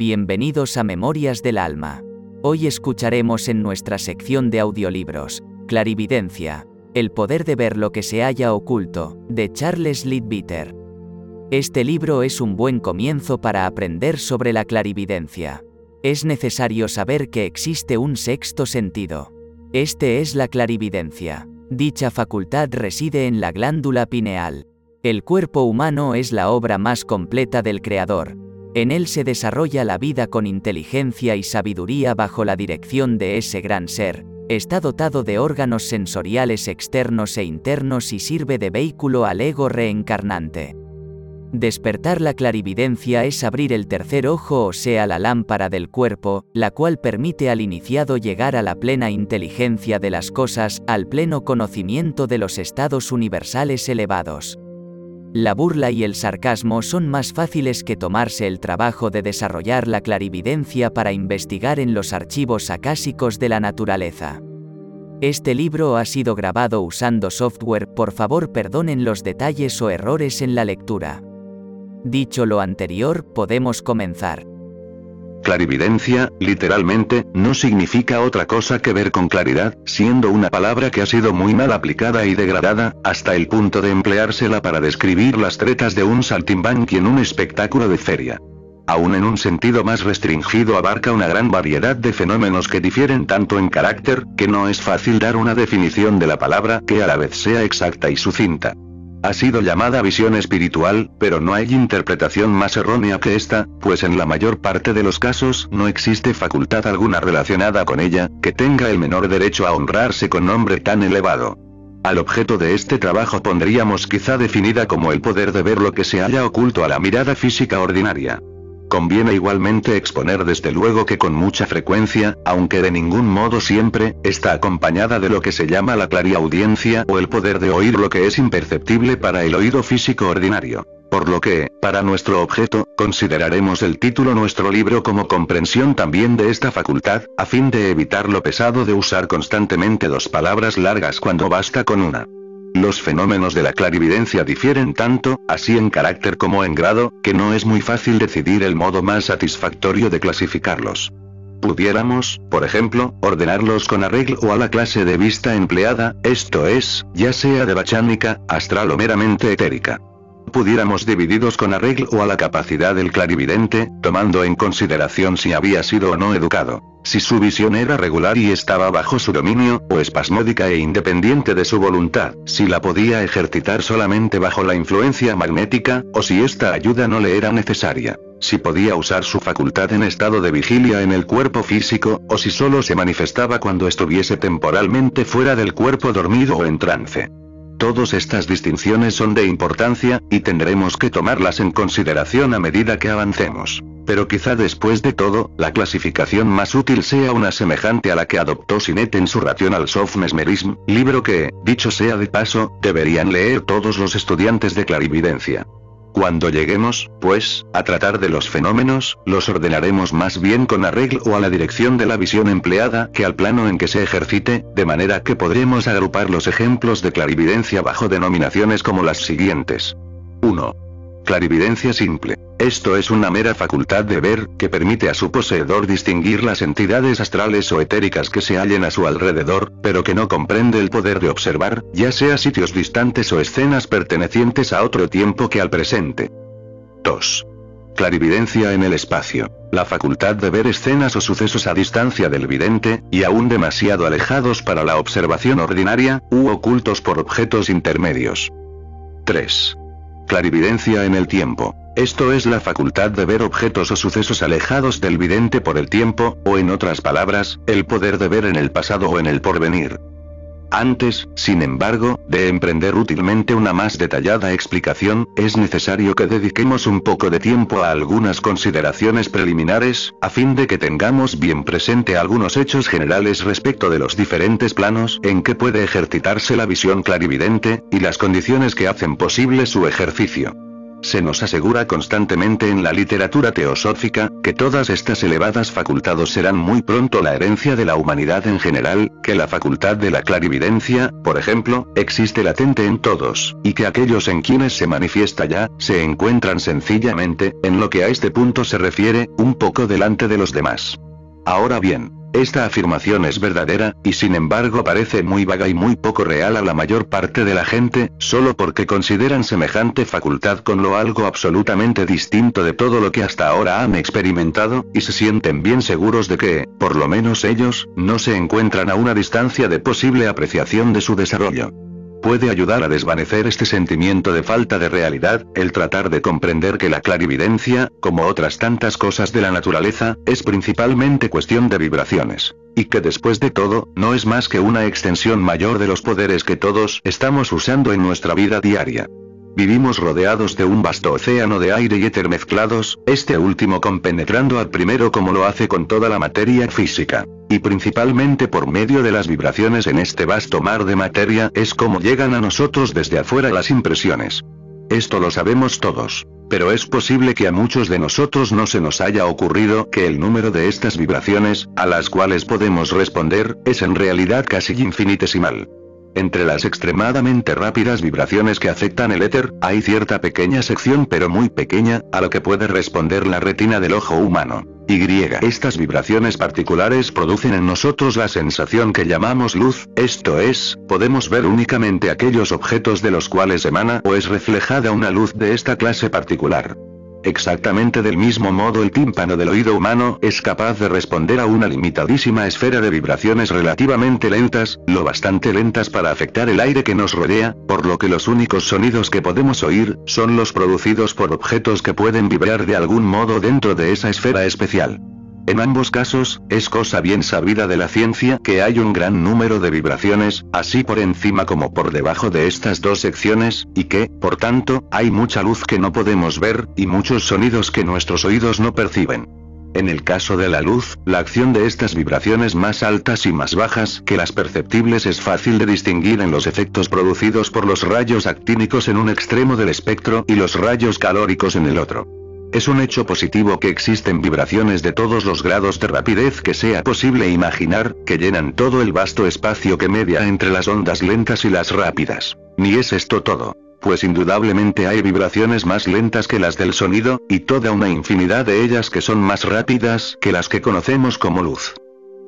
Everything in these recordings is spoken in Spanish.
Bienvenidos a Memorias del Alma. Hoy escucharemos en nuestra sección de audiolibros, Clarividencia, el poder de ver lo que se haya oculto, de Charles Leadbeater. Este libro es un buen comienzo para aprender sobre la clarividencia. Es necesario saber que existe un sexto sentido. Este es la clarividencia. Dicha facultad reside en la glándula pineal. El cuerpo humano es la obra más completa del Creador. En él se desarrolla la vida con inteligencia y sabiduría bajo la dirección de ese gran ser. Está dotado de órganos sensoriales externos e internos y sirve de vehículo al ego reencarnante. Despertar la clarividencia es abrir el tercer ojo o sea la lámpara del cuerpo, la cual permite al iniciado llegar a la plena inteligencia de las cosas, al pleno conocimiento de los estados universales elevados. La burla y el sarcasmo son más fáciles que tomarse el trabajo de desarrollar la clarividencia para investigar en los archivos acásicos de la naturaleza. Este libro ha sido grabado usando software, por favor perdonen los detalles o errores en la lectura. Dicho lo anterior, podemos comenzar. Clarividencia, literalmente, no significa otra cosa que ver con claridad, siendo una palabra que ha sido muy mal aplicada y degradada, hasta el punto de empleársela para describir las tretas de un saltimbanqui en un espectáculo de feria. Aún en un sentido más restringido abarca una gran variedad de fenómenos que difieren tanto en carácter, que no es fácil dar una definición de la palabra que a la vez sea exacta y sucinta. Ha sido llamada visión espiritual, pero no hay interpretación más errónea que esta, pues en la mayor parte de los casos no existe facultad alguna relacionada con ella, que tenga el menor derecho a honrarse con nombre tan elevado. Al objeto de este trabajo pondríamos quizá definida como el poder de ver lo que se haya oculto a la mirada física ordinaria. Conviene igualmente exponer desde luego que con mucha frecuencia, aunque de ningún modo siempre, está acompañada de lo que se llama la clariaudiencia o el poder de oír lo que es imperceptible para el oído físico ordinario. Por lo que, para nuestro objeto, consideraremos el título nuestro libro como comprensión también de esta facultad, a fin de evitar lo pesado de usar constantemente dos palabras largas cuando basta con una. Los fenómenos de la clarividencia difieren tanto, así en carácter como en grado, que no es muy fácil decidir el modo más satisfactorio de clasificarlos. Pudiéramos, por ejemplo, ordenarlos con arreglo a la clase de vista empleada, esto es, ya sea de bachánica, astral o meramente etérica pudiéramos divididos con arreglo a la capacidad del clarividente, tomando en consideración si había sido o no educado, si su visión era regular y estaba bajo su dominio, o espasmódica e independiente de su voluntad, si la podía ejercitar solamente bajo la influencia magnética, o si esta ayuda no le era necesaria, si podía usar su facultad en estado de vigilia en el cuerpo físico, o si solo se manifestaba cuando estuviese temporalmente fuera del cuerpo dormido o en trance. Todas estas distinciones son de importancia, y tendremos que tomarlas en consideración a medida que avancemos. Pero quizá después de todo, la clasificación más útil sea una semejante a la que adoptó Sinet en su Rational Soft Mesmerism, libro que, dicho sea de paso, deberían leer todos los estudiantes de clarividencia. Cuando lleguemos, pues, a tratar de los fenómenos, los ordenaremos más bien con arreglo a la dirección de la visión empleada que al plano en que se ejercite, de manera que podremos agrupar los ejemplos de clarividencia bajo denominaciones como las siguientes. 1. Clarividencia simple. Esto es una mera facultad de ver, que permite a su poseedor distinguir las entidades astrales o etéricas que se hallen a su alrededor, pero que no comprende el poder de observar, ya sea sitios distantes o escenas pertenecientes a otro tiempo que al presente. 2. Clarividencia en el espacio. La facultad de ver escenas o sucesos a distancia del vidente, y aún demasiado alejados para la observación ordinaria, u ocultos por objetos intermedios. 3. Clarividencia en el tiempo. Esto es la facultad de ver objetos o sucesos alejados del vidente por el tiempo, o en otras palabras, el poder de ver en el pasado o en el porvenir. Antes, sin embargo, de emprender útilmente una más detallada explicación, es necesario que dediquemos un poco de tiempo a algunas consideraciones preliminares, a fin de que tengamos bien presente algunos hechos generales respecto de los diferentes planos en que puede ejercitarse la visión clarividente, y las condiciones que hacen posible su ejercicio. Se nos asegura constantemente en la literatura teosófica, que todas estas elevadas facultades serán muy pronto la herencia de la humanidad en general, que la facultad de la clarividencia, por ejemplo, existe latente en todos, y que aquellos en quienes se manifiesta ya, se encuentran sencillamente, en lo que a este punto se refiere, un poco delante de los demás. Ahora bien, esta afirmación es verdadera, y sin embargo parece muy vaga y muy poco real a la mayor parte de la gente, solo porque consideran semejante facultad con lo algo absolutamente distinto de todo lo que hasta ahora han experimentado, y se sienten bien seguros de que, por lo menos ellos, no se encuentran a una distancia de posible apreciación de su desarrollo. Puede ayudar a desvanecer este sentimiento de falta de realidad, el tratar de comprender que la clarividencia, como otras tantas cosas de la naturaleza, es principalmente cuestión de vibraciones. Y que después de todo, no es más que una extensión mayor de los poderes que todos estamos usando en nuestra vida diaria. Vivimos rodeados de un vasto océano de aire y éter mezclados, este último compenetrando al primero como lo hace con toda la materia física. Y principalmente por medio de las vibraciones en este vasto mar de materia es como llegan a nosotros desde afuera las impresiones. Esto lo sabemos todos. Pero es posible que a muchos de nosotros no se nos haya ocurrido que el número de estas vibraciones, a las cuales podemos responder, es en realidad casi infinitesimal. Entre las extremadamente rápidas vibraciones que afectan el éter, hay cierta pequeña sección pero muy pequeña, a lo que puede responder la retina del ojo humano. Y estas vibraciones particulares producen en nosotros la sensación que llamamos luz, esto es, podemos ver únicamente aquellos objetos de los cuales emana o es reflejada una luz de esta clase particular. Exactamente del mismo modo el tímpano del oído humano es capaz de responder a una limitadísima esfera de vibraciones relativamente lentas, lo bastante lentas para afectar el aire que nos rodea, por lo que los únicos sonidos que podemos oír, son los producidos por objetos que pueden vibrar de algún modo dentro de esa esfera especial. En ambos casos, es cosa bien sabida de la ciencia que hay un gran número de vibraciones, así por encima como por debajo de estas dos secciones, y que, por tanto, hay mucha luz que no podemos ver, y muchos sonidos que nuestros oídos no perciben. En el caso de la luz, la acción de estas vibraciones más altas y más bajas que las perceptibles es fácil de distinguir en los efectos producidos por los rayos actínicos en un extremo del espectro y los rayos calóricos en el otro. Es un hecho positivo que existen vibraciones de todos los grados de rapidez que sea posible imaginar, que llenan todo el vasto espacio que media entre las ondas lentas y las rápidas. Ni es esto todo. Pues indudablemente hay vibraciones más lentas que las del sonido, y toda una infinidad de ellas que son más rápidas que las que conocemos como luz.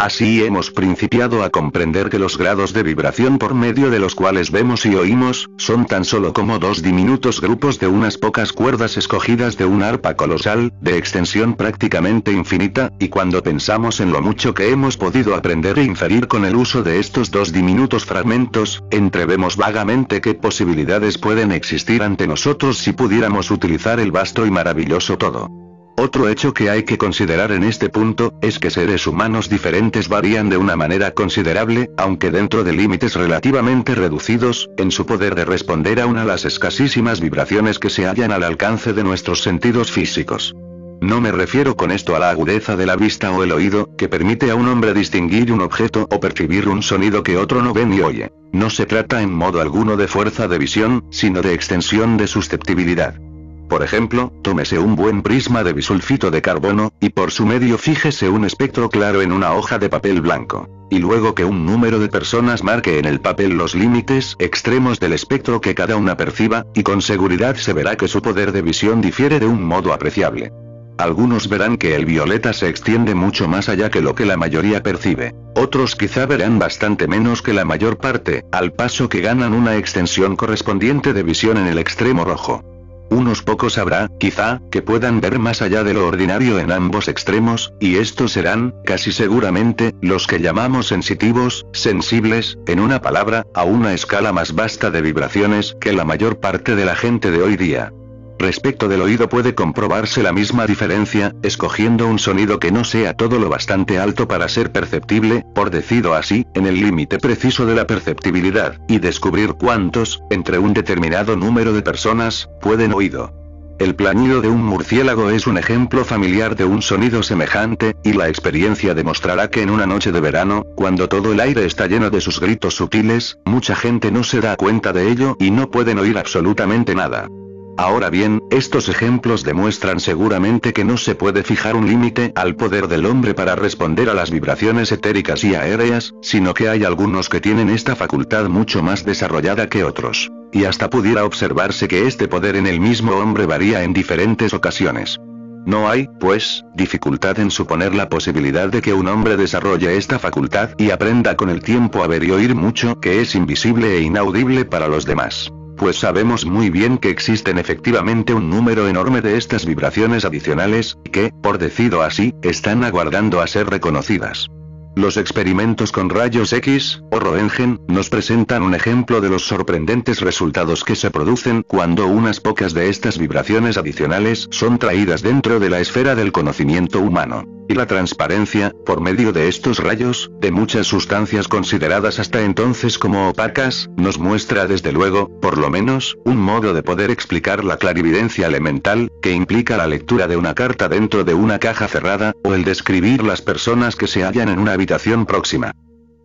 Así hemos principiado a comprender que los grados de vibración por medio de los cuales vemos y oímos, son tan solo como dos diminutos grupos de unas pocas cuerdas escogidas de un arpa colosal, de extensión prácticamente infinita, y cuando pensamos en lo mucho que hemos podido aprender e inferir con el uso de estos dos diminutos fragmentos, entrevemos vagamente qué posibilidades pueden existir ante nosotros si pudiéramos utilizar el vasto y maravilloso todo. Otro hecho que hay que considerar en este punto, es que seres humanos diferentes varían de una manera considerable, aunque dentro de límites relativamente reducidos, en su poder de responder a una de las escasísimas vibraciones que se hallan al alcance de nuestros sentidos físicos. No me refiero con esto a la agudeza de la vista o el oído, que permite a un hombre distinguir un objeto o percibir un sonido que otro no ve ni oye. No se trata en modo alguno de fuerza de visión, sino de extensión de susceptibilidad. Por ejemplo, tómese un buen prisma de bisulfito de carbono, y por su medio fíjese un espectro claro en una hoja de papel blanco. Y luego que un número de personas marque en el papel los límites extremos del espectro que cada una perciba, y con seguridad se verá que su poder de visión difiere de un modo apreciable. Algunos verán que el violeta se extiende mucho más allá que lo que la mayoría percibe. Otros quizá verán bastante menos que la mayor parte, al paso que ganan una extensión correspondiente de visión en el extremo rojo. Unos pocos habrá, quizá, que puedan ver más allá de lo ordinario en ambos extremos, y estos serán, casi seguramente, los que llamamos sensitivos, sensibles, en una palabra, a una escala más vasta de vibraciones que la mayor parte de la gente de hoy día. Respecto del oído puede comprobarse la misma diferencia, escogiendo un sonido que no sea todo lo bastante alto para ser perceptible, por decido así, en el límite preciso de la perceptibilidad, y descubrir cuántos, entre un determinado número de personas, pueden oído. El plañido de un murciélago es un ejemplo familiar de un sonido semejante, y la experiencia demostrará que en una noche de verano, cuando todo el aire está lleno de sus gritos sutiles, mucha gente no se da cuenta de ello y no pueden oír absolutamente nada. Ahora bien, estos ejemplos demuestran seguramente que no se puede fijar un límite al poder del hombre para responder a las vibraciones etéricas y aéreas, sino que hay algunos que tienen esta facultad mucho más desarrollada que otros. Y hasta pudiera observarse que este poder en el mismo hombre varía en diferentes ocasiones. No hay, pues, dificultad en suponer la posibilidad de que un hombre desarrolle esta facultad y aprenda con el tiempo a ver y oír mucho que es invisible e inaudible para los demás. Pues sabemos muy bien que existen efectivamente un número enorme de estas vibraciones adicionales, que, por decido así, están aguardando a ser reconocidas. Los experimentos con rayos X, o Roentgen, nos presentan un ejemplo de los sorprendentes resultados que se producen cuando unas pocas de estas vibraciones adicionales son traídas dentro de la esfera del conocimiento humano. Y la transparencia, por medio de estos rayos, de muchas sustancias consideradas hasta entonces como opacas, nos muestra desde luego, por lo menos, un modo de poder explicar la clarividencia elemental, que implica la lectura de una carta dentro de una caja cerrada, o el describir las personas que se hallan en una habitación próxima.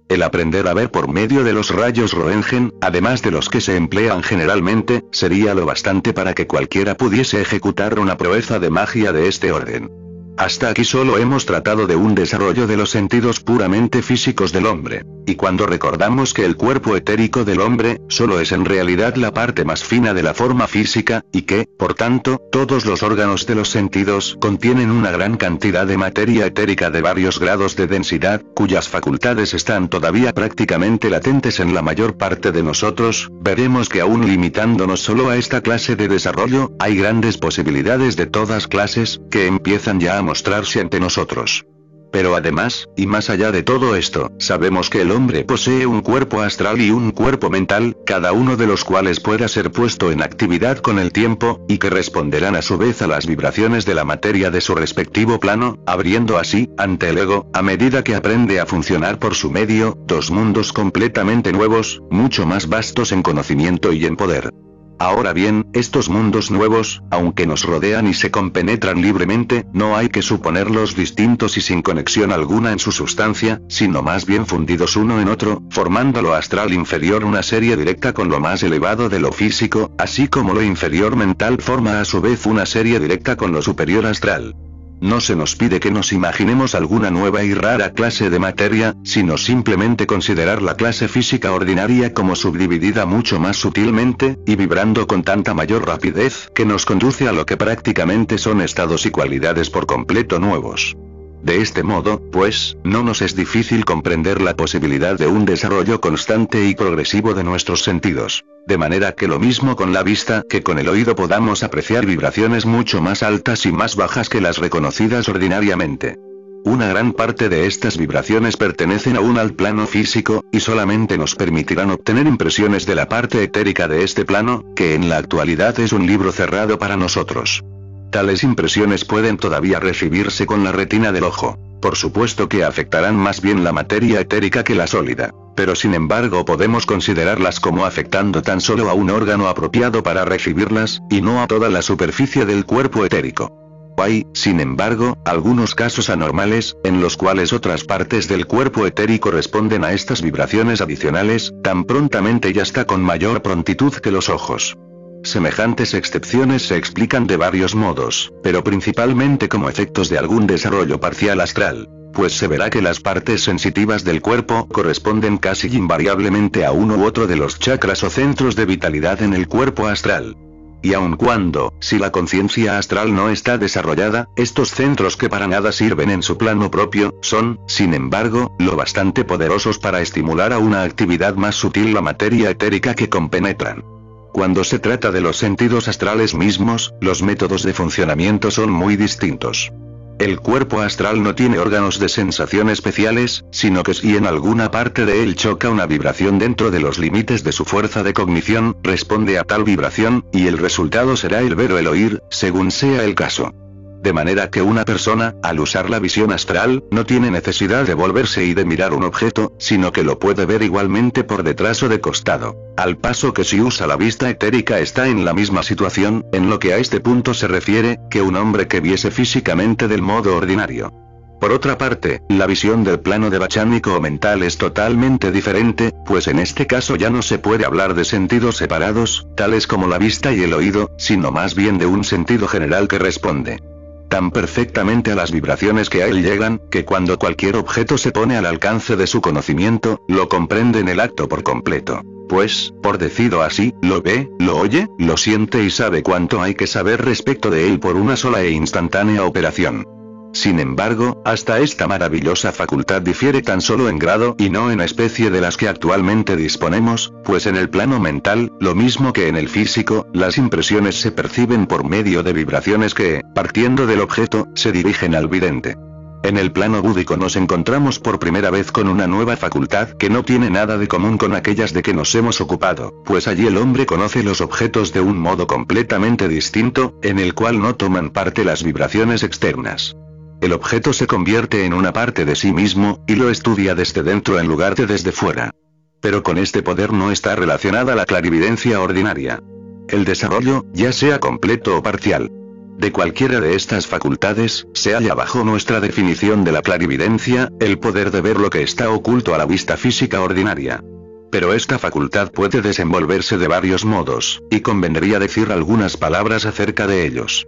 El aprender a ver por medio de los rayos Roentgen, además de los que se emplean generalmente, sería lo bastante para que cualquiera pudiese ejecutar una proeza de magia de este orden. Hasta aquí solo hemos tratado de un desarrollo de los sentidos puramente físicos del hombre. Y cuando recordamos que el cuerpo etérico del hombre, solo es en realidad la parte más fina de la forma física, y que, por tanto, todos los órganos de los sentidos contienen una gran cantidad de materia etérica de varios grados de densidad, cuyas facultades están todavía prácticamente latentes en la mayor parte de nosotros, veremos que aún limitándonos solo a esta clase de desarrollo, hay grandes posibilidades de todas clases, que empiezan ya a mostrarse ante nosotros. Pero además, y más allá de todo esto, sabemos que el hombre posee un cuerpo astral y un cuerpo mental, cada uno de los cuales pueda ser puesto en actividad con el tiempo, y que responderán a su vez a las vibraciones de la materia de su respectivo plano, abriendo así, ante el ego, a medida que aprende a funcionar por su medio, dos mundos completamente nuevos, mucho más vastos en conocimiento y en poder. Ahora bien, estos mundos nuevos, aunque nos rodean y se compenetran libremente, no hay que suponerlos distintos y sin conexión alguna en su sustancia, sino más bien fundidos uno en otro, formando lo astral inferior una serie directa con lo más elevado de lo físico, así como lo inferior mental forma a su vez una serie directa con lo superior astral. No se nos pide que nos imaginemos alguna nueva y rara clase de materia, sino simplemente considerar la clase física ordinaria como subdividida mucho más sutilmente, y vibrando con tanta mayor rapidez, que nos conduce a lo que prácticamente son estados y cualidades por completo nuevos. De este modo, pues, no nos es difícil comprender la posibilidad de un desarrollo constante y progresivo de nuestros sentidos. De manera que lo mismo con la vista que con el oído podamos apreciar vibraciones mucho más altas y más bajas que las reconocidas ordinariamente. Una gran parte de estas vibraciones pertenecen aún al plano físico, y solamente nos permitirán obtener impresiones de la parte etérica de este plano, que en la actualidad es un libro cerrado para nosotros. Tales impresiones pueden todavía recibirse con la retina del ojo. Por supuesto que afectarán más bien la materia etérica que la sólida. Pero sin embargo podemos considerarlas como afectando tan solo a un órgano apropiado para recibirlas, y no a toda la superficie del cuerpo etérico. Hay, sin embargo, algunos casos anormales, en los cuales otras partes del cuerpo etérico responden a estas vibraciones adicionales, tan prontamente y hasta con mayor prontitud que los ojos. Semejantes excepciones se explican de varios modos, pero principalmente como efectos de algún desarrollo parcial astral. Pues se verá que las partes sensitivas del cuerpo corresponden casi invariablemente a uno u otro de los chakras o centros de vitalidad en el cuerpo astral. Y aun cuando, si la conciencia astral no está desarrollada, estos centros que para nada sirven en su plano propio, son, sin embargo, lo bastante poderosos para estimular a una actividad más sutil la materia etérica que compenetran. Cuando se trata de los sentidos astrales mismos, los métodos de funcionamiento son muy distintos. El cuerpo astral no tiene órganos de sensación especiales, sino que si en alguna parte de él choca una vibración dentro de los límites de su fuerza de cognición, responde a tal vibración, y el resultado será el ver o el oír, según sea el caso. De manera que una persona, al usar la visión astral, no tiene necesidad de volverse y de mirar un objeto, sino que lo puede ver igualmente por detrás o de costado. Al paso que si usa la vista etérica está en la misma situación, en lo que a este punto se refiere, que un hombre que viese físicamente del modo ordinario. Por otra parte, la visión del plano de bachánico o mental es totalmente diferente, pues en este caso ya no se puede hablar de sentidos separados, tales como la vista y el oído, sino más bien de un sentido general que responde tan perfectamente a las vibraciones que a él llegan, que cuando cualquier objeto se pone al alcance de su conocimiento, lo comprende en el acto por completo. Pues, por decido así, lo ve, lo oye, lo siente y sabe cuánto hay que saber respecto de él por una sola e instantánea operación. Sin embargo, hasta esta maravillosa facultad difiere tan solo en grado y no en especie de las que actualmente disponemos, pues en el plano mental, lo mismo que en el físico, las impresiones se perciben por medio de vibraciones que, partiendo del objeto, se dirigen al vidente. En el plano búdico nos encontramos por primera vez con una nueva facultad que no tiene nada de común con aquellas de que nos hemos ocupado, pues allí el hombre conoce los objetos de un modo completamente distinto, en el cual no toman parte las vibraciones externas. El objeto se convierte en una parte de sí mismo, y lo estudia desde dentro en lugar de desde fuera. Pero con este poder no está relacionada la clarividencia ordinaria. El desarrollo, ya sea completo o parcial, de cualquiera de estas facultades, se halla bajo nuestra definición de la clarividencia, el poder de ver lo que está oculto a la vista física ordinaria. Pero esta facultad puede desenvolverse de varios modos, y convendría decir algunas palabras acerca de ellos.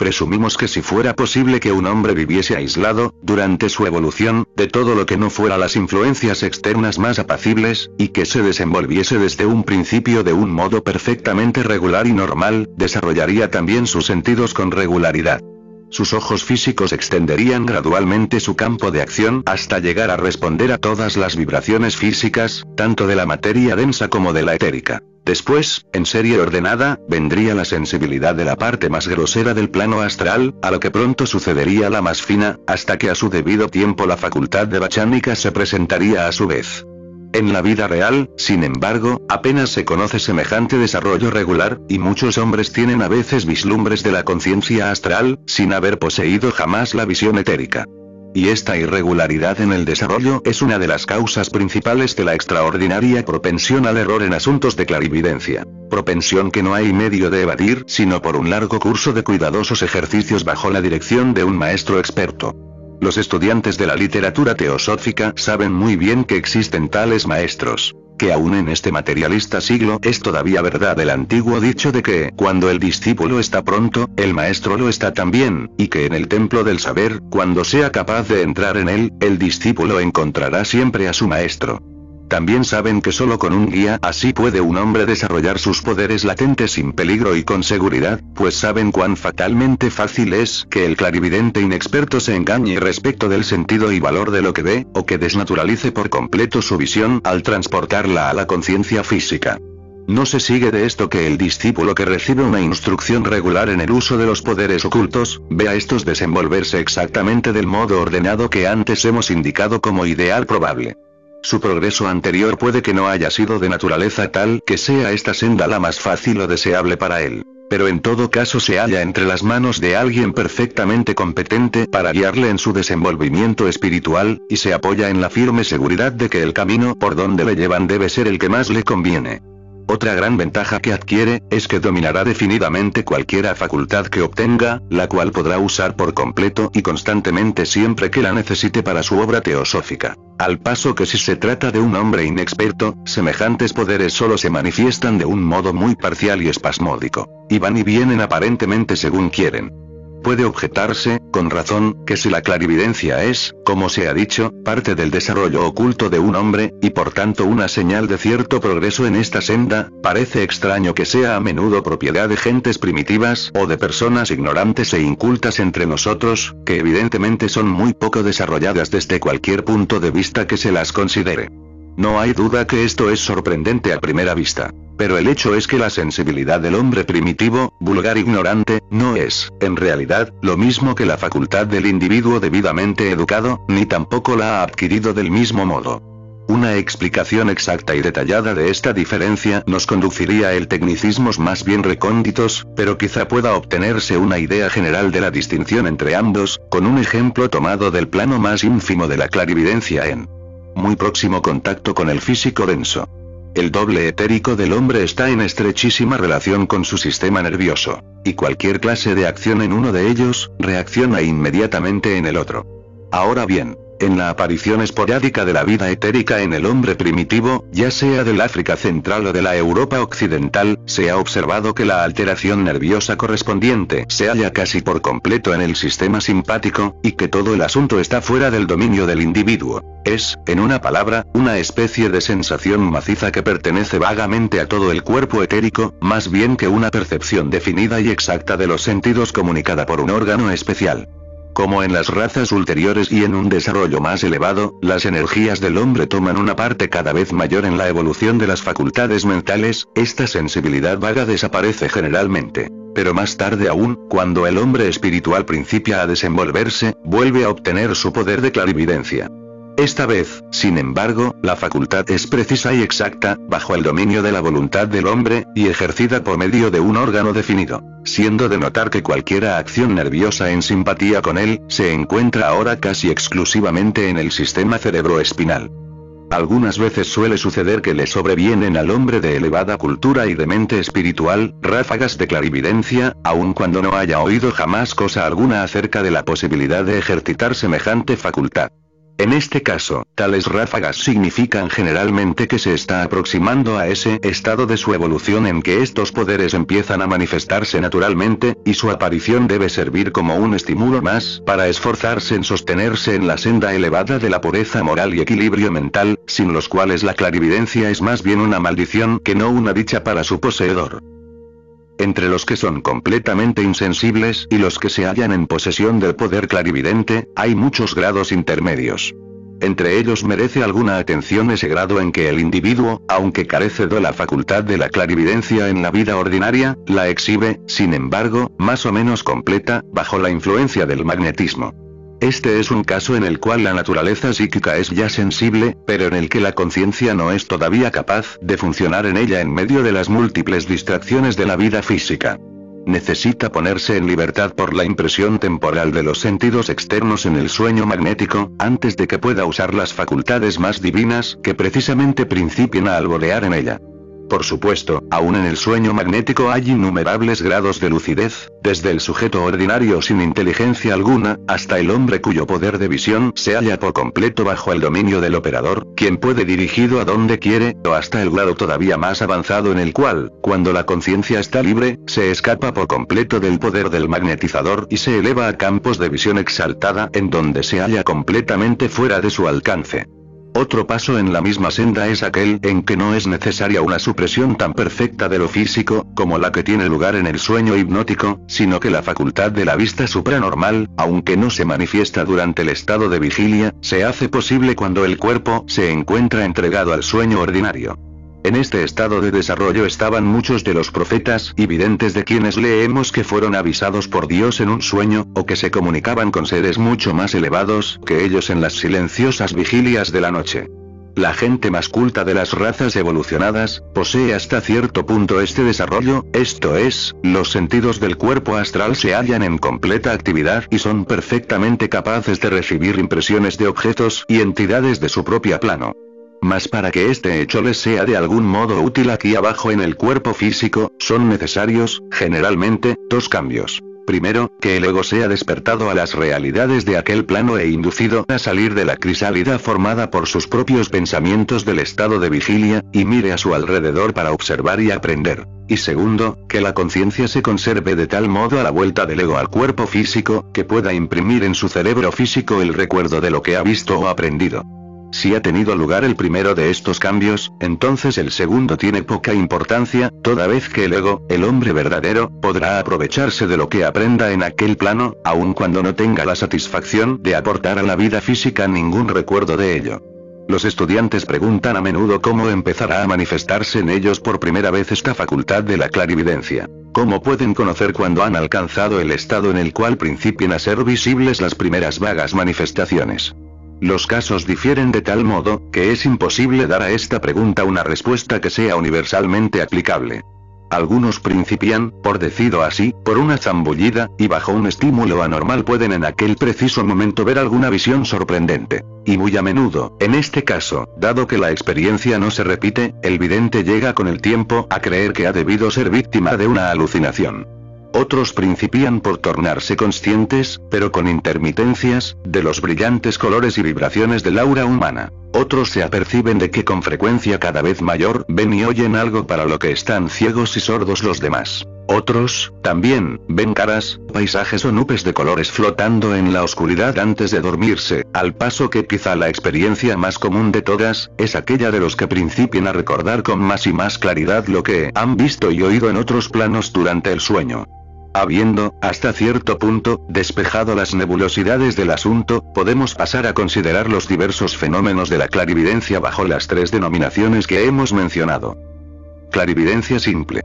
Presumimos que si fuera posible que un hombre viviese aislado, durante su evolución, de todo lo que no fuera las influencias externas más apacibles, y que se desenvolviese desde un principio de un modo perfectamente regular y normal, desarrollaría también sus sentidos con regularidad. Sus ojos físicos extenderían gradualmente su campo de acción hasta llegar a responder a todas las vibraciones físicas, tanto de la materia densa como de la etérica. Después, en serie ordenada, vendría la sensibilidad de la parte más grosera del plano astral, a lo que pronto sucedería la más fina, hasta que a su debido tiempo la facultad de bachánica se presentaría a su vez. En la vida real, sin embargo, apenas se conoce semejante desarrollo regular, y muchos hombres tienen a veces vislumbres de la conciencia astral, sin haber poseído jamás la visión etérica. Y esta irregularidad en el desarrollo es una de las causas principales de la extraordinaria propensión al error en asuntos de clarividencia. Propensión que no hay medio de evadir sino por un largo curso de cuidadosos ejercicios bajo la dirección de un maestro experto. Los estudiantes de la literatura teosófica saben muy bien que existen tales maestros que aún en este materialista siglo es todavía verdad el antiguo dicho de que, cuando el discípulo está pronto, el maestro lo está también, y que en el templo del saber, cuando sea capaz de entrar en él, el discípulo encontrará siempre a su maestro. También saben que solo con un guía así puede un hombre desarrollar sus poderes latentes sin peligro y con seguridad, pues saben cuán fatalmente fácil es que el clarividente inexperto se engañe respecto del sentido y valor de lo que ve, o que desnaturalice por completo su visión al transportarla a la conciencia física. No se sigue de esto que el discípulo que recibe una instrucción regular en el uso de los poderes ocultos, vea estos desenvolverse exactamente del modo ordenado que antes hemos indicado como ideal probable. Su progreso anterior puede que no haya sido de naturaleza tal que sea esta senda la más fácil o deseable para él. Pero en todo caso se halla entre las manos de alguien perfectamente competente para guiarle en su desenvolvimiento espiritual, y se apoya en la firme seguridad de que el camino por donde le llevan debe ser el que más le conviene. Otra gran ventaja que adquiere, es que dominará definidamente cualquiera facultad que obtenga, la cual podrá usar por completo y constantemente siempre que la necesite para su obra teosófica. Al paso que si se trata de un hombre inexperto, semejantes poderes solo se manifiestan de un modo muy parcial y espasmódico. Y van y vienen aparentemente según quieren. Puede objetarse, con razón, que si la clarividencia es, como se ha dicho, parte del desarrollo oculto de un hombre, y por tanto una señal de cierto progreso en esta senda, parece extraño que sea a menudo propiedad de gentes primitivas o de personas ignorantes e incultas entre nosotros, que evidentemente son muy poco desarrolladas desde cualquier punto de vista que se las considere. No hay duda que esto es sorprendente a primera vista. Pero el hecho es que la sensibilidad del hombre primitivo, vulgar ignorante, no es, en realidad, lo mismo que la facultad del individuo debidamente educado, ni tampoco la ha adquirido del mismo modo. Una explicación exacta y detallada de esta diferencia nos conduciría a el tecnicismos más bien recónditos, pero quizá pueda obtenerse una idea general de la distinción entre ambos, con un ejemplo tomado del plano más ínfimo de la clarividencia en muy próximo contacto con el físico denso. El doble etérico del hombre está en estrechísima relación con su sistema nervioso, y cualquier clase de acción en uno de ellos, reacciona inmediatamente en el otro. Ahora bien, en la aparición esporádica de la vida etérica en el hombre primitivo, ya sea del África Central o de la Europa Occidental, se ha observado que la alteración nerviosa correspondiente se halla casi por completo en el sistema simpático, y que todo el asunto está fuera del dominio del individuo. Es, en una palabra, una especie de sensación maciza que pertenece vagamente a todo el cuerpo etérico, más bien que una percepción definida y exacta de los sentidos comunicada por un órgano especial. Como en las razas ulteriores y en un desarrollo más elevado, las energías del hombre toman una parte cada vez mayor en la evolución de las facultades mentales, esta sensibilidad vaga desaparece generalmente. Pero más tarde aún, cuando el hombre espiritual principia a desenvolverse, vuelve a obtener su poder de clarividencia. Esta vez, sin embargo, la facultad es precisa y exacta, bajo el dominio de la voluntad del hombre, y ejercida por medio de un órgano definido. Siendo de notar que cualquier acción nerviosa en simpatía con él, se encuentra ahora casi exclusivamente en el sistema cerebroespinal. Algunas veces suele suceder que le sobrevienen al hombre de elevada cultura y de mente espiritual, ráfagas de clarividencia, aun cuando no haya oído jamás cosa alguna acerca de la posibilidad de ejercitar semejante facultad. En este caso, tales ráfagas significan generalmente que se está aproximando a ese estado de su evolución en que estos poderes empiezan a manifestarse naturalmente, y su aparición debe servir como un estímulo más para esforzarse en sostenerse en la senda elevada de la pureza moral y equilibrio mental, sin los cuales la clarividencia es más bien una maldición que no una dicha para su poseedor entre los que son completamente insensibles y los que se hallan en posesión del poder clarividente, hay muchos grados intermedios. Entre ellos merece alguna atención ese grado en que el individuo, aunque carece de la facultad de la clarividencia en la vida ordinaria, la exhibe, sin embargo, más o menos completa, bajo la influencia del magnetismo. Este es un caso en el cual la naturaleza psíquica es ya sensible, pero en el que la conciencia no es todavía capaz de funcionar en ella en medio de las múltiples distracciones de la vida física. Necesita ponerse en libertad por la impresión temporal de los sentidos externos en el sueño magnético, antes de que pueda usar las facultades más divinas, que precisamente principien a alborear en ella. Por supuesto, aún en el sueño magnético hay innumerables grados de lucidez, desde el sujeto ordinario sin inteligencia alguna, hasta el hombre cuyo poder de visión se halla por completo bajo el dominio del operador, quien puede dirigido a donde quiere, o hasta el grado todavía más avanzado en el cual, cuando la conciencia está libre, se escapa por completo del poder del magnetizador y se eleva a campos de visión exaltada en donde se halla completamente fuera de su alcance. Otro paso en la misma senda es aquel en que no es necesaria una supresión tan perfecta de lo físico, como la que tiene lugar en el sueño hipnótico, sino que la facultad de la vista supranormal, aunque no se manifiesta durante el estado de vigilia, se hace posible cuando el cuerpo se encuentra entregado al sueño ordinario. En este estado de desarrollo estaban muchos de los profetas y videntes de quienes leemos que fueron avisados por Dios en un sueño, o que se comunicaban con seres mucho más elevados que ellos en las silenciosas vigilias de la noche. La gente más culta de las razas evolucionadas, posee hasta cierto punto este desarrollo, esto es, los sentidos del cuerpo astral se hallan en completa actividad y son perfectamente capaces de recibir impresiones de objetos y entidades de su propia plano. Mas para que este hecho les sea de algún modo útil aquí abajo en el cuerpo físico, son necesarios, generalmente, dos cambios. Primero, que el ego sea despertado a las realidades de aquel plano e inducido a salir de la crisálida formada por sus propios pensamientos del estado de vigilia, y mire a su alrededor para observar y aprender. Y segundo, que la conciencia se conserve de tal modo a la vuelta del ego al cuerpo físico, que pueda imprimir en su cerebro físico el recuerdo de lo que ha visto o aprendido. Si ha tenido lugar el primero de estos cambios, entonces el segundo tiene poca importancia, toda vez que el ego, el hombre verdadero, podrá aprovecharse de lo que aprenda en aquel plano, aun cuando no tenga la satisfacción de aportar a la vida física ningún recuerdo de ello. Los estudiantes preguntan a menudo cómo empezará a manifestarse en ellos por primera vez esta facultad de la clarividencia. ¿Cómo pueden conocer cuando han alcanzado el estado en el cual principien a ser visibles las primeras vagas manifestaciones? Los casos difieren de tal modo, que es imposible dar a esta pregunta una respuesta que sea universalmente aplicable. Algunos principian, por decido así, por una zambullida, y bajo un estímulo anormal pueden en aquel preciso momento ver alguna visión sorprendente. Y muy a menudo, en este caso, dado que la experiencia no se repite, el vidente llega con el tiempo a creer que ha debido ser víctima de una alucinación. Otros principian por tornarse conscientes, pero con intermitencias, de los brillantes colores y vibraciones del aura humana. Otros se aperciben de que con frecuencia cada vez mayor ven y oyen algo para lo que están ciegos y sordos los demás. Otros, también, ven caras, paisajes o nubes de colores flotando en la oscuridad antes de dormirse, al paso que quizá la experiencia más común de todas, es aquella de los que principian a recordar con más y más claridad lo que han visto y oído en otros planos durante el sueño. Habiendo, hasta cierto punto, despejado las nebulosidades del asunto, podemos pasar a considerar los diversos fenómenos de la clarividencia bajo las tres denominaciones que hemos mencionado. Clarividencia simple.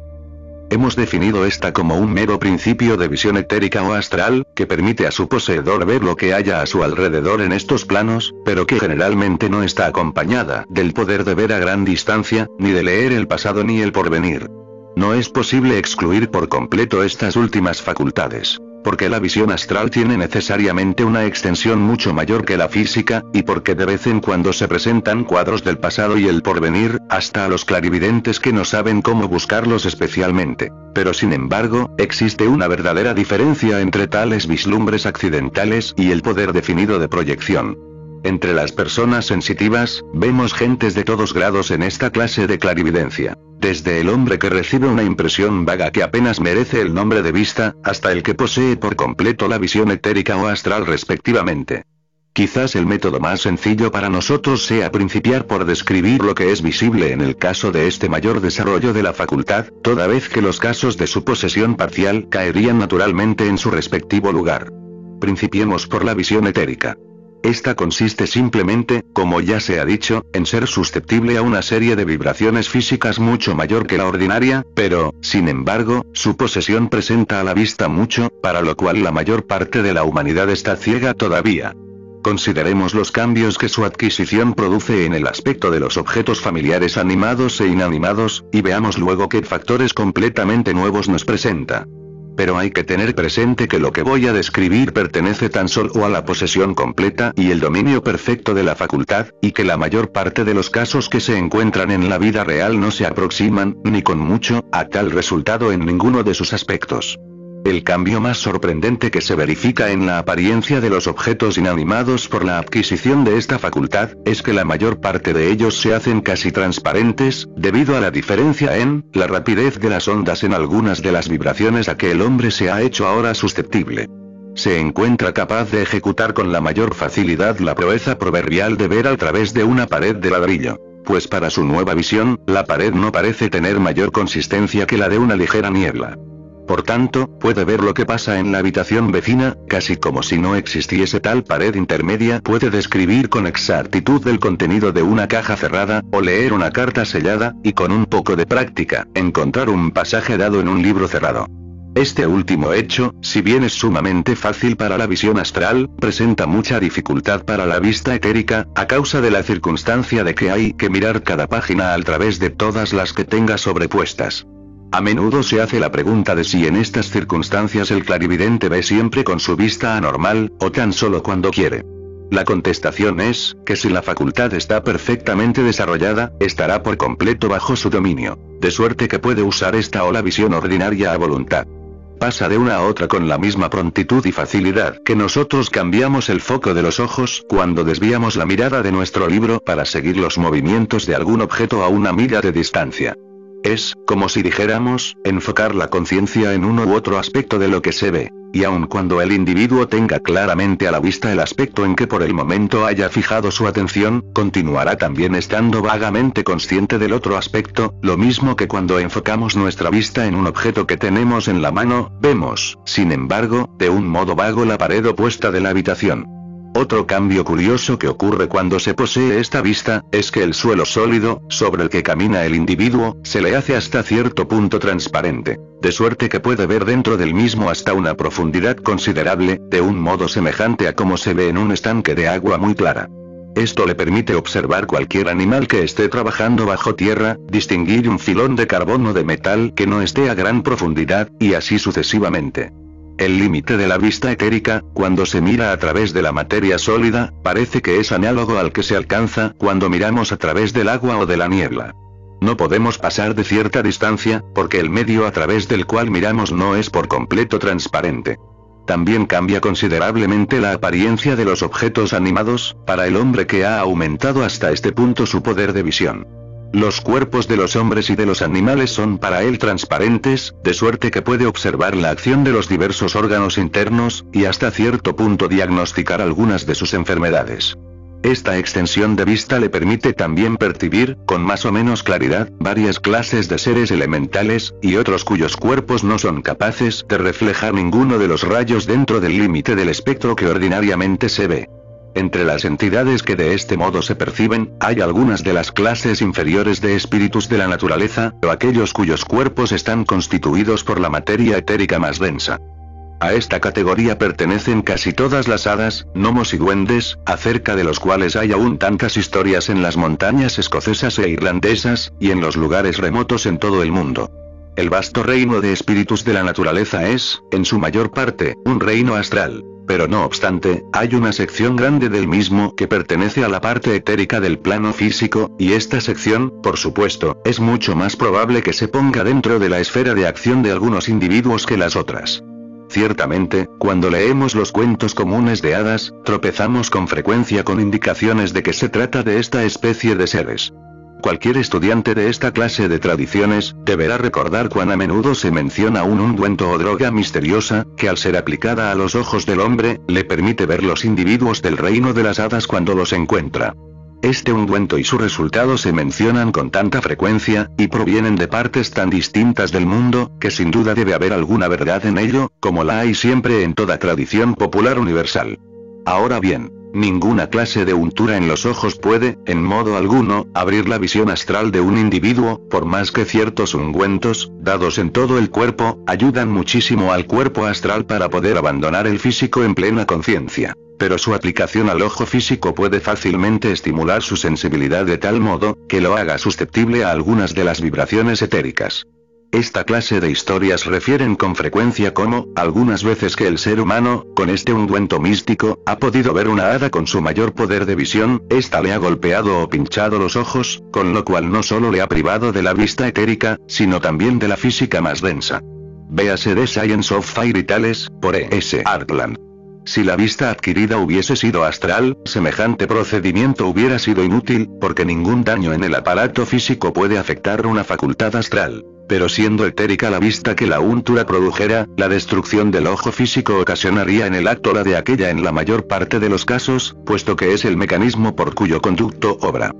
Hemos definido esta como un mero principio de visión etérica o astral, que permite a su poseedor ver lo que haya a su alrededor en estos planos, pero que generalmente no está acompañada del poder de ver a gran distancia, ni de leer el pasado ni el porvenir. No es posible excluir por completo estas últimas facultades, porque la visión astral tiene necesariamente una extensión mucho mayor que la física, y porque de vez en cuando se presentan cuadros del pasado y el porvenir, hasta a los clarividentes que no saben cómo buscarlos especialmente. Pero sin embargo, existe una verdadera diferencia entre tales vislumbres accidentales y el poder definido de proyección. Entre las personas sensitivas, vemos gentes de todos grados en esta clase de clarividencia. Desde el hombre que recibe una impresión vaga que apenas merece el nombre de vista, hasta el que posee por completo la visión etérica o astral respectivamente. Quizás el método más sencillo para nosotros sea principiar por describir lo que es visible en el caso de este mayor desarrollo de la facultad, toda vez que los casos de su posesión parcial caerían naturalmente en su respectivo lugar. Principiemos por la visión etérica. Esta consiste simplemente, como ya se ha dicho, en ser susceptible a una serie de vibraciones físicas mucho mayor que la ordinaria, pero, sin embargo, su posesión presenta a la vista mucho, para lo cual la mayor parte de la humanidad está ciega todavía. Consideremos los cambios que su adquisición produce en el aspecto de los objetos familiares animados e inanimados, y veamos luego qué factores completamente nuevos nos presenta. Pero hay que tener presente que lo que voy a describir pertenece tan solo a la posesión completa y el dominio perfecto de la facultad, y que la mayor parte de los casos que se encuentran en la vida real no se aproximan, ni con mucho, a tal resultado en ninguno de sus aspectos. El cambio más sorprendente que se verifica en la apariencia de los objetos inanimados por la adquisición de esta facultad, es que la mayor parte de ellos se hacen casi transparentes, debido a la diferencia en, la rapidez de las ondas en algunas de las vibraciones a que el hombre se ha hecho ahora susceptible. Se encuentra capaz de ejecutar con la mayor facilidad la proeza proverbial de ver a través de una pared de ladrillo. Pues para su nueva visión, la pared no parece tener mayor consistencia que la de una ligera niebla. Por tanto, puede ver lo que pasa en la habitación vecina, casi como si no existiese tal pared intermedia, puede describir con exactitud el contenido de una caja cerrada, o leer una carta sellada, y con un poco de práctica, encontrar un pasaje dado en un libro cerrado. Este último hecho, si bien es sumamente fácil para la visión astral, presenta mucha dificultad para la vista etérica, a causa de la circunstancia de que hay que mirar cada página al través de todas las que tenga sobrepuestas. A menudo se hace la pregunta de si en estas circunstancias el clarividente ve siempre con su vista anormal, o tan solo cuando quiere. La contestación es, que si la facultad está perfectamente desarrollada, estará por completo bajo su dominio, de suerte que puede usar esta o la visión ordinaria a voluntad. Pasa de una a otra con la misma prontitud y facilidad que nosotros cambiamos el foco de los ojos cuando desviamos la mirada de nuestro libro para seguir los movimientos de algún objeto a una milla de distancia. Es, como si dijéramos, enfocar la conciencia en uno u otro aspecto de lo que se ve. Y aun cuando el individuo tenga claramente a la vista el aspecto en que por el momento haya fijado su atención, continuará también estando vagamente consciente del otro aspecto, lo mismo que cuando enfocamos nuestra vista en un objeto que tenemos en la mano, vemos, sin embargo, de un modo vago la pared opuesta de la habitación. Otro cambio curioso que ocurre cuando se posee esta vista, es que el suelo sólido, sobre el que camina el individuo, se le hace hasta cierto punto transparente, de suerte que puede ver dentro del mismo hasta una profundidad considerable, de un modo semejante a como se ve en un estanque de agua muy clara. Esto le permite observar cualquier animal que esté trabajando bajo tierra, distinguir un filón de carbón o de metal que no esté a gran profundidad, y así sucesivamente. El límite de la vista etérica, cuando se mira a través de la materia sólida, parece que es análogo al que se alcanza cuando miramos a través del agua o de la niebla. no podemos pasar de cierta distancia, porque el medio a través del cual miramos no es por completo transparente. También cambia considerablemente la apariencia de los objetos animados, para el hombre que ha aumentado hasta este punto su poder de visión. Los cuerpos de los hombres y de los animales son para él transparentes, de suerte que puede observar la acción de los diversos órganos internos, y hasta cierto punto diagnosticar algunas de sus enfermedades. Esta extensión de vista le permite también percibir, con más o menos claridad, varias clases de seres elementales, y otros cuyos cuerpos no son capaces de reflejar ninguno de los rayos dentro del límite del espectro que ordinariamente se ve. Entre las entidades que de este modo se perciben, hay algunas de las clases inferiores de espíritus de la naturaleza, o aquellos cuyos cuerpos están constituidos por la materia etérica más densa. A esta categoría pertenecen casi todas las hadas, gnomos y duendes, acerca de los cuales hay aún tantas historias en las montañas escocesas e irlandesas, y en los lugares remotos en todo el mundo. El vasto reino de espíritus de la naturaleza es, en su mayor parte, un reino astral. Pero no obstante, hay una sección grande del mismo que pertenece a la parte etérica del plano físico, y esta sección, por supuesto, es mucho más probable que se ponga dentro de la esfera de acción de algunos individuos que las otras. Ciertamente, cuando leemos los cuentos comunes de hadas, tropezamos con frecuencia con indicaciones de que se trata de esta especie de seres. Cualquier estudiante de esta clase de tradiciones, deberá recordar cuán a menudo se menciona un ungüento o droga misteriosa, que al ser aplicada a los ojos del hombre, le permite ver los individuos del reino de las hadas cuando los encuentra. Este ungüento y su resultado se mencionan con tanta frecuencia, y provienen de partes tan distintas del mundo, que sin duda debe haber alguna verdad en ello, como la hay siempre en toda tradición popular universal. Ahora bien, ninguna clase de untura en los ojos puede, en modo alguno, abrir la visión astral de un individuo, por más que ciertos ungüentos, dados en todo el cuerpo, ayudan muchísimo al cuerpo astral para poder abandonar el físico en plena conciencia pero su aplicación al ojo físico puede fácilmente estimular su sensibilidad de tal modo, que lo haga susceptible a algunas de las vibraciones etéricas. Esta clase de historias refieren con frecuencia cómo, algunas veces que el ser humano, con este ungüento místico, ha podido ver una hada con su mayor poder de visión, esta le ha golpeado o pinchado los ojos, con lo cual no solo le ha privado de la vista etérica, sino también de la física más densa. Véase The Science of Fire y tales, por E. S. Artland. Si la vista adquirida hubiese sido astral, semejante procedimiento hubiera sido inútil, porque ningún daño en el aparato físico puede afectar una facultad astral. Pero siendo etérica la vista que la untura produjera, la destrucción del ojo físico ocasionaría en el acto la de aquella en la mayor parte de los casos, puesto que es el mecanismo por cuyo conducto obra.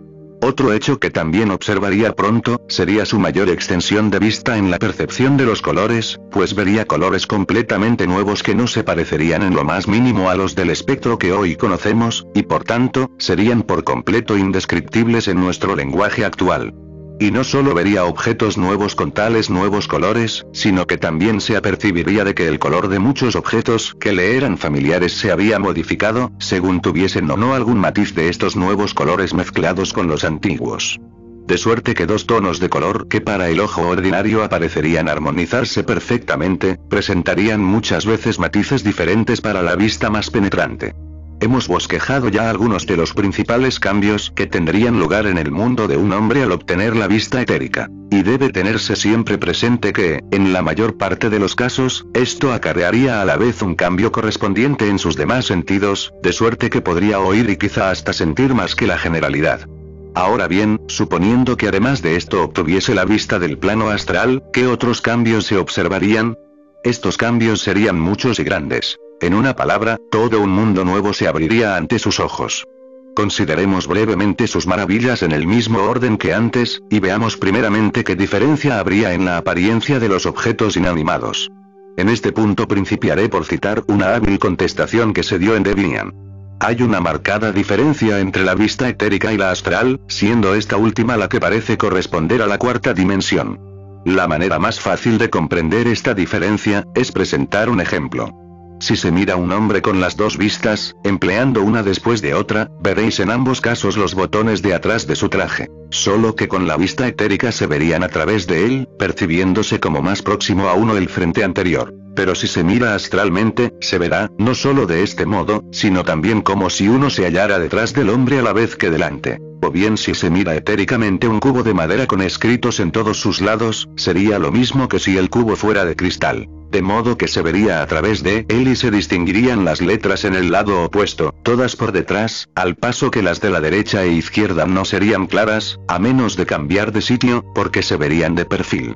Otro hecho que también observaría pronto, sería su mayor extensión de vista en la percepción de los colores, pues vería colores completamente nuevos que no se parecerían en lo más mínimo a los del espectro que hoy conocemos, y por tanto, serían por completo indescriptibles en nuestro lenguaje actual. Y no solo vería objetos nuevos con tales nuevos colores, sino que también se apercibiría de que el color de muchos objetos que le eran familiares se había modificado, según tuviesen o no algún matiz de estos nuevos colores mezclados con los antiguos. De suerte que dos tonos de color que para el ojo ordinario aparecerían armonizarse perfectamente, presentarían muchas veces matices diferentes para la vista más penetrante. Hemos bosquejado ya algunos de los principales cambios que tendrían lugar en el mundo de un hombre al obtener la vista etérica. Y debe tenerse siempre presente que, en la mayor parte de los casos, esto acarrearía a la vez un cambio correspondiente en sus demás sentidos, de suerte que podría oír y quizá hasta sentir más que la generalidad. Ahora bien, suponiendo que además de esto obtuviese la vista del plano astral, ¿qué otros cambios se observarían? Estos cambios serían muchos y grandes. En una palabra, todo un mundo nuevo se abriría ante sus ojos. Consideremos brevemente sus maravillas en el mismo orden que antes, y veamos primeramente qué diferencia habría en la apariencia de los objetos inanimados. En este punto principiaré por citar una hábil contestación que se dio en Devinian. Hay una marcada diferencia entre la vista etérica y la astral, siendo esta última la que parece corresponder a la cuarta dimensión. La manera más fácil de comprender esta diferencia, es presentar un ejemplo. Si se mira un hombre con las dos vistas, empleando una después de otra, veréis en ambos casos los botones de atrás de su traje. Solo que con la vista etérica se verían a través de él, percibiéndose como más próximo a uno el frente anterior. Pero si se mira astralmente, se verá, no solo de este modo, sino también como si uno se hallara detrás del hombre a la vez que delante. O bien si se mira etéricamente un cubo de madera con escritos en todos sus lados, sería lo mismo que si el cubo fuera de cristal. De modo que se vería a través de él y se distinguirían las letras en el lado opuesto, todas por detrás, al paso que las de la derecha e izquierda no serían claras, a menos de cambiar de sitio, porque se verían de perfil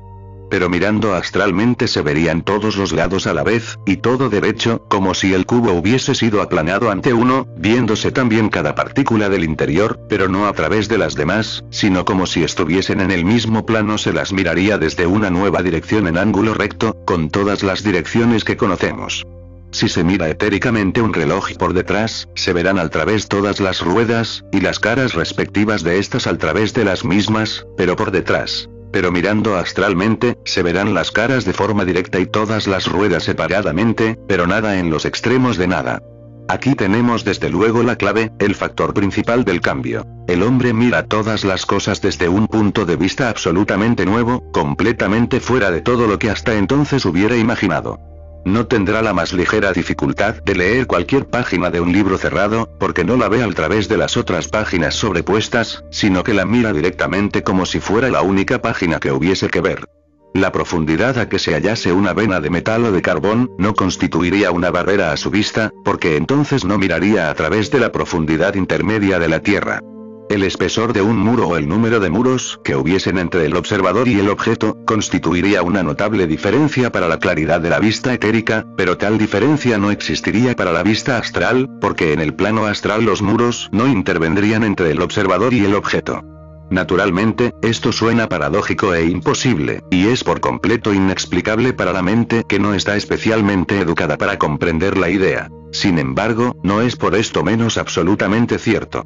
pero mirando astralmente se verían todos los lados a la vez, y todo derecho, como si el cubo hubiese sido aplanado ante uno, viéndose también cada partícula del interior, pero no a través de las demás, sino como si estuviesen en el mismo plano se las miraría desde una nueva dirección en ángulo recto, con todas las direcciones que conocemos. Si se mira etéricamente un reloj por detrás, se verán al través todas las ruedas, y las caras respectivas de estas al través de las mismas, pero por detrás. Pero mirando astralmente, se verán las caras de forma directa y todas las ruedas separadamente, pero nada en los extremos de nada. Aquí tenemos desde luego la clave, el factor principal del cambio. El hombre mira todas las cosas desde un punto de vista absolutamente nuevo, completamente fuera de todo lo que hasta entonces hubiera imaginado. No tendrá la más ligera dificultad de leer cualquier página de un libro cerrado, porque no la ve al través de las otras páginas sobrepuestas, sino que la mira directamente como si fuera la única página que hubiese que ver. La profundidad a que se hallase una vena de metal o de carbón, no constituiría una barrera a su vista, porque entonces no miraría a través de la profundidad intermedia de la Tierra. El espesor de un muro o el número de muros que hubiesen entre el observador y el objeto, constituiría una notable diferencia para la claridad de la vista etérica, pero tal diferencia no existiría para la vista astral, porque en el plano astral los muros no intervendrían entre el observador y el objeto. Naturalmente, esto suena paradójico e imposible, y es por completo inexplicable para la mente que no está especialmente educada para comprender la idea. Sin embargo, no es por esto menos absolutamente cierto.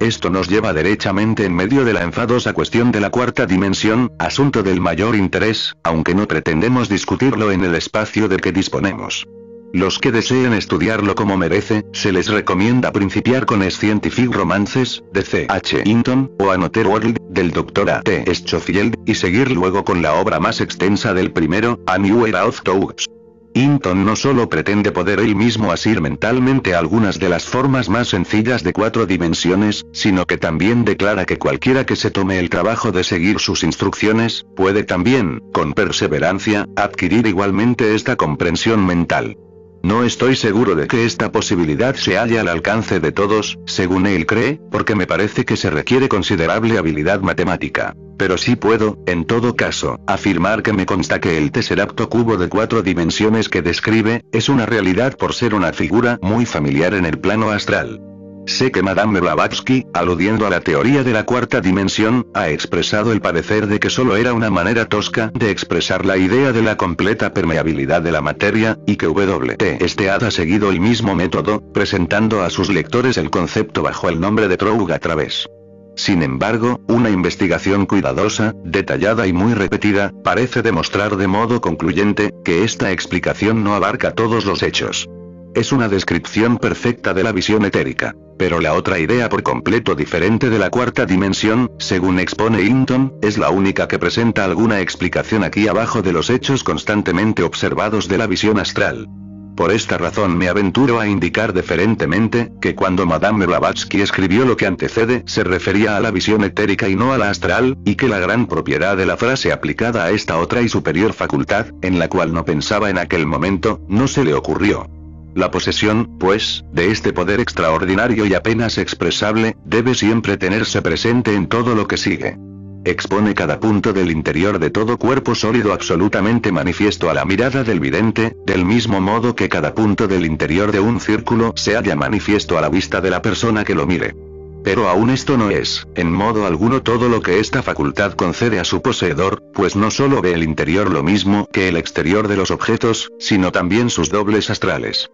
Esto nos lleva derechamente en medio de la enfadosa cuestión de la cuarta dimensión, asunto del mayor interés, aunque no pretendemos discutirlo en el espacio del que disponemos. Los que deseen estudiarlo como merece, se les recomienda principiar con Scientific Romances, de C. H. Hinton, o Another World, del Dr. A. T. Schofield, y seguir luego con la obra más extensa del primero, A New Era of. Hinton no solo pretende poder él mismo asir mentalmente algunas de las formas más sencillas de cuatro dimensiones, sino que también declara que cualquiera que se tome el trabajo de seguir sus instrucciones, puede también, con perseverancia, adquirir igualmente esta comprensión mental. No estoy seguro de que esta posibilidad se halla al alcance de todos, según él cree, porque me parece que se requiere considerable habilidad matemática. Pero sí puedo, en todo caso, afirmar que me consta que el tesseracto cubo de cuatro dimensiones que describe, es una realidad por ser una figura muy familiar en el plano astral. Sé que Madame Blavatsky, aludiendo a la teoría de la cuarta dimensión, ha expresado el parecer de que solo era una manera tosca de expresar la idea de la completa permeabilidad de la materia, y que W.T. Stead ha seguido el mismo método, presentando a sus lectores el concepto bajo el nombre de Troug a través. Sin embargo, una investigación cuidadosa, detallada y muy repetida, parece demostrar de modo concluyente, que esta explicación no abarca todos los hechos. Es una descripción perfecta de la visión etérica. Pero la otra idea por completo diferente de la cuarta dimensión, según expone Hinton, es la única que presenta alguna explicación aquí abajo de los hechos constantemente observados de la visión astral. Por esta razón me aventuro a indicar deferentemente, que cuando Madame Blavatsky escribió lo que antecede, se refería a la visión etérica y no a la astral, y que la gran propiedad de la frase aplicada a esta otra y superior facultad, en la cual no pensaba en aquel momento, no se le ocurrió. La posesión, pues, de este poder extraordinario y apenas expresable, debe siempre tenerse presente en todo lo que sigue. Expone cada punto del interior de todo cuerpo sólido absolutamente manifiesto a la mirada del vidente, del mismo modo que cada punto del interior de un círculo se halla manifiesto a la vista de la persona que lo mire. Pero aún esto no es, en modo alguno todo lo que esta facultad concede a su poseedor, pues no solo ve el interior lo mismo que el exterior de los objetos, sino también sus dobles astrales.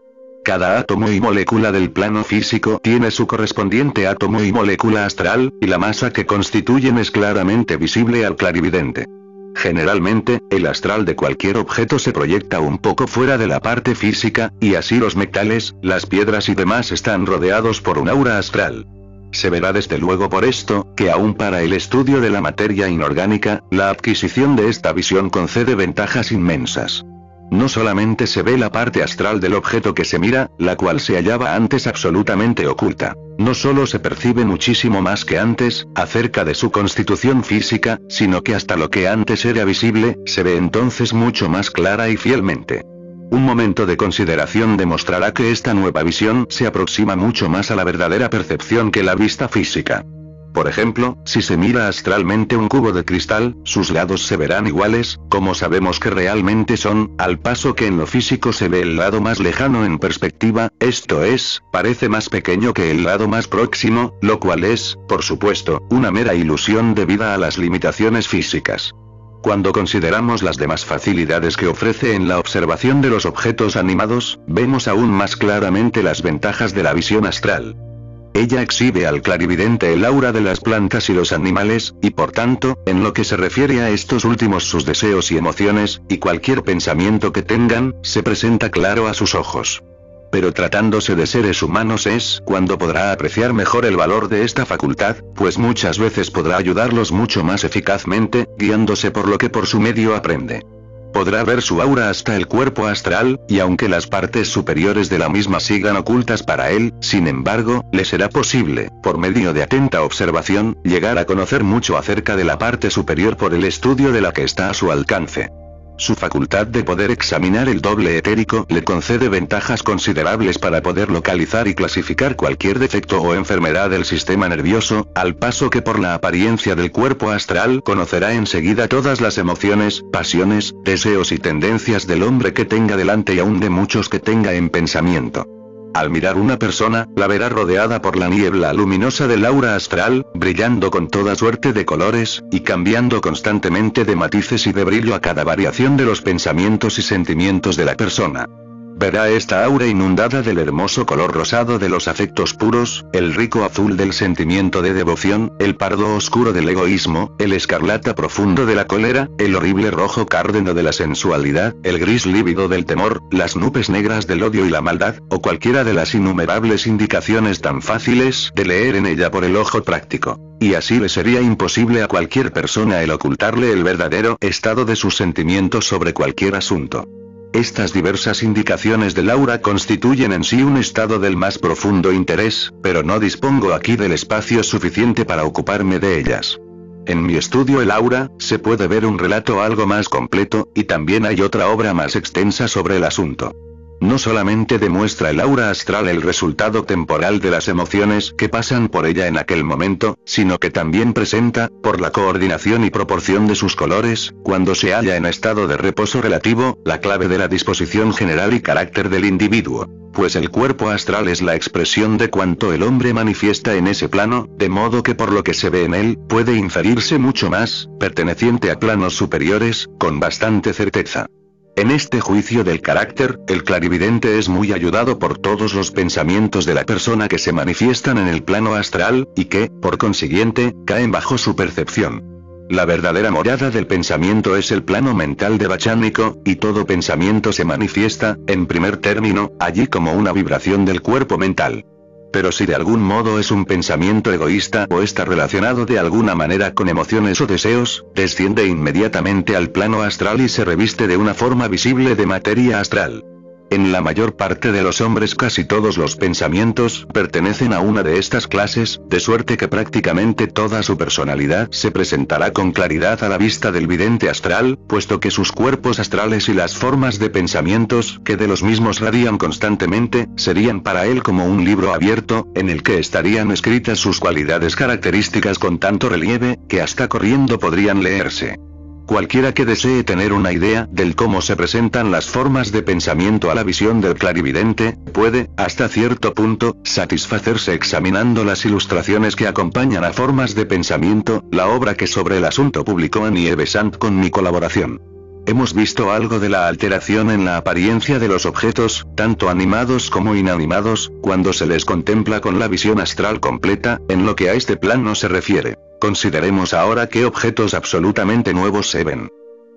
Cada átomo y molécula del plano físico tiene su correspondiente átomo y molécula astral, y la masa que constituyen es claramente visible al clarividente. Generalmente, el astral de cualquier objeto se proyecta un poco fuera de la parte física, y así los metales, las piedras y demás están rodeados por un aura astral. Se verá desde luego por esto, que aún para el estudio de la materia inorgánica, la adquisición de esta visión concede ventajas inmensas. No solamente se ve la parte astral del objeto que se mira, la cual se hallaba antes absolutamente oculta. No solo se percibe muchísimo más que antes, acerca de su constitución física, sino que hasta lo que antes era visible, se ve entonces mucho más clara y fielmente. Un momento de consideración demostrará que esta nueva visión se aproxima mucho más a la verdadera percepción que la vista física. Por ejemplo, si se mira astralmente un cubo de cristal, sus lados se verán iguales, como sabemos que realmente son, al paso que en lo físico se ve el lado más lejano en perspectiva, esto es, parece más pequeño que el lado más próximo, lo cual es, por supuesto, una mera ilusión debida a las limitaciones físicas. Cuando consideramos las demás facilidades que ofrece en la observación de los objetos animados, vemos aún más claramente las ventajas de la visión astral. Ella exhibe al clarividente el aura de las plantas y los animales, y por tanto, en lo que se refiere a estos últimos sus deseos y emociones, y cualquier pensamiento que tengan, se presenta claro a sus ojos. Pero tratándose de seres humanos es cuando podrá apreciar mejor el valor de esta facultad, pues muchas veces podrá ayudarlos mucho más eficazmente, guiándose por lo que por su medio aprende podrá ver su aura hasta el cuerpo astral, y aunque las partes superiores de la misma sigan ocultas para él, sin embargo, le será posible, por medio de atenta observación, llegar a conocer mucho acerca de la parte superior por el estudio de la que está a su alcance. Su facultad de poder examinar el doble etérico le concede ventajas considerables para poder localizar y clasificar cualquier defecto o enfermedad del sistema nervioso, al paso que por la apariencia del cuerpo astral conocerá enseguida todas las emociones, pasiones, deseos y tendencias del hombre que tenga delante y aún de muchos que tenga en pensamiento. Al mirar una persona, la verá rodeada por la niebla luminosa del aura astral, brillando con toda suerte de colores, y cambiando constantemente de matices y de brillo a cada variación de los pensamientos y sentimientos de la persona. Verá esta aura inundada del hermoso color rosado de los afectos puros, el rico azul del sentimiento de devoción, el pardo oscuro del egoísmo, el escarlata profundo de la cólera, el horrible rojo cárdeno de la sensualidad, el gris lívido del temor, las nubes negras del odio y la maldad, o cualquiera de las innumerables indicaciones tan fáciles de leer en ella por el ojo práctico. Y así le sería imposible a cualquier persona el ocultarle el verdadero estado de sus sentimientos sobre cualquier asunto. Estas diversas indicaciones del aura constituyen en sí un estado del más profundo interés, pero no dispongo aquí del espacio suficiente para ocuparme de ellas. En mi estudio El aura, se puede ver un relato algo más completo, y también hay otra obra más extensa sobre el asunto. No solamente demuestra el aura astral el resultado temporal de las emociones que pasan por ella en aquel momento, sino que también presenta, por la coordinación y proporción de sus colores, cuando se halla en estado de reposo relativo, la clave de la disposición general y carácter del individuo. Pues el cuerpo astral es la expresión de cuanto el hombre manifiesta en ese plano, de modo que por lo que se ve en él, puede inferirse mucho más, perteneciente a planos superiores, con bastante certeza. En este juicio del carácter, el clarividente es muy ayudado por todos los pensamientos de la persona que se manifiestan en el plano astral, y que, por consiguiente, caen bajo su percepción. La verdadera morada del pensamiento es el plano mental de Bachánico, y todo pensamiento se manifiesta, en primer término, allí como una vibración del cuerpo mental. Pero si de algún modo es un pensamiento egoísta o está relacionado de alguna manera con emociones o deseos, desciende inmediatamente al plano astral y se reviste de una forma visible de materia astral. En la mayor parte de los hombres casi todos los pensamientos pertenecen a una de estas clases, de suerte que prácticamente toda su personalidad se presentará con claridad a la vista del vidente astral, puesto que sus cuerpos astrales y las formas de pensamientos que de los mismos radian constantemente, serían para él como un libro abierto, en el que estarían escritas sus cualidades características con tanto relieve, que hasta corriendo podrían leerse. Cualquiera que desee tener una idea del cómo se presentan las formas de pensamiento a la visión del clarividente, puede, hasta cierto punto, satisfacerse examinando las ilustraciones que acompañan a formas de pensamiento, la obra que sobre el asunto publicó Annie Besant con mi colaboración. Hemos visto algo de la alteración en la apariencia de los objetos, tanto animados como inanimados, cuando se les contempla con la visión astral completa, en lo que a este plano se refiere. Consideremos ahora qué objetos absolutamente nuevos se ven.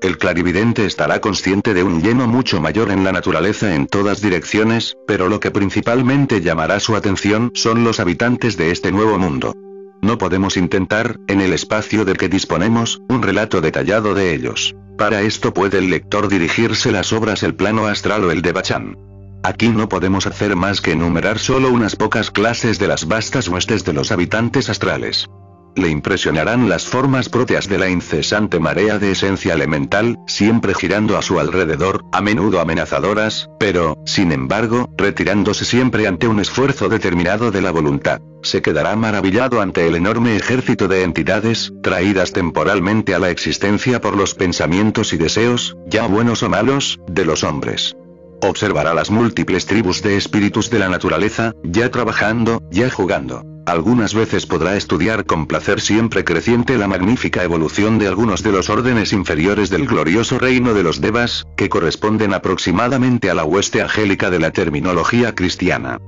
El clarividente estará consciente de un lleno mucho mayor en la naturaleza en todas direcciones, pero lo que principalmente llamará su atención son los habitantes de este nuevo mundo. No podemos intentar, en el espacio de que disponemos, un relato detallado de ellos. Para esto puede el lector dirigirse las obras El plano astral o el de Bachan. Aquí no podemos hacer más que enumerar solo unas pocas clases de las vastas huestes de los habitantes astrales le impresionarán las formas propias de la incesante marea de esencia elemental, siempre girando a su alrededor, a menudo amenazadoras, pero, sin embargo, retirándose siempre ante un esfuerzo determinado de la voluntad. Se quedará maravillado ante el enorme ejército de entidades, traídas temporalmente a la existencia por los pensamientos y deseos, ya buenos o malos, de los hombres. Observará las múltiples tribus de espíritus de la naturaleza, ya trabajando, ya jugando. Algunas veces podrá estudiar con placer siempre creciente la magnífica evolución de algunos de los órdenes inferiores del glorioso reino de los Devas, que corresponden aproximadamente a la hueste angélica de la terminología cristiana.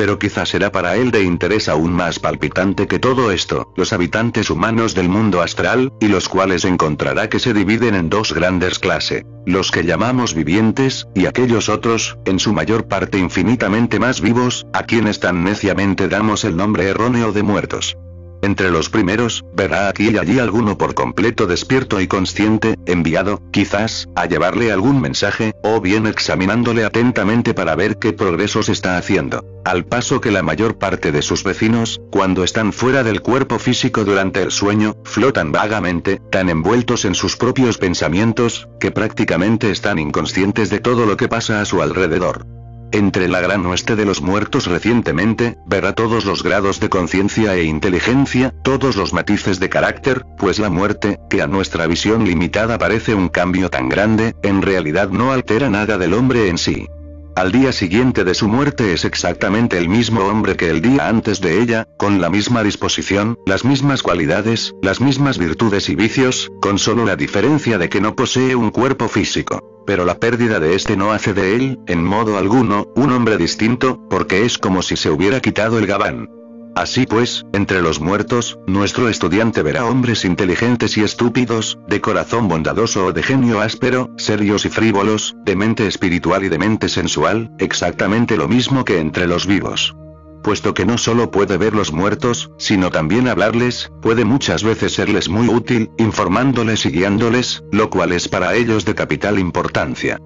Pero quizás será para él de interés aún más palpitante que todo esto, los habitantes humanos del mundo astral, y los cuales encontrará que se dividen en dos grandes clases, los que llamamos vivientes, y aquellos otros, en su mayor parte infinitamente más vivos, a quienes tan neciamente damos el nombre erróneo de muertos. Entre los primeros, verá aquí y allí alguno por completo despierto y consciente, enviado, quizás, a llevarle algún mensaje, o bien examinándole atentamente para ver qué progresos está haciendo. Al paso que la mayor parte de sus vecinos, cuando están fuera del cuerpo físico durante el sueño, flotan vagamente, tan envueltos en sus propios pensamientos, que prácticamente están inconscientes de todo lo que pasa a su alrededor. Entre la gran oeste de los muertos recientemente, verá todos los grados de conciencia e inteligencia, todos los matices de carácter, pues la muerte, que a nuestra visión limitada parece un cambio tan grande, en realidad no altera nada del hombre en sí. Al día siguiente de su muerte es exactamente el mismo hombre que el día antes de ella, con la misma disposición, las mismas cualidades, las mismas virtudes y vicios, con solo la diferencia de que no posee un cuerpo físico pero la pérdida de este no hace de él, en modo alguno, un hombre distinto, porque es como si se hubiera quitado el gabán. Así pues, entre los muertos, nuestro estudiante verá hombres inteligentes y estúpidos, de corazón bondadoso o de genio áspero, serios y frívolos, de mente espiritual y de mente sensual, exactamente lo mismo que entre los vivos puesto que no solo puede ver los muertos, sino también hablarles, puede muchas veces serles muy útil, informándoles y guiándoles, lo cual es para ellos de capital importancia.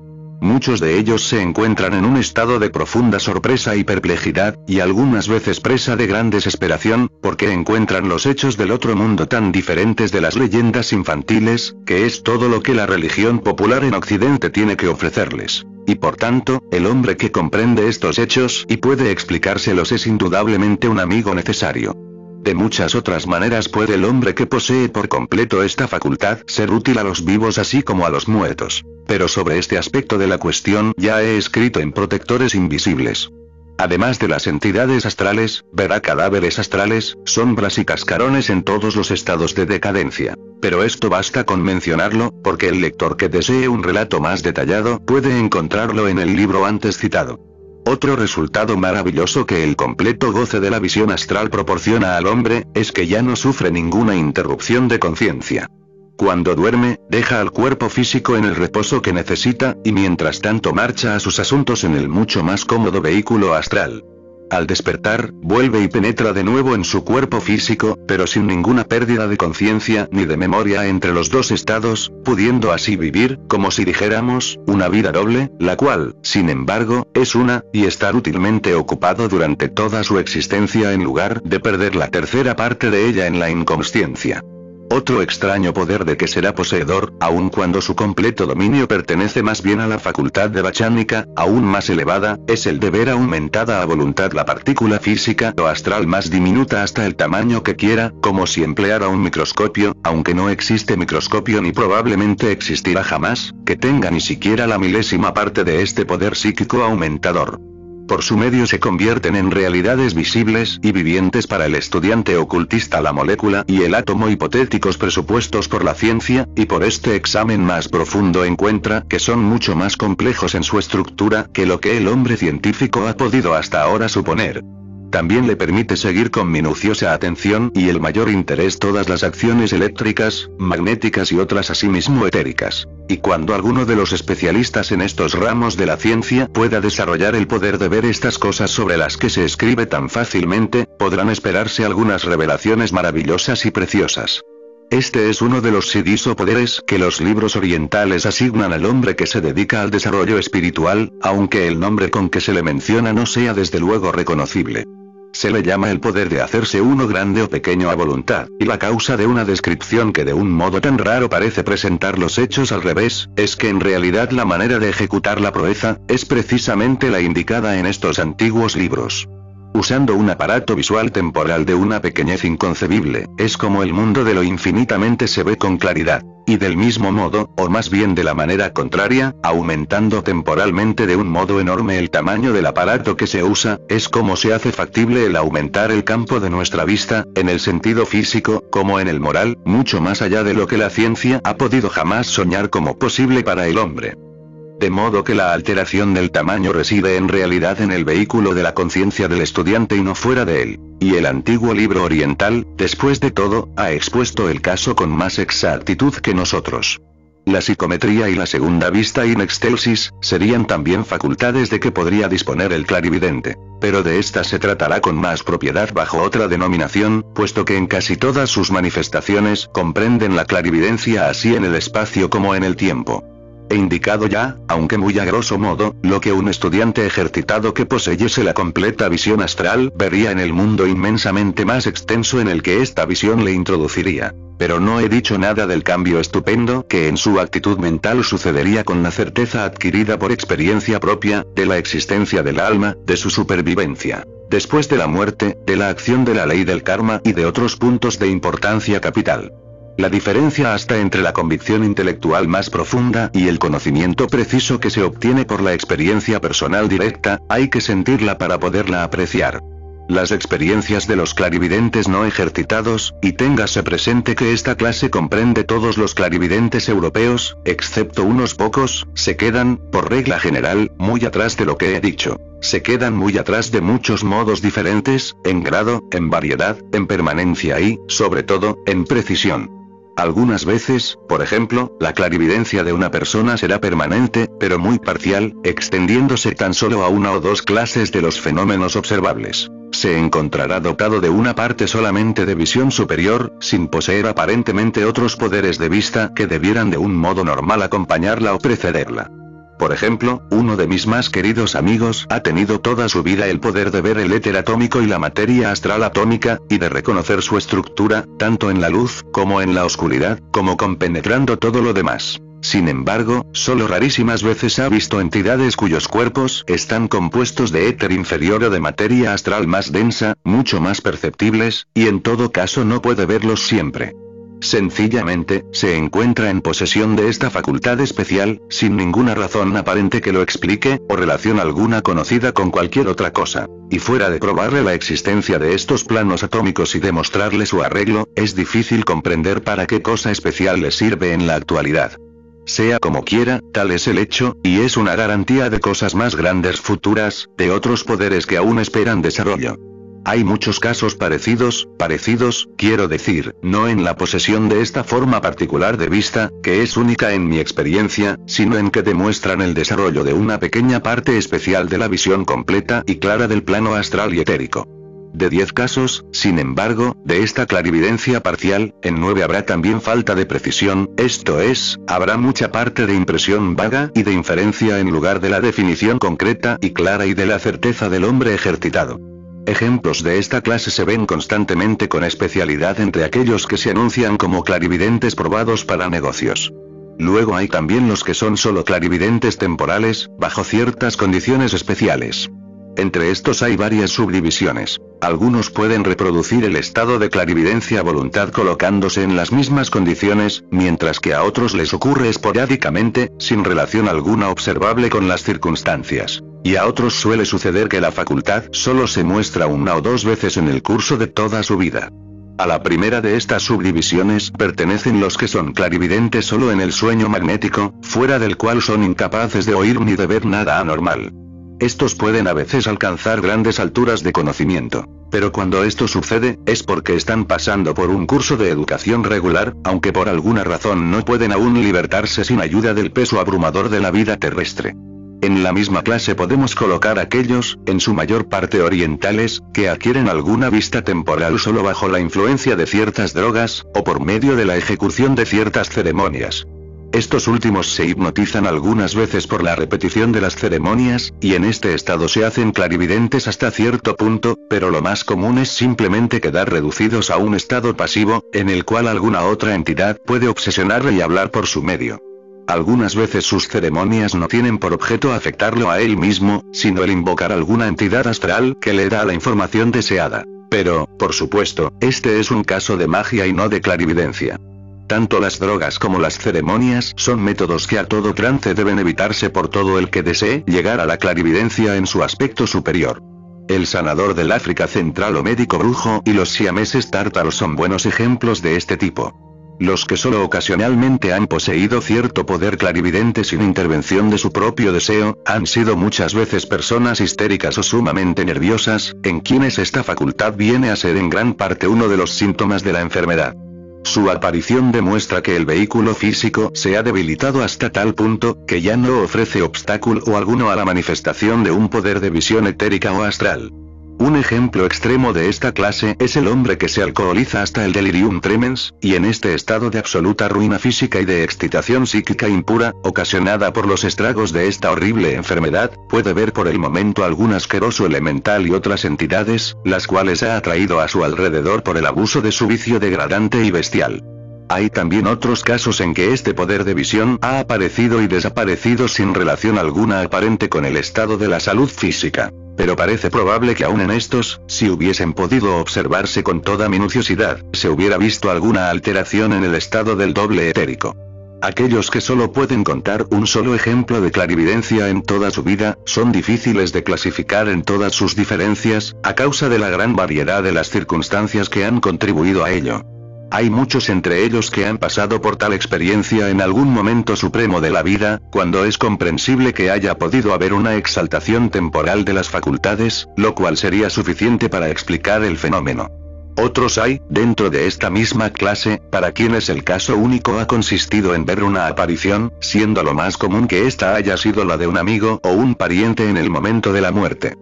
Muchos de ellos se encuentran en un estado de profunda sorpresa y perplejidad, y algunas veces presa de gran desesperación, porque encuentran los hechos del otro mundo tan diferentes de las leyendas infantiles, que es todo lo que la religión popular en Occidente tiene que ofrecerles. Y por tanto, el hombre que comprende estos hechos y puede explicárselos es indudablemente un amigo necesario. De muchas otras maneras puede el hombre que posee por completo esta facultad ser útil a los vivos así como a los muertos. Pero sobre este aspecto de la cuestión ya he escrito en Protectores Invisibles. Además de las entidades astrales, verá cadáveres astrales, sombras y cascarones en todos los estados de decadencia. Pero esto basta con mencionarlo, porque el lector que desee un relato más detallado puede encontrarlo en el libro antes citado. Otro resultado maravilloso que el completo goce de la visión astral proporciona al hombre, es que ya no sufre ninguna interrupción de conciencia. Cuando duerme, deja al cuerpo físico en el reposo que necesita, y mientras tanto marcha a sus asuntos en el mucho más cómodo vehículo astral. Al despertar, vuelve y penetra de nuevo en su cuerpo físico, pero sin ninguna pérdida de conciencia ni de memoria entre los dos estados, pudiendo así vivir, como si dijéramos, una vida doble, la cual, sin embargo, es una, y estar útilmente ocupado durante toda su existencia en lugar de perder la tercera parte de ella en la inconsciencia. Otro extraño poder de que será poseedor, aun cuando su completo dominio pertenece más bien a la facultad de bachánica, aún más elevada, es el de ver aumentada a voluntad la partícula física o astral más diminuta hasta el tamaño que quiera, como si empleara un microscopio, aunque no existe microscopio ni probablemente existirá jamás, que tenga ni siquiera la milésima parte de este poder psíquico aumentador. Por su medio se convierten en realidades visibles y vivientes para el estudiante ocultista la molécula y el átomo hipotéticos presupuestos por la ciencia, y por este examen más profundo encuentra que son mucho más complejos en su estructura que lo que el hombre científico ha podido hasta ahora suponer. También le permite seguir con minuciosa atención y el mayor interés todas las acciones eléctricas, magnéticas y otras asimismo etéricas. Y cuando alguno de los especialistas en estos ramos de la ciencia pueda desarrollar el poder de ver estas cosas sobre las que se escribe tan fácilmente, podrán esperarse algunas revelaciones maravillosas y preciosas. Este es uno de los sidis o poderes que los libros orientales asignan al hombre que se dedica al desarrollo espiritual, aunque el nombre con que se le menciona no sea desde luego reconocible. Se le llama el poder de hacerse uno grande o pequeño a voluntad, y la causa de una descripción que de un modo tan raro parece presentar los hechos al revés, es que en realidad la manera de ejecutar la proeza, es precisamente la indicada en estos antiguos libros usando un aparato visual temporal de una pequeñez inconcebible, es como el mundo de lo infinitamente se ve con claridad. Y del mismo modo, o más bien de la manera contraria, aumentando temporalmente de un modo enorme el tamaño del aparato que se usa, es como se hace factible el aumentar el campo de nuestra vista, en el sentido físico, como en el moral, mucho más allá de lo que la ciencia ha podido jamás soñar como posible para el hombre. De modo que la alteración del tamaño reside en realidad en el vehículo de la conciencia del estudiante y no fuera de él. Y el antiguo libro oriental, después de todo, ha expuesto el caso con más exactitud que nosotros. La psicometría y la segunda vista in excelsis, serían también facultades de que podría disponer el clarividente. Pero de esta se tratará con más propiedad bajo otra denominación, puesto que en casi todas sus manifestaciones comprenden la clarividencia así en el espacio como en el tiempo. He indicado ya, aunque muy a grosso modo, lo que un estudiante ejercitado que poseyese la completa visión astral vería en el mundo inmensamente más extenso en el que esta visión le introduciría. Pero no he dicho nada del cambio estupendo que en su actitud mental sucedería con la certeza adquirida por experiencia propia, de la existencia del alma, de su supervivencia. Después de la muerte, de la acción de la ley del karma y de otros puntos de importancia capital. La diferencia hasta entre la convicción intelectual más profunda y el conocimiento preciso que se obtiene por la experiencia personal directa, hay que sentirla para poderla apreciar. Las experiencias de los clarividentes no ejercitados, y téngase presente que esta clase comprende todos los clarividentes europeos, excepto unos pocos, se quedan, por regla general, muy atrás de lo que he dicho. Se quedan muy atrás de muchos modos diferentes, en grado, en variedad, en permanencia y, sobre todo, en precisión. Algunas veces, por ejemplo, la clarividencia de una persona será permanente, pero muy parcial, extendiéndose tan solo a una o dos clases de los fenómenos observables. Se encontrará dotado de una parte solamente de visión superior, sin poseer aparentemente otros poderes de vista que debieran de un modo normal acompañarla o precederla. Por ejemplo, uno de mis más queridos amigos ha tenido toda su vida el poder de ver el éter atómico y la materia astral atómica, y de reconocer su estructura, tanto en la luz, como en la oscuridad, como compenetrando todo lo demás. Sin embargo, solo rarísimas veces ha visto entidades cuyos cuerpos están compuestos de éter inferior o de materia astral más densa, mucho más perceptibles, y en todo caso no puede verlos siempre. Sencillamente, se encuentra en posesión de esta facultad especial, sin ninguna razón aparente que lo explique, o relación alguna conocida con cualquier otra cosa. Y fuera de probarle la existencia de estos planos atómicos y demostrarle su arreglo, es difícil comprender para qué cosa especial le sirve en la actualidad. Sea como quiera, tal es el hecho, y es una garantía de cosas más grandes futuras, de otros poderes que aún esperan desarrollo. Hay muchos casos parecidos, parecidos, quiero decir, no en la posesión de esta forma particular de vista, que es única en mi experiencia, sino en que demuestran el desarrollo de una pequeña parte especial de la visión completa y clara del plano astral y etérico. De 10 casos, sin embargo, de esta clarividencia parcial, en 9 habrá también falta de precisión, esto es, habrá mucha parte de impresión vaga y de inferencia en lugar de la definición concreta y clara y de la certeza del hombre ejercitado. Ejemplos de esta clase se ven constantemente con especialidad entre aquellos que se anuncian como clarividentes probados para negocios. Luego hay también los que son solo clarividentes temporales, bajo ciertas condiciones especiales. Entre estos hay varias subdivisiones. Algunos pueden reproducir el estado de clarividencia voluntad colocándose en las mismas condiciones, mientras que a otros les ocurre esporádicamente, sin relación alguna observable con las circunstancias. Y a otros suele suceder que la facultad solo se muestra una o dos veces en el curso de toda su vida. A la primera de estas subdivisiones pertenecen los que son clarividentes solo en el sueño magnético, fuera del cual son incapaces de oír ni de ver nada anormal. Estos pueden a veces alcanzar grandes alturas de conocimiento. Pero cuando esto sucede, es porque están pasando por un curso de educación regular, aunque por alguna razón no pueden aún libertarse sin ayuda del peso abrumador de la vida terrestre. En la misma clase podemos colocar aquellos, en su mayor parte orientales, que adquieren alguna vista temporal solo bajo la influencia de ciertas drogas, o por medio de la ejecución de ciertas ceremonias. Estos últimos se hipnotizan algunas veces por la repetición de las ceremonias, y en este estado se hacen clarividentes hasta cierto punto, pero lo más común es simplemente quedar reducidos a un estado pasivo, en el cual alguna otra entidad puede obsesionarle y hablar por su medio. Algunas veces sus ceremonias no tienen por objeto afectarlo a él mismo, sino el invocar alguna entidad astral que le da la información deseada. Pero, por supuesto, este es un caso de magia y no de clarividencia. Tanto las drogas como las ceremonias son métodos que a todo trance deben evitarse por todo el que desee llegar a la clarividencia en su aspecto superior. El sanador del África Central o médico brujo y los siameses tártaros son buenos ejemplos de este tipo. Los que solo ocasionalmente han poseído cierto poder clarividente sin intervención de su propio deseo, han sido muchas veces personas histéricas o sumamente nerviosas, en quienes esta facultad viene a ser en gran parte uno de los síntomas de la enfermedad. Su aparición demuestra que el vehículo físico se ha debilitado hasta tal punto, que ya no ofrece obstáculo alguno a la manifestación de un poder de visión etérica o astral. Un ejemplo extremo de esta clase es el hombre que se alcoholiza hasta el delirium tremens, y en este estado de absoluta ruina física y de excitación psíquica impura, ocasionada por los estragos de esta horrible enfermedad, puede ver por el momento algún asqueroso elemental y otras entidades, las cuales ha atraído a su alrededor por el abuso de su vicio degradante y bestial. Hay también otros casos en que este poder de visión ha aparecido y desaparecido sin relación alguna aparente con el estado de la salud física. Pero parece probable que aún en estos, si hubiesen podido observarse con toda minuciosidad, se hubiera visto alguna alteración en el estado del doble etérico. Aquellos que solo pueden contar un solo ejemplo de clarividencia en toda su vida, son difíciles de clasificar en todas sus diferencias, a causa de la gran variedad de las circunstancias que han contribuido a ello. Hay muchos entre ellos que han pasado por tal experiencia en algún momento supremo de la vida, cuando es comprensible que haya podido haber una exaltación temporal de las facultades, lo cual sería suficiente para explicar el fenómeno. Otros hay, dentro de esta misma clase, para quienes el caso único ha consistido en ver una aparición, siendo lo más común que ésta haya sido la de un amigo o un pariente en el momento de la muerte.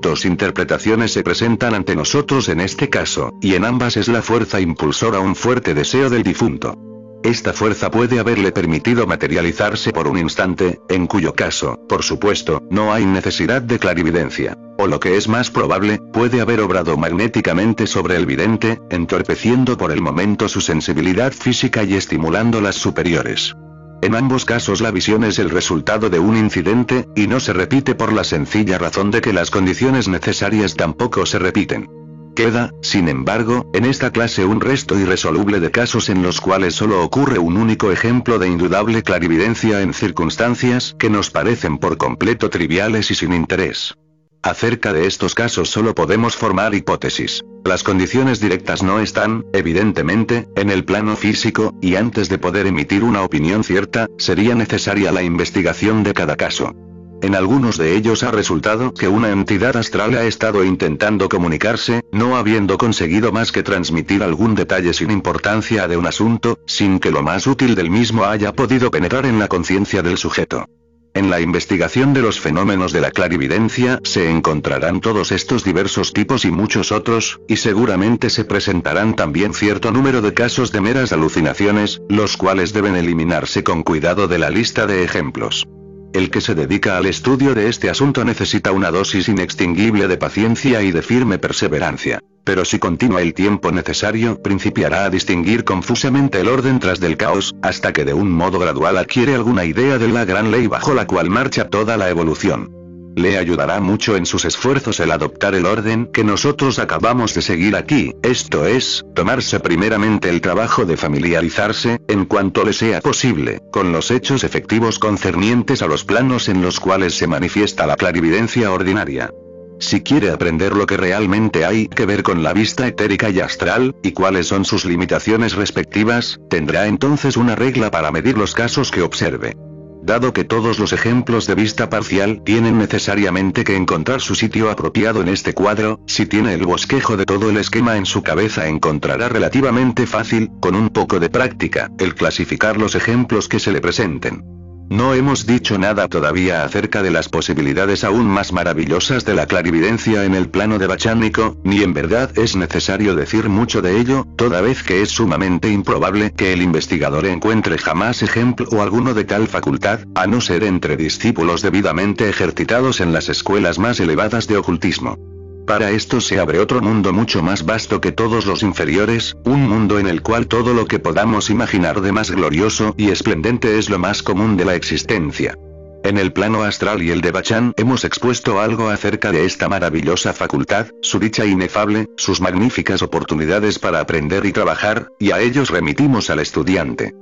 Dos interpretaciones se presentan ante nosotros en este caso, y en ambas es la fuerza impulsora un fuerte deseo del difunto. Esta fuerza puede haberle permitido materializarse por un instante, en cuyo caso, por supuesto, no hay necesidad de clarividencia. O lo que es más probable, puede haber obrado magnéticamente sobre el vidente, entorpeciendo por el momento su sensibilidad física y estimulando las superiores. En ambos casos la visión es el resultado de un incidente, y no se repite por la sencilla razón de que las condiciones necesarias tampoco se repiten. Queda, sin embargo, en esta clase un resto irresoluble de casos en los cuales solo ocurre un único ejemplo de indudable clarividencia en circunstancias que nos parecen por completo triviales y sin interés. Acerca de estos casos solo podemos formar hipótesis. Las condiciones directas no están, evidentemente, en el plano físico, y antes de poder emitir una opinión cierta, sería necesaria la investigación de cada caso. En algunos de ellos ha resultado que una entidad astral ha estado intentando comunicarse, no habiendo conseguido más que transmitir algún detalle sin importancia de un asunto, sin que lo más útil del mismo haya podido penetrar en la conciencia del sujeto. En la investigación de los fenómenos de la clarividencia se encontrarán todos estos diversos tipos y muchos otros, y seguramente se presentarán también cierto número de casos de meras alucinaciones, los cuales deben eliminarse con cuidado de la lista de ejemplos. El que se dedica al estudio de este asunto necesita una dosis inextinguible de paciencia y de firme perseverancia. Pero si continúa el tiempo necesario, principiará a distinguir confusamente el orden tras del caos, hasta que de un modo gradual adquiere alguna idea de la gran ley bajo la cual marcha toda la evolución. Le ayudará mucho en sus esfuerzos el adoptar el orden que nosotros acabamos de seguir aquí, esto es, tomarse primeramente el trabajo de familiarizarse, en cuanto le sea posible, con los hechos efectivos concernientes a los planos en los cuales se manifiesta la clarividencia ordinaria. Si quiere aprender lo que realmente hay que ver con la vista etérica y astral, y cuáles son sus limitaciones respectivas, tendrá entonces una regla para medir los casos que observe. Dado que todos los ejemplos de vista parcial tienen necesariamente que encontrar su sitio apropiado en este cuadro, si tiene el bosquejo de todo el esquema en su cabeza encontrará relativamente fácil, con un poco de práctica, el clasificar los ejemplos que se le presenten. No hemos dicho nada todavía acerca de las posibilidades aún más maravillosas de la clarividencia en el plano de Bachánico, ni en verdad es necesario decir mucho de ello, toda vez que es sumamente improbable que el investigador encuentre jamás ejemplo o alguno de tal facultad, a no ser entre discípulos debidamente ejercitados en las escuelas más elevadas de ocultismo. Para esto se abre otro mundo mucho más vasto que todos los inferiores, un mundo en el cual todo lo que podamos imaginar de más glorioso y esplendente es lo más común de la existencia. En el plano astral y el de Bachan hemos expuesto algo acerca de esta maravillosa facultad, su dicha inefable, sus magníficas oportunidades para aprender y trabajar, y a ellos remitimos al estudiante.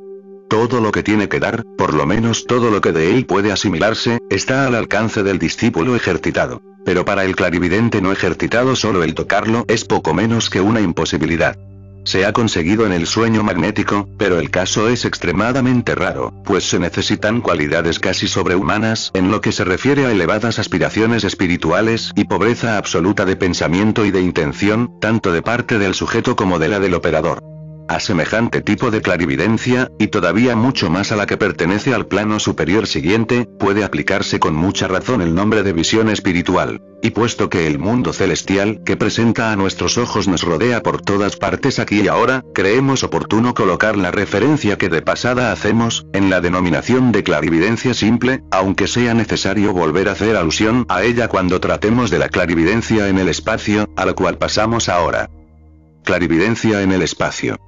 Todo lo que tiene que dar, por lo menos todo lo que de él puede asimilarse, está al alcance del discípulo ejercitado. Pero para el clarividente no ejercitado solo el tocarlo es poco menos que una imposibilidad. Se ha conseguido en el sueño magnético, pero el caso es extremadamente raro, pues se necesitan cualidades casi sobrehumanas en lo que se refiere a elevadas aspiraciones espirituales y pobreza absoluta de pensamiento y de intención, tanto de parte del sujeto como de la del operador. A semejante tipo de clarividencia, y todavía mucho más a la que pertenece al plano superior siguiente, puede aplicarse con mucha razón el nombre de visión espiritual. Y puesto que el mundo celestial que presenta a nuestros ojos nos rodea por todas partes aquí y ahora, creemos oportuno colocar la referencia que de pasada hacemos, en la denominación de clarividencia simple, aunque sea necesario volver a hacer alusión a ella cuando tratemos de la clarividencia en el espacio, a la cual pasamos ahora. Clarividencia en el espacio.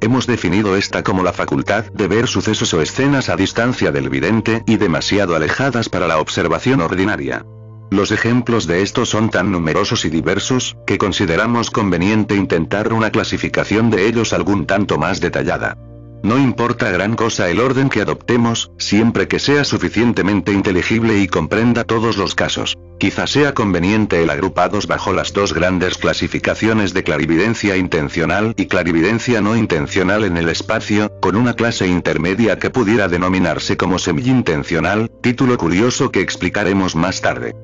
Hemos definido esta como la facultad de ver sucesos o escenas a distancia del vidente y demasiado alejadas para la observación ordinaria. Los ejemplos de esto son tan numerosos y diversos, que consideramos conveniente intentar una clasificación de ellos algún tanto más detallada. No importa gran cosa el orden que adoptemos, siempre que sea suficientemente inteligible y comprenda todos los casos. Quizá sea conveniente el agrupados bajo las dos grandes clasificaciones de clarividencia intencional y clarividencia no intencional en el espacio, con una clase intermedia que pudiera denominarse como semi-intencional, título curioso que explicaremos más tarde.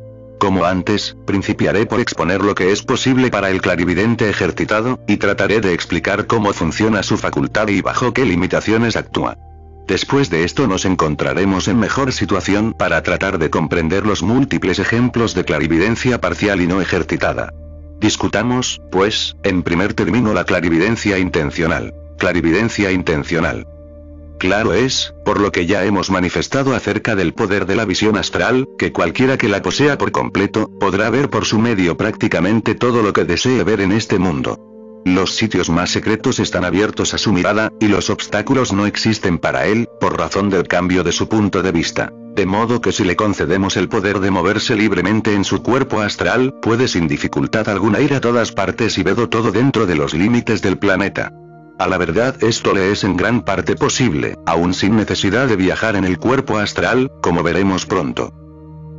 Como antes, principiaré por exponer lo que es posible para el clarividente ejercitado, y trataré de explicar cómo funciona su facultad y bajo qué limitaciones actúa. Después de esto nos encontraremos en mejor situación para tratar de comprender los múltiples ejemplos de clarividencia parcial y no ejercitada. Discutamos, pues, en primer término la clarividencia intencional. Clarividencia intencional. Claro es, por lo que ya hemos manifestado acerca del poder de la visión astral, que cualquiera que la posea por completo, podrá ver por su medio prácticamente todo lo que desee ver en este mundo. Los sitios más secretos están abiertos a su mirada, y los obstáculos no existen para él, por razón del cambio de su punto de vista. De modo que si le concedemos el poder de moverse libremente en su cuerpo astral, puede sin dificultad alguna ir a todas partes y ver todo dentro de los límites del planeta. A la verdad esto le es en gran parte posible, aún sin necesidad de viajar en el cuerpo astral, como veremos pronto.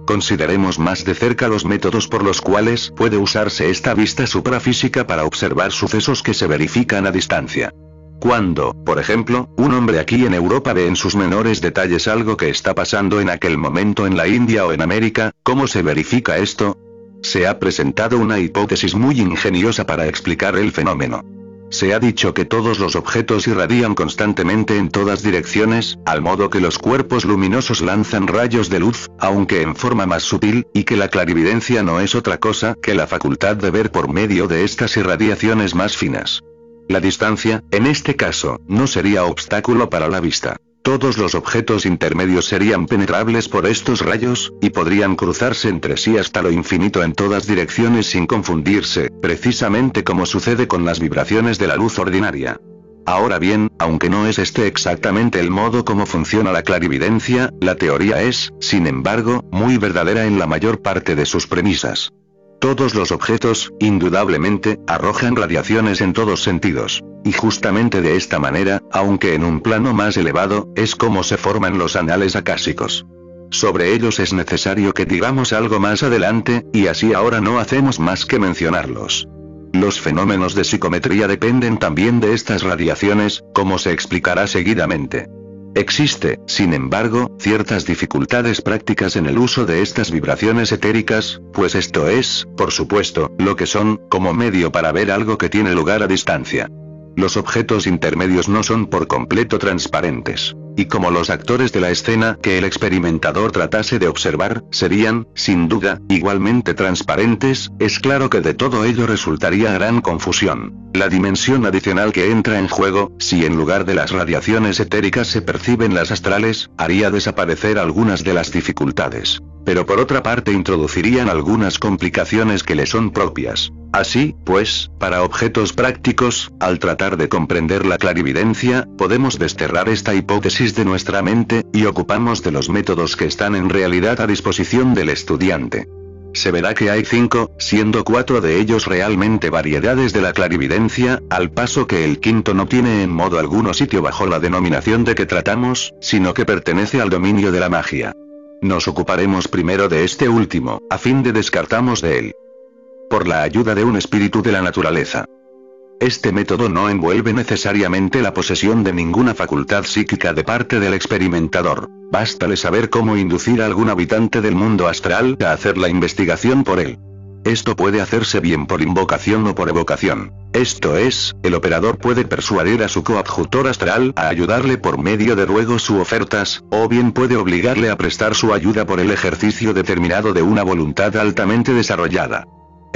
Consideremos más de cerca los métodos por los cuales puede usarse esta vista suprafísica para observar sucesos que se verifican a distancia. Cuando, por ejemplo, un hombre aquí en Europa ve en sus menores detalles algo que está pasando en aquel momento en la India o en América, ¿cómo se verifica esto? Se ha presentado una hipótesis muy ingeniosa para explicar el fenómeno. Se ha dicho que todos los objetos irradian constantemente en todas direcciones, al modo que los cuerpos luminosos lanzan rayos de luz, aunque en forma más sutil, y que la clarividencia no es otra cosa que la facultad de ver por medio de estas irradiaciones más finas. La distancia, en este caso, no sería obstáculo para la vista. Todos los objetos intermedios serían penetrables por estos rayos, y podrían cruzarse entre sí hasta lo infinito en todas direcciones sin confundirse, precisamente como sucede con las vibraciones de la luz ordinaria. Ahora bien, aunque no es este exactamente el modo como funciona la clarividencia, la teoría es, sin embargo, muy verdadera en la mayor parte de sus premisas. Todos los objetos, indudablemente, arrojan radiaciones en todos sentidos. Y justamente de esta manera, aunque en un plano más elevado, es como se forman los anales acásicos. Sobre ellos es necesario que digamos algo más adelante, y así ahora no hacemos más que mencionarlos. Los fenómenos de psicometría dependen también de estas radiaciones, como se explicará seguidamente. Existe, sin embargo, ciertas dificultades prácticas en el uso de estas vibraciones etéricas, pues esto es, por supuesto, lo que son, como medio para ver algo que tiene lugar a distancia. Los objetos intermedios no son por completo transparentes. Y como los actores de la escena que el experimentador tratase de observar, serían, sin duda, igualmente transparentes, es claro que de todo ello resultaría gran confusión. La dimensión adicional que entra en juego, si en lugar de las radiaciones etéricas se perciben las astrales, haría desaparecer algunas de las dificultades. Pero por otra parte introducirían algunas complicaciones que le son propias. Así, pues, para objetos prácticos, al tratar de comprender la clarividencia, podemos desterrar esta hipótesis de nuestra mente, y ocupamos de los métodos que están en realidad a disposición del estudiante. Se verá que hay cinco, siendo cuatro de ellos realmente variedades de la clarividencia, al paso que el quinto no tiene en modo alguno sitio bajo la denominación de que tratamos, sino que pertenece al dominio de la magia. Nos ocuparemos primero de este último, a fin de descartamos de él por la ayuda de un espíritu de la naturaleza. Este método no envuelve necesariamente la posesión de ninguna facultad psíquica de parte del experimentador. Bástale saber cómo inducir a algún habitante del mundo astral a hacer la investigación por él. Esto puede hacerse bien por invocación o por evocación. Esto es, el operador puede persuadir a su coadjutor astral a ayudarle por medio de ruegos u ofertas, o bien puede obligarle a prestar su ayuda por el ejercicio determinado de una voluntad altamente desarrollada.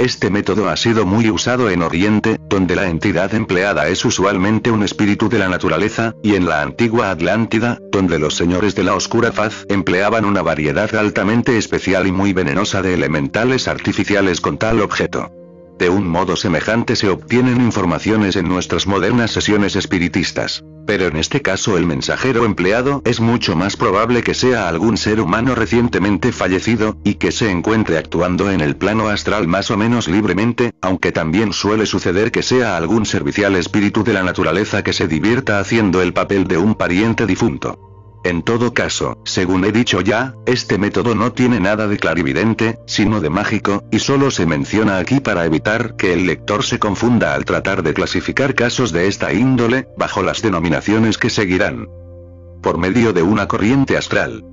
Este método ha sido muy usado en Oriente, donde la entidad empleada es usualmente un espíritu de la naturaleza, y en la antigua Atlántida, donde los señores de la oscura faz empleaban una variedad altamente especial y muy venenosa de elementales artificiales con tal objeto. De un modo semejante se obtienen informaciones en nuestras modernas sesiones espiritistas. Pero en este caso el mensajero empleado es mucho más probable que sea algún ser humano recientemente fallecido, y que se encuentre actuando en el plano astral más o menos libremente, aunque también suele suceder que sea algún servicial espíritu de la naturaleza que se divierta haciendo el papel de un pariente difunto. En todo caso, según he dicho ya, este método no tiene nada de clarividente, sino de mágico, y solo se menciona aquí para evitar que el lector se confunda al tratar de clasificar casos de esta índole, bajo las denominaciones que seguirán. Por medio de una corriente astral.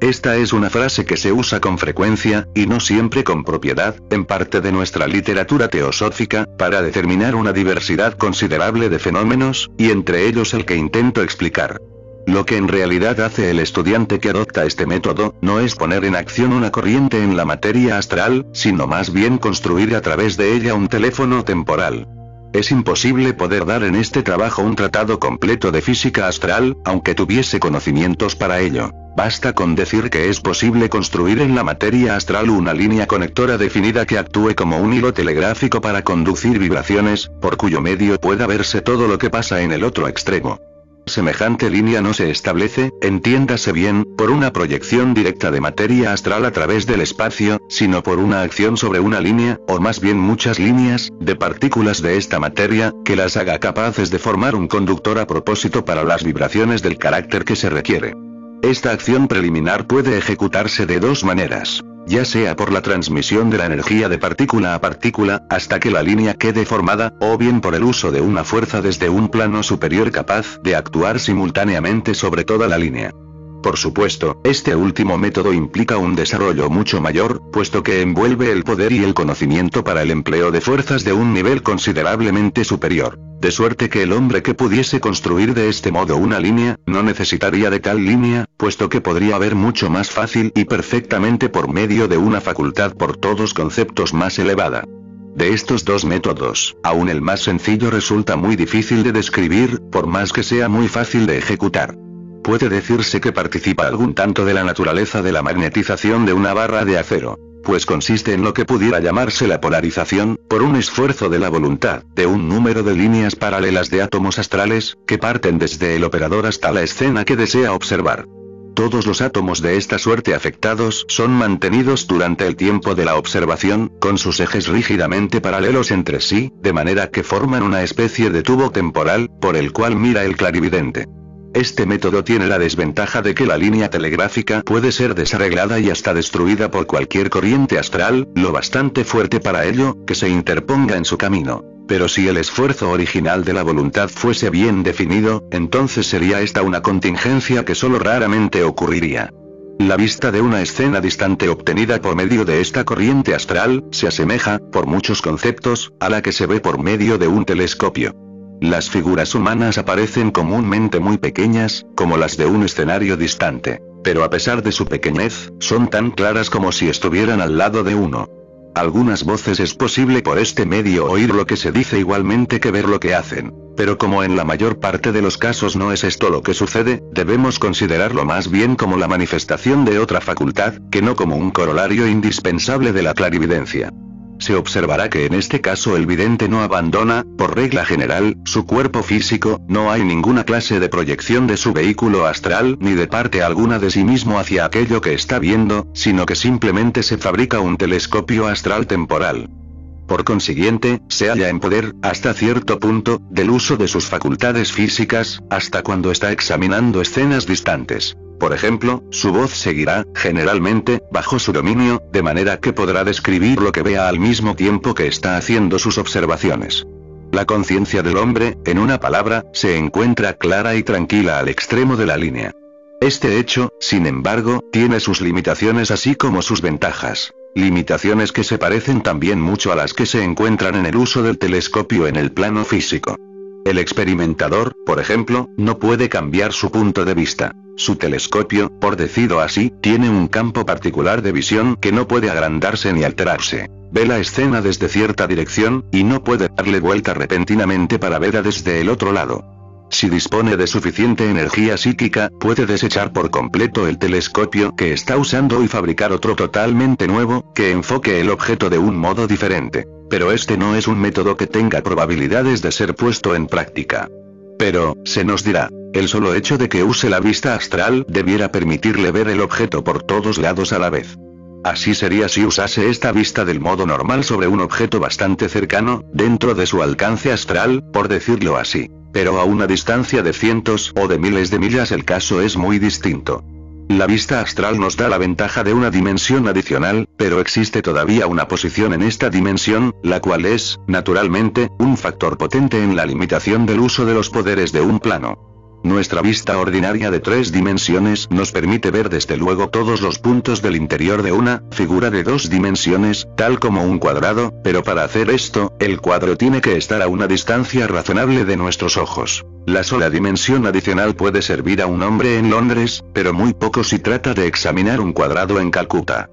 Esta es una frase que se usa con frecuencia, y no siempre con propiedad, en parte de nuestra literatura teosófica, para determinar una diversidad considerable de fenómenos, y entre ellos el que intento explicar. Lo que en realidad hace el estudiante que adopta este método, no es poner en acción una corriente en la materia astral, sino más bien construir a través de ella un teléfono temporal. Es imposible poder dar en este trabajo un tratado completo de física astral, aunque tuviese conocimientos para ello. Basta con decir que es posible construir en la materia astral una línea conectora definida que actúe como un hilo telegráfico para conducir vibraciones, por cuyo medio pueda verse todo lo que pasa en el otro extremo. Semejante línea no se establece, entiéndase bien, por una proyección directa de materia astral a través del espacio, sino por una acción sobre una línea, o más bien muchas líneas, de partículas de esta materia, que las haga capaces de formar un conductor a propósito para las vibraciones del carácter que se requiere. Esta acción preliminar puede ejecutarse de dos maneras ya sea por la transmisión de la energía de partícula a partícula, hasta que la línea quede formada, o bien por el uso de una fuerza desde un plano superior capaz de actuar simultáneamente sobre toda la línea. Por supuesto, este último método implica un desarrollo mucho mayor, puesto que envuelve el poder y el conocimiento para el empleo de fuerzas de un nivel considerablemente superior. De suerte que el hombre que pudiese construir de este modo una línea, no necesitaría de tal línea, puesto que podría haber mucho más fácil y perfectamente por medio de una facultad por todos conceptos más elevada. De estos dos métodos, aún el más sencillo resulta muy difícil de describir, por más que sea muy fácil de ejecutar puede decirse que participa algún tanto de la naturaleza de la magnetización de una barra de acero. Pues consiste en lo que pudiera llamarse la polarización, por un esfuerzo de la voluntad, de un número de líneas paralelas de átomos astrales, que parten desde el operador hasta la escena que desea observar. Todos los átomos de esta suerte afectados son mantenidos durante el tiempo de la observación, con sus ejes rígidamente paralelos entre sí, de manera que forman una especie de tubo temporal, por el cual mira el clarividente. Este método tiene la desventaja de que la línea telegráfica puede ser desarreglada y hasta destruida por cualquier corriente astral, lo bastante fuerte para ello, que se interponga en su camino. Pero si el esfuerzo original de la voluntad fuese bien definido, entonces sería esta una contingencia que solo raramente ocurriría. La vista de una escena distante obtenida por medio de esta corriente astral, se asemeja, por muchos conceptos, a la que se ve por medio de un telescopio. Las figuras humanas aparecen comúnmente muy pequeñas, como las de un escenario distante. Pero a pesar de su pequeñez, son tan claras como si estuvieran al lado de uno. Algunas voces es posible por este medio oír lo que se dice igualmente que ver lo que hacen. Pero como en la mayor parte de los casos no es esto lo que sucede, debemos considerarlo más bien como la manifestación de otra facultad, que no como un corolario indispensable de la clarividencia. Se observará que en este caso el vidente no abandona, por regla general, su cuerpo físico, no hay ninguna clase de proyección de su vehículo astral ni de parte alguna de sí mismo hacia aquello que está viendo, sino que simplemente se fabrica un telescopio astral temporal. Por consiguiente, se halla en poder, hasta cierto punto, del uso de sus facultades físicas, hasta cuando está examinando escenas distantes. Por ejemplo, su voz seguirá, generalmente, bajo su dominio, de manera que podrá describir lo que vea al mismo tiempo que está haciendo sus observaciones. La conciencia del hombre, en una palabra, se encuentra clara y tranquila al extremo de la línea. Este hecho, sin embargo, tiene sus limitaciones así como sus ventajas. Limitaciones que se parecen también mucho a las que se encuentran en el uso del telescopio en el plano físico. El experimentador, por ejemplo, no puede cambiar su punto de vista. Su telescopio, por decirlo así, tiene un campo particular de visión que no puede agrandarse ni alterarse. Ve la escena desde cierta dirección, y no puede darle vuelta repentinamente para verla desde el otro lado. Si dispone de suficiente energía psíquica, puede desechar por completo el telescopio que está usando y fabricar otro totalmente nuevo, que enfoque el objeto de un modo diferente. Pero este no es un método que tenga probabilidades de ser puesto en práctica. Pero, se nos dirá, el solo hecho de que use la vista astral debiera permitirle ver el objeto por todos lados a la vez. Así sería si usase esta vista del modo normal sobre un objeto bastante cercano, dentro de su alcance astral, por decirlo así. Pero a una distancia de cientos o de miles de millas el caso es muy distinto. La vista astral nos da la ventaja de una dimensión adicional, pero existe todavía una posición en esta dimensión, la cual es, naturalmente, un factor potente en la limitación del uso de los poderes de un plano. Nuestra vista ordinaria de tres dimensiones nos permite ver desde luego todos los puntos del interior de una figura de dos dimensiones, tal como un cuadrado, pero para hacer esto, el cuadro tiene que estar a una distancia razonable de nuestros ojos. La sola dimensión adicional puede servir a un hombre en Londres, pero muy poco si trata de examinar un cuadrado en Calcuta.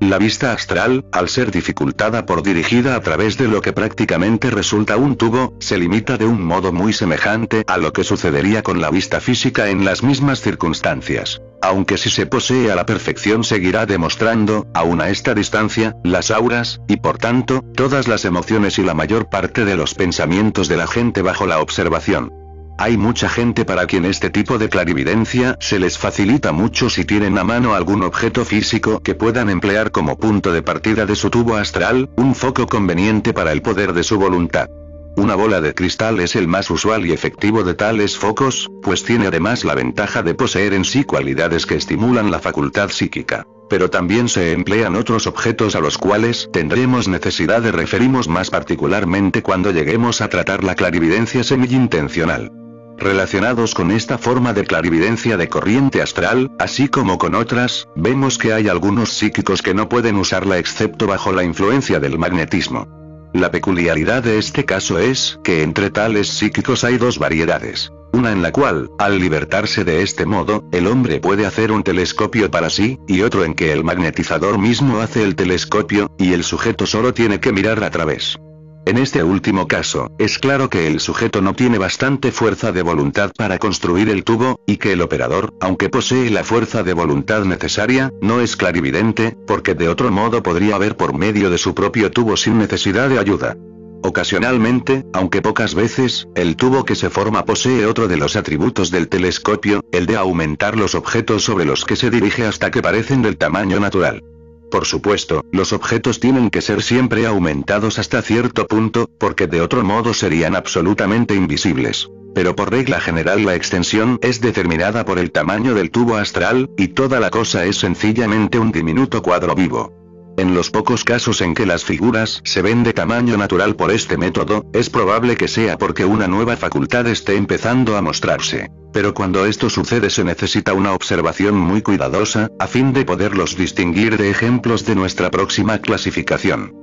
La vista astral, al ser dificultada por dirigida a través de lo que prácticamente resulta un tubo, se limita de un modo muy semejante a lo que sucedería con la vista física en las mismas circunstancias. Aunque si se posee a la perfección seguirá demostrando, aún a esta distancia, las auras, y por tanto, todas las emociones y la mayor parte de los pensamientos de la gente bajo la observación. Hay mucha gente para quien este tipo de clarividencia se les facilita mucho si tienen a mano algún objeto físico que puedan emplear como punto de partida de su tubo astral, un foco conveniente para el poder de su voluntad. Una bola de cristal es el más usual y efectivo de tales focos, pues tiene además la ventaja de poseer en sí cualidades que estimulan la facultad psíquica. Pero también se emplean otros objetos a los cuales tendremos necesidad de referimos más particularmente cuando lleguemos a tratar la clarividencia semi-intencional. Relacionados con esta forma de clarividencia de corriente astral, así como con otras, vemos que hay algunos psíquicos que no pueden usarla excepto bajo la influencia del magnetismo. La peculiaridad de este caso es que entre tales psíquicos hay dos variedades. Una en la cual, al libertarse de este modo, el hombre puede hacer un telescopio para sí, y otro en que el magnetizador mismo hace el telescopio, y el sujeto solo tiene que mirar a través. En este último caso, es claro que el sujeto no tiene bastante fuerza de voluntad para construir el tubo, y que el operador, aunque posee la fuerza de voluntad necesaria, no es clarividente, porque de otro modo podría ver por medio de su propio tubo sin necesidad de ayuda. Ocasionalmente, aunque pocas veces, el tubo que se forma posee otro de los atributos del telescopio, el de aumentar los objetos sobre los que se dirige hasta que parecen del tamaño natural. Por supuesto, los objetos tienen que ser siempre aumentados hasta cierto punto, porque de otro modo serían absolutamente invisibles. Pero por regla general la extensión es determinada por el tamaño del tubo astral, y toda la cosa es sencillamente un diminuto cuadro vivo. En los pocos casos en que las figuras se ven de tamaño natural por este método, es probable que sea porque una nueva facultad esté empezando a mostrarse. Pero cuando esto sucede se necesita una observación muy cuidadosa, a fin de poderlos distinguir de ejemplos de nuestra próxima clasificación.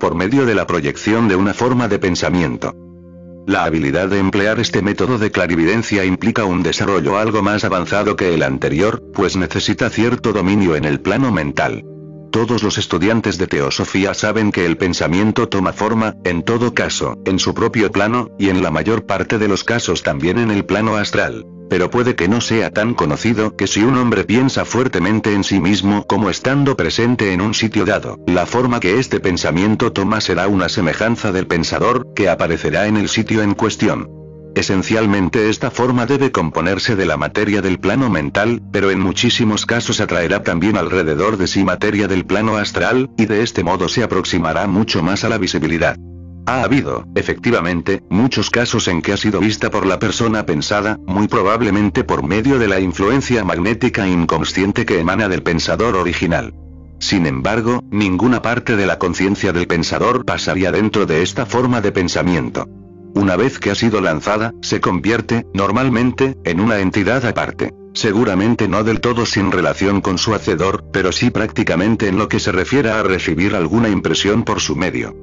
Por medio de la proyección de una forma de pensamiento. La habilidad de emplear este método de clarividencia implica un desarrollo algo más avanzado que el anterior, pues necesita cierto dominio en el plano mental. Todos los estudiantes de teosofía saben que el pensamiento toma forma, en todo caso, en su propio plano, y en la mayor parte de los casos también en el plano astral. Pero puede que no sea tan conocido que si un hombre piensa fuertemente en sí mismo como estando presente en un sitio dado, la forma que este pensamiento toma será una semejanza del pensador, que aparecerá en el sitio en cuestión. Esencialmente esta forma debe componerse de la materia del plano mental, pero en muchísimos casos atraerá también alrededor de sí materia del plano astral, y de este modo se aproximará mucho más a la visibilidad. Ha habido, efectivamente, muchos casos en que ha sido vista por la persona pensada, muy probablemente por medio de la influencia magnética inconsciente que emana del pensador original. Sin embargo, ninguna parte de la conciencia del pensador pasaría dentro de esta forma de pensamiento. Una vez que ha sido lanzada, se convierte, normalmente, en una entidad aparte. Seguramente no del todo sin relación con su hacedor, pero sí prácticamente en lo que se refiere a recibir alguna impresión por su medio.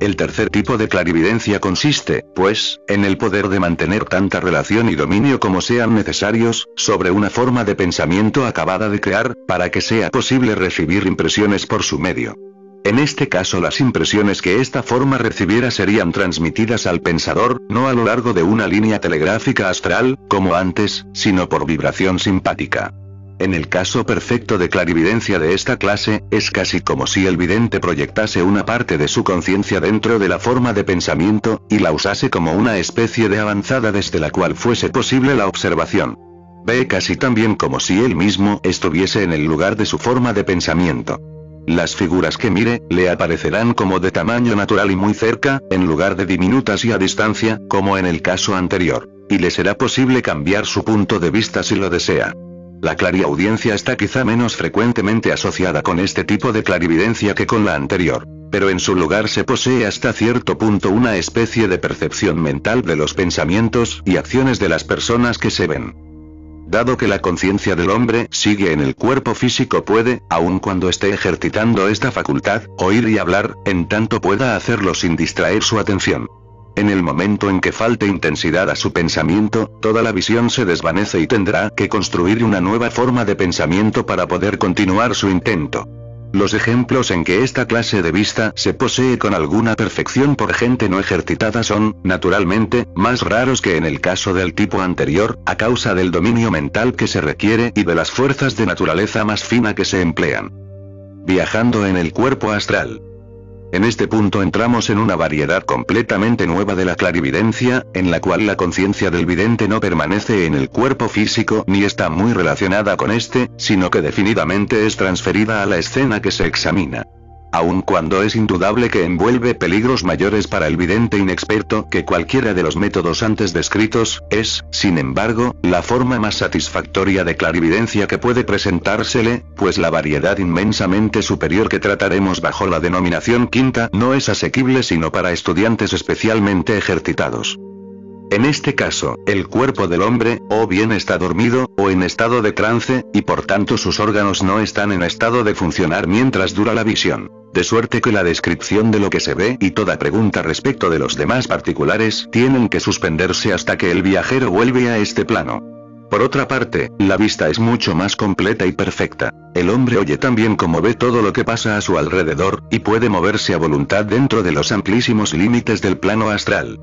El tercer tipo de clarividencia consiste, pues, en el poder de mantener tanta relación y dominio como sean necesarios, sobre una forma de pensamiento acabada de crear, para que sea posible recibir impresiones por su medio. En este caso las impresiones que esta forma recibiera serían transmitidas al pensador, no a lo largo de una línea telegráfica astral, como antes, sino por vibración simpática. En el caso perfecto de clarividencia de esta clase, es casi como si el vidente proyectase una parte de su conciencia dentro de la forma de pensamiento, y la usase como una especie de avanzada desde la cual fuese posible la observación. Ve casi también como si él mismo estuviese en el lugar de su forma de pensamiento. Las figuras que mire, le aparecerán como de tamaño natural y muy cerca, en lugar de diminutas y a distancia, como en el caso anterior. Y le será posible cambiar su punto de vista si lo desea. La clariaudiencia está quizá menos frecuentemente asociada con este tipo de clarividencia que con la anterior. Pero en su lugar se posee hasta cierto punto una especie de percepción mental de los pensamientos y acciones de las personas que se ven. Dado que la conciencia del hombre sigue en el cuerpo físico puede, aun cuando esté ejercitando esta facultad, oír y hablar, en tanto pueda hacerlo sin distraer su atención. En el momento en que falte intensidad a su pensamiento, toda la visión se desvanece y tendrá que construir una nueva forma de pensamiento para poder continuar su intento. Los ejemplos en que esta clase de vista se posee con alguna perfección por gente no ejercitada son, naturalmente, más raros que en el caso del tipo anterior, a causa del dominio mental que se requiere y de las fuerzas de naturaleza más fina que se emplean. Viajando en el cuerpo astral. En este punto entramos en una variedad completamente nueva de la clarividencia, en la cual la conciencia del vidente no permanece en el cuerpo físico ni está muy relacionada con este, sino que definidamente es transferida a la escena que se examina aun cuando es indudable que envuelve peligros mayores para el vidente inexperto que cualquiera de los métodos antes descritos, es, sin embargo, la forma más satisfactoria de clarividencia que puede presentársele, pues la variedad inmensamente superior que trataremos bajo la denominación quinta no es asequible sino para estudiantes especialmente ejercitados. En este caso, el cuerpo del hombre, o bien está dormido, o en estado de trance, y por tanto sus órganos no están en estado de funcionar mientras dura la visión. De suerte que la descripción de lo que se ve y toda pregunta respecto de los demás particulares tienen que suspenderse hasta que el viajero vuelve a este plano. Por otra parte, la vista es mucho más completa y perfecta. El hombre oye también como ve todo lo que pasa a su alrededor, y puede moverse a voluntad dentro de los amplísimos límites del plano astral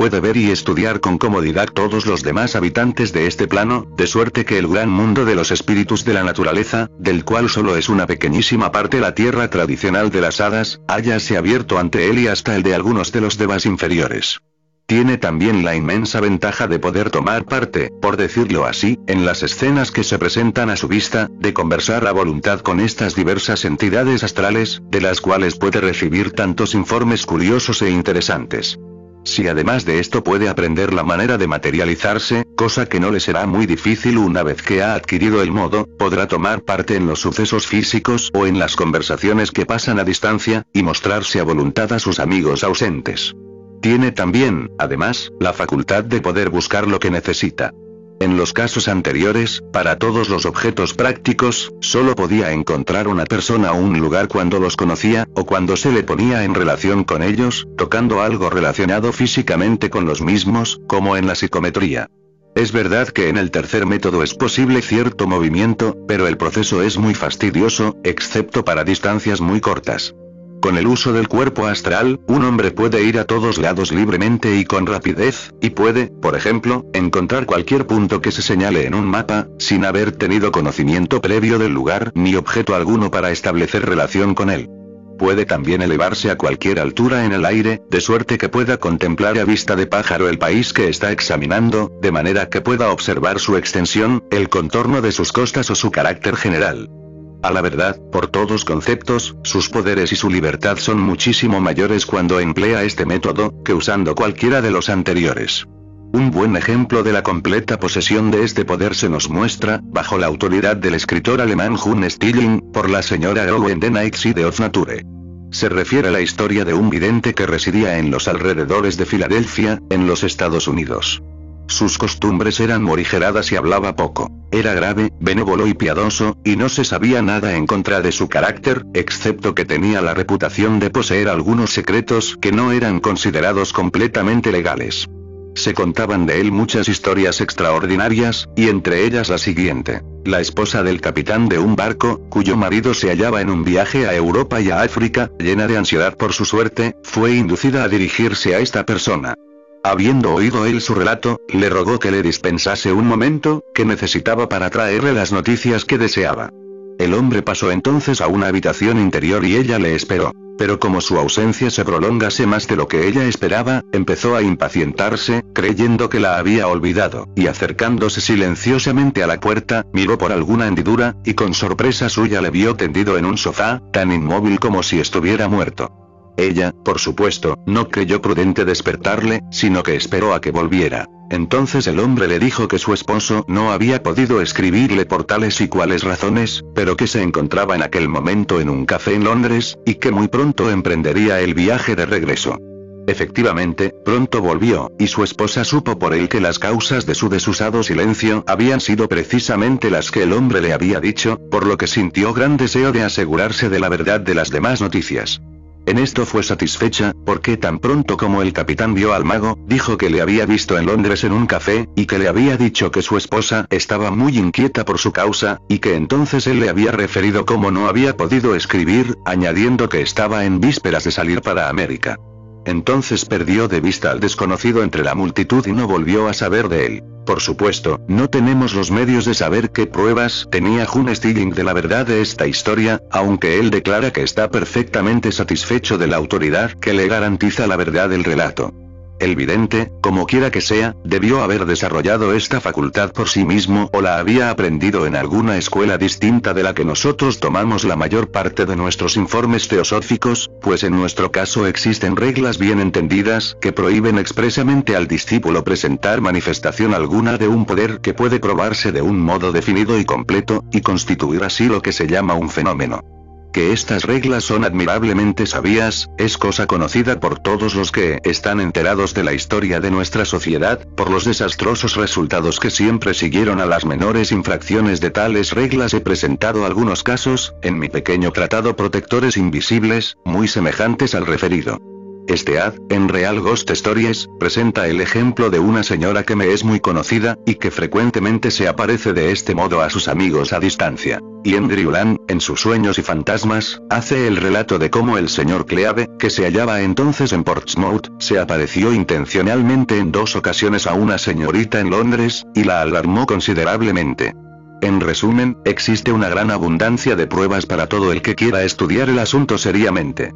puede ver y estudiar con comodidad todos los demás habitantes de este plano, de suerte que el gran mundo de los espíritus de la naturaleza, del cual solo es una pequeñísima parte la tierra tradicional de las hadas, hayase abierto ante él y hasta el de algunos de los devas inferiores. Tiene también la inmensa ventaja de poder tomar parte, por decirlo así, en las escenas que se presentan a su vista, de conversar a voluntad con estas diversas entidades astrales, de las cuales puede recibir tantos informes curiosos e interesantes. Si además de esto puede aprender la manera de materializarse, cosa que no le será muy difícil una vez que ha adquirido el modo, podrá tomar parte en los sucesos físicos o en las conversaciones que pasan a distancia, y mostrarse a voluntad a sus amigos ausentes. Tiene también, además, la facultad de poder buscar lo que necesita. En los casos anteriores, para todos los objetos prácticos, solo podía encontrar una persona o un lugar cuando los conocía, o cuando se le ponía en relación con ellos, tocando algo relacionado físicamente con los mismos, como en la psicometría. Es verdad que en el tercer método es posible cierto movimiento, pero el proceso es muy fastidioso, excepto para distancias muy cortas. Con el uso del cuerpo astral, un hombre puede ir a todos lados libremente y con rapidez, y puede, por ejemplo, encontrar cualquier punto que se señale en un mapa, sin haber tenido conocimiento previo del lugar ni objeto alguno para establecer relación con él. Puede también elevarse a cualquier altura en el aire, de suerte que pueda contemplar a vista de pájaro el país que está examinando, de manera que pueda observar su extensión, el contorno de sus costas o su carácter general. A la verdad, por todos conceptos, sus poderes y su libertad son muchísimo mayores cuando emplea este método, que usando cualquiera de los anteriores. Un buen ejemplo de la completa posesión de este poder se nos muestra, bajo la autoridad del escritor alemán Jun Stilling, por la señora Owen de Night of Nature. Se refiere a la historia de un vidente que residía en los alrededores de Filadelfia, en los Estados Unidos. Sus costumbres eran morigeradas y hablaba poco. Era grave, benévolo y piadoso, y no se sabía nada en contra de su carácter, excepto que tenía la reputación de poseer algunos secretos que no eran considerados completamente legales. Se contaban de él muchas historias extraordinarias, y entre ellas la siguiente. La esposa del capitán de un barco, cuyo marido se hallaba en un viaje a Europa y a África, llena de ansiedad por su suerte, fue inducida a dirigirse a esta persona. Habiendo oído él su relato, le rogó que le dispensase un momento, que necesitaba para traerle las noticias que deseaba. El hombre pasó entonces a una habitación interior y ella le esperó. Pero como su ausencia se prolongase más de lo que ella esperaba, empezó a impacientarse, creyendo que la había olvidado, y acercándose silenciosamente a la puerta, miró por alguna hendidura, y con sorpresa suya le vio tendido en un sofá, tan inmóvil como si estuviera muerto. Ella, por supuesto, no creyó prudente despertarle, sino que esperó a que volviera. Entonces el hombre le dijo que su esposo no había podido escribirle por tales y cuales razones, pero que se encontraba en aquel momento en un café en Londres, y que muy pronto emprendería el viaje de regreso. Efectivamente, pronto volvió, y su esposa supo por él que las causas de su desusado silencio habían sido precisamente las que el hombre le había dicho, por lo que sintió gran deseo de asegurarse de la verdad de las demás noticias. En esto fue satisfecha, porque tan pronto como el capitán vio al mago, dijo que le había visto en Londres en un café, y que le había dicho que su esposa estaba muy inquieta por su causa, y que entonces él le había referido cómo no había podido escribir, añadiendo que estaba en vísperas de salir para América. Entonces perdió de vista al desconocido entre la multitud y no volvió a saber de él. Por supuesto, no tenemos los medios de saber qué pruebas tenía Jun Stilling de la verdad de esta historia, aunque él declara que está perfectamente satisfecho de la autoridad que le garantiza la verdad del relato. El vidente, como quiera que sea, debió haber desarrollado esta facultad por sí mismo o la había aprendido en alguna escuela distinta de la que nosotros tomamos la mayor parte de nuestros informes teosóficos, pues en nuestro caso existen reglas bien entendidas que prohíben expresamente al discípulo presentar manifestación alguna de un poder que puede probarse de un modo definido y completo, y constituir así lo que se llama un fenómeno. Que estas reglas son admirablemente sabias, es cosa conocida por todos los que están enterados de la historia de nuestra sociedad, por los desastrosos resultados que siempre siguieron a las menores infracciones de tales reglas he presentado algunos casos, en mi pequeño tratado Protectores Invisibles, muy semejantes al referido. Este ad, en Real Ghost Stories, presenta el ejemplo de una señora que me es muy conocida, y que frecuentemente se aparece de este modo a sus amigos a distancia. Y Andrew Land, en sus sueños y fantasmas, hace el relato de cómo el señor Cleave, que se hallaba entonces en Portsmouth, se apareció intencionalmente en dos ocasiones a una señorita en Londres, y la alarmó considerablemente. En resumen, existe una gran abundancia de pruebas para todo el que quiera estudiar el asunto seriamente.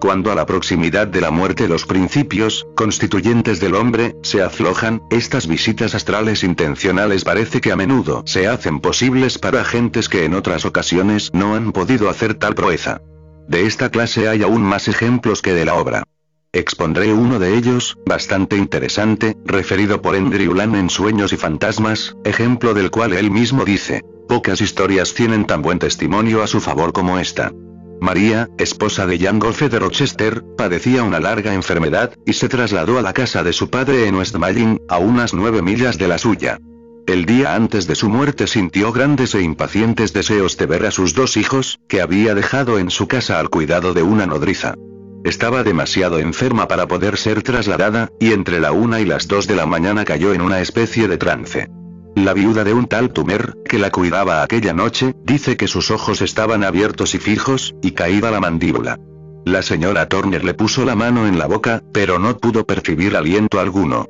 Cuando a la proximidad de la muerte los principios, constituyentes del hombre, se aflojan, estas visitas astrales intencionales parece que a menudo se hacen posibles para gentes que en otras ocasiones no han podido hacer tal proeza. De esta clase hay aún más ejemplos que de la obra. Expondré uno de ellos, bastante interesante, referido por Andrew en Sueños y Fantasmas, ejemplo del cual él mismo dice, pocas historias tienen tan buen testimonio a su favor como esta. María, esposa de Jan Goffe de Rochester, padecía una larga enfermedad, y se trasladó a la casa de su padre en West Malin, a unas nueve millas de la suya. El día antes de su muerte sintió grandes e impacientes deseos de ver a sus dos hijos, que había dejado en su casa al cuidado de una nodriza. Estaba demasiado enferma para poder ser trasladada, y entre la una y las dos de la mañana cayó en una especie de trance. La viuda de un tal Tumer, que la cuidaba aquella noche, dice que sus ojos estaban abiertos y fijos, y caída la mandíbula. La señora Turner le puso la mano en la boca, pero no pudo percibir aliento alguno.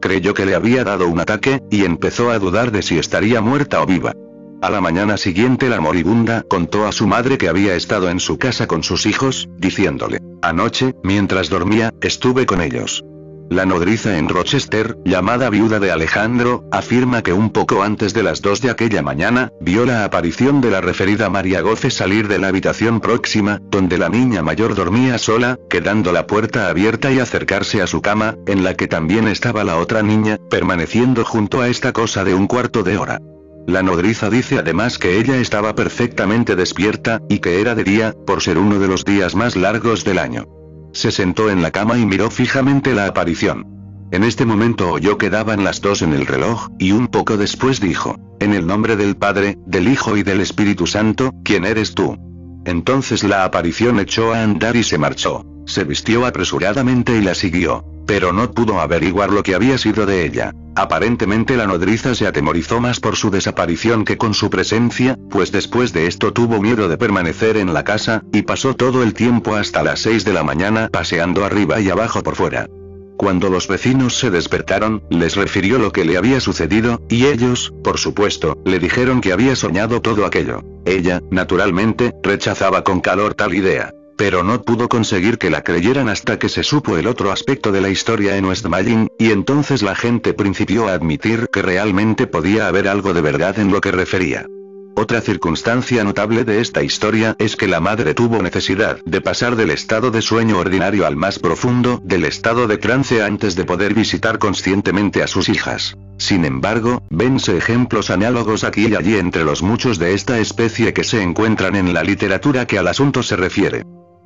Creyó que le había dado un ataque, y empezó a dudar de si estaría muerta o viva. A la mañana siguiente la moribunda contó a su madre que había estado en su casa con sus hijos, diciéndole, anoche, mientras dormía, estuve con ellos. La nodriza en Rochester, llamada viuda de Alejandro, afirma que un poco antes de las dos de aquella mañana, vio la aparición de la referida María Goce salir de la habitación próxima, donde la niña mayor dormía sola, quedando la puerta abierta y acercarse a su cama, en la que también estaba la otra niña, permaneciendo junto a esta cosa de un cuarto de hora. La nodriza dice además que ella estaba perfectamente despierta, y que era de día, por ser uno de los días más largos del año. Se sentó en la cama y miró fijamente la aparición. En este momento oyó que daban las dos en el reloj, y un poco después dijo, En el nombre del Padre, del Hijo y del Espíritu Santo, ¿quién eres tú? Entonces la aparición echó a andar y se marchó. Se vistió apresuradamente y la siguió. Pero no pudo averiguar lo que había sido de ella. Aparentemente la nodriza se atemorizó más por su desaparición que con su presencia, pues después de esto tuvo miedo de permanecer en la casa, y pasó todo el tiempo hasta las 6 de la mañana paseando arriba y abajo por fuera. Cuando los vecinos se despertaron, les refirió lo que le había sucedido, y ellos, por supuesto, le dijeron que había soñado todo aquello. Ella, naturalmente, rechazaba con calor tal idea. Pero no pudo conseguir que la creyeran hasta que se supo el otro aspecto de la historia en Westmalling, y entonces la gente principió a admitir que realmente podía haber algo de verdad en lo que refería. Otra circunstancia notable de esta historia es que la madre tuvo necesidad de pasar del estado de sueño ordinario al más profundo, del estado de trance antes de poder visitar conscientemente a sus hijas. Sin embargo, vense ejemplos análogos aquí y allí entre los muchos de esta especie que se encuentran en la literatura que al asunto se refiere.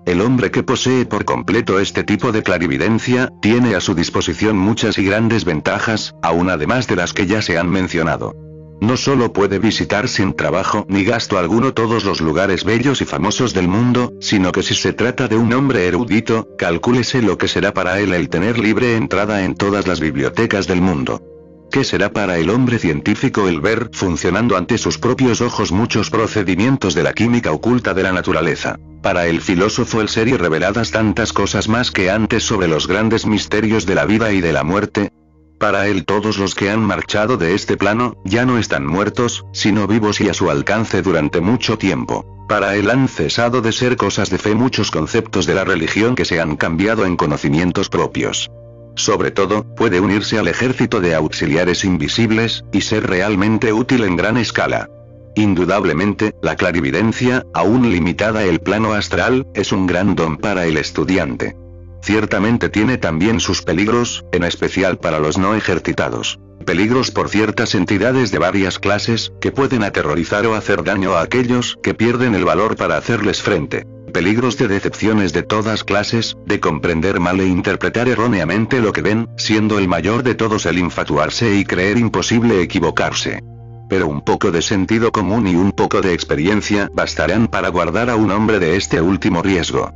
El hombre que posee por completo este tipo de clarividencia, tiene a su disposición muchas y grandes ventajas, aún además de las que ya se han mencionado. No solo puede visitar sin trabajo ni gasto alguno todos los lugares bellos y famosos del mundo, sino que si se trata de un hombre erudito, calcúlese lo que será para él el tener libre entrada en todas las bibliotecas del mundo. ¿Qué será para el hombre científico el ver funcionando ante sus propios ojos muchos procedimientos de la química oculta de la naturaleza? Para el filósofo el ser y reveladas tantas cosas más que antes sobre los grandes misterios de la vida y de la muerte. Para él todos los que han marchado de este plano, ya no están muertos, sino vivos y a su alcance durante mucho tiempo. Para él han cesado de ser cosas de fe muchos conceptos de la religión que se han cambiado en conocimientos propios. Sobre todo, puede unirse al ejército de auxiliares invisibles, y ser realmente útil en gran escala. Indudablemente, la clarividencia, aún limitada el plano astral, es un gran don para el estudiante. Ciertamente tiene también sus peligros, en especial para los no ejercitados. Peligros por ciertas entidades de varias clases, que pueden aterrorizar o hacer daño a aquellos que pierden el valor para hacerles frente peligros de decepciones de todas clases, de comprender mal e interpretar erróneamente lo que ven, siendo el mayor de todos el infatuarse y creer imposible equivocarse. Pero un poco de sentido común y un poco de experiencia bastarán para guardar a un hombre de este último riesgo.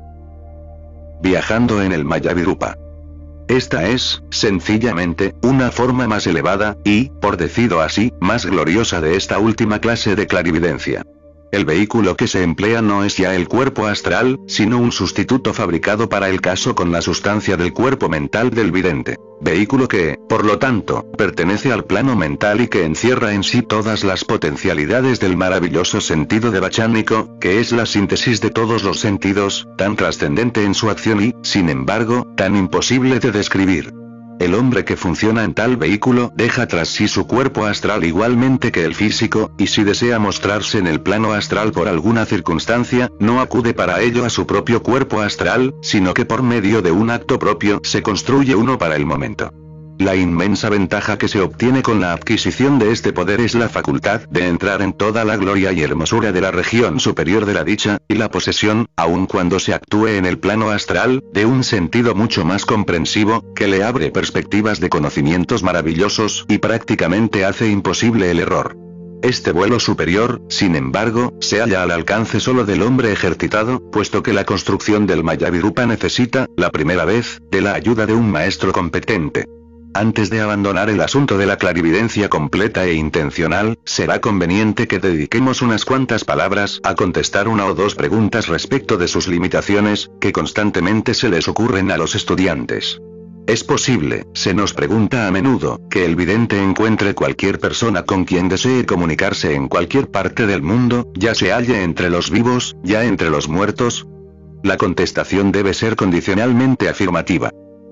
Viajando en el Mayavirupa. Esta es, sencillamente, una forma más elevada, y, por decirlo así, más gloriosa de esta última clase de clarividencia. El vehículo que se emplea no es ya el cuerpo astral, sino un sustituto fabricado para el caso con la sustancia del cuerpo mental del vidente. Vehículo que, por lo tanto, pertenece al plano mental y que encierra en sí todas las potencialidades del maravilloso sentido de Bachánico, que es la síntesis de todos los sentidos, tan trascendente en su acción y, sin embargo, tan imposible de describir. El hombre que funciona en tal vehículo deja tras sí su cuerpo astral igualmente que el físico, y si desea mostrarse en el plano astral por alguna circunstancia, no acude para ello a su propio cuerpo astral, sino que por medio de un acto propio se construye uno para el momento. La inmensa ventaja que se obtiene con la adquisición de este poder es la facultad de entrar en toda la gloria y hermosura de la región superior de la dicha, y la posesión, aun cuando se actúe en el plano astral, de un sentido mucho más comprensivo, que le abre perspectivas de conocimientos maravillosos y prácticamente hace imposible el error. Este vuelo superior, sin embargo, se halla al alcance solo del hombre ejercitado, puesto que la construcción del Mayavirupa necesita, la primera vez, de la ayuda de un maestro competente. Antes de abandonar el asunto de la clarividencia completa e intencional, será conveniente que dediquemos unas cuantas palabras a contestar una o dos preguntas respecto de sus limitaciones, que constantemente se les ocurren a los estudiantes. Es posible, se nos pregunta a menudo, que el vidente encuentre cualquier persona con quien desee comunicarse en cualquier parte del mundo, ya se halle entre los vivos, ya entre los muertos. La contestación debe ser condicionalmente afirmativa.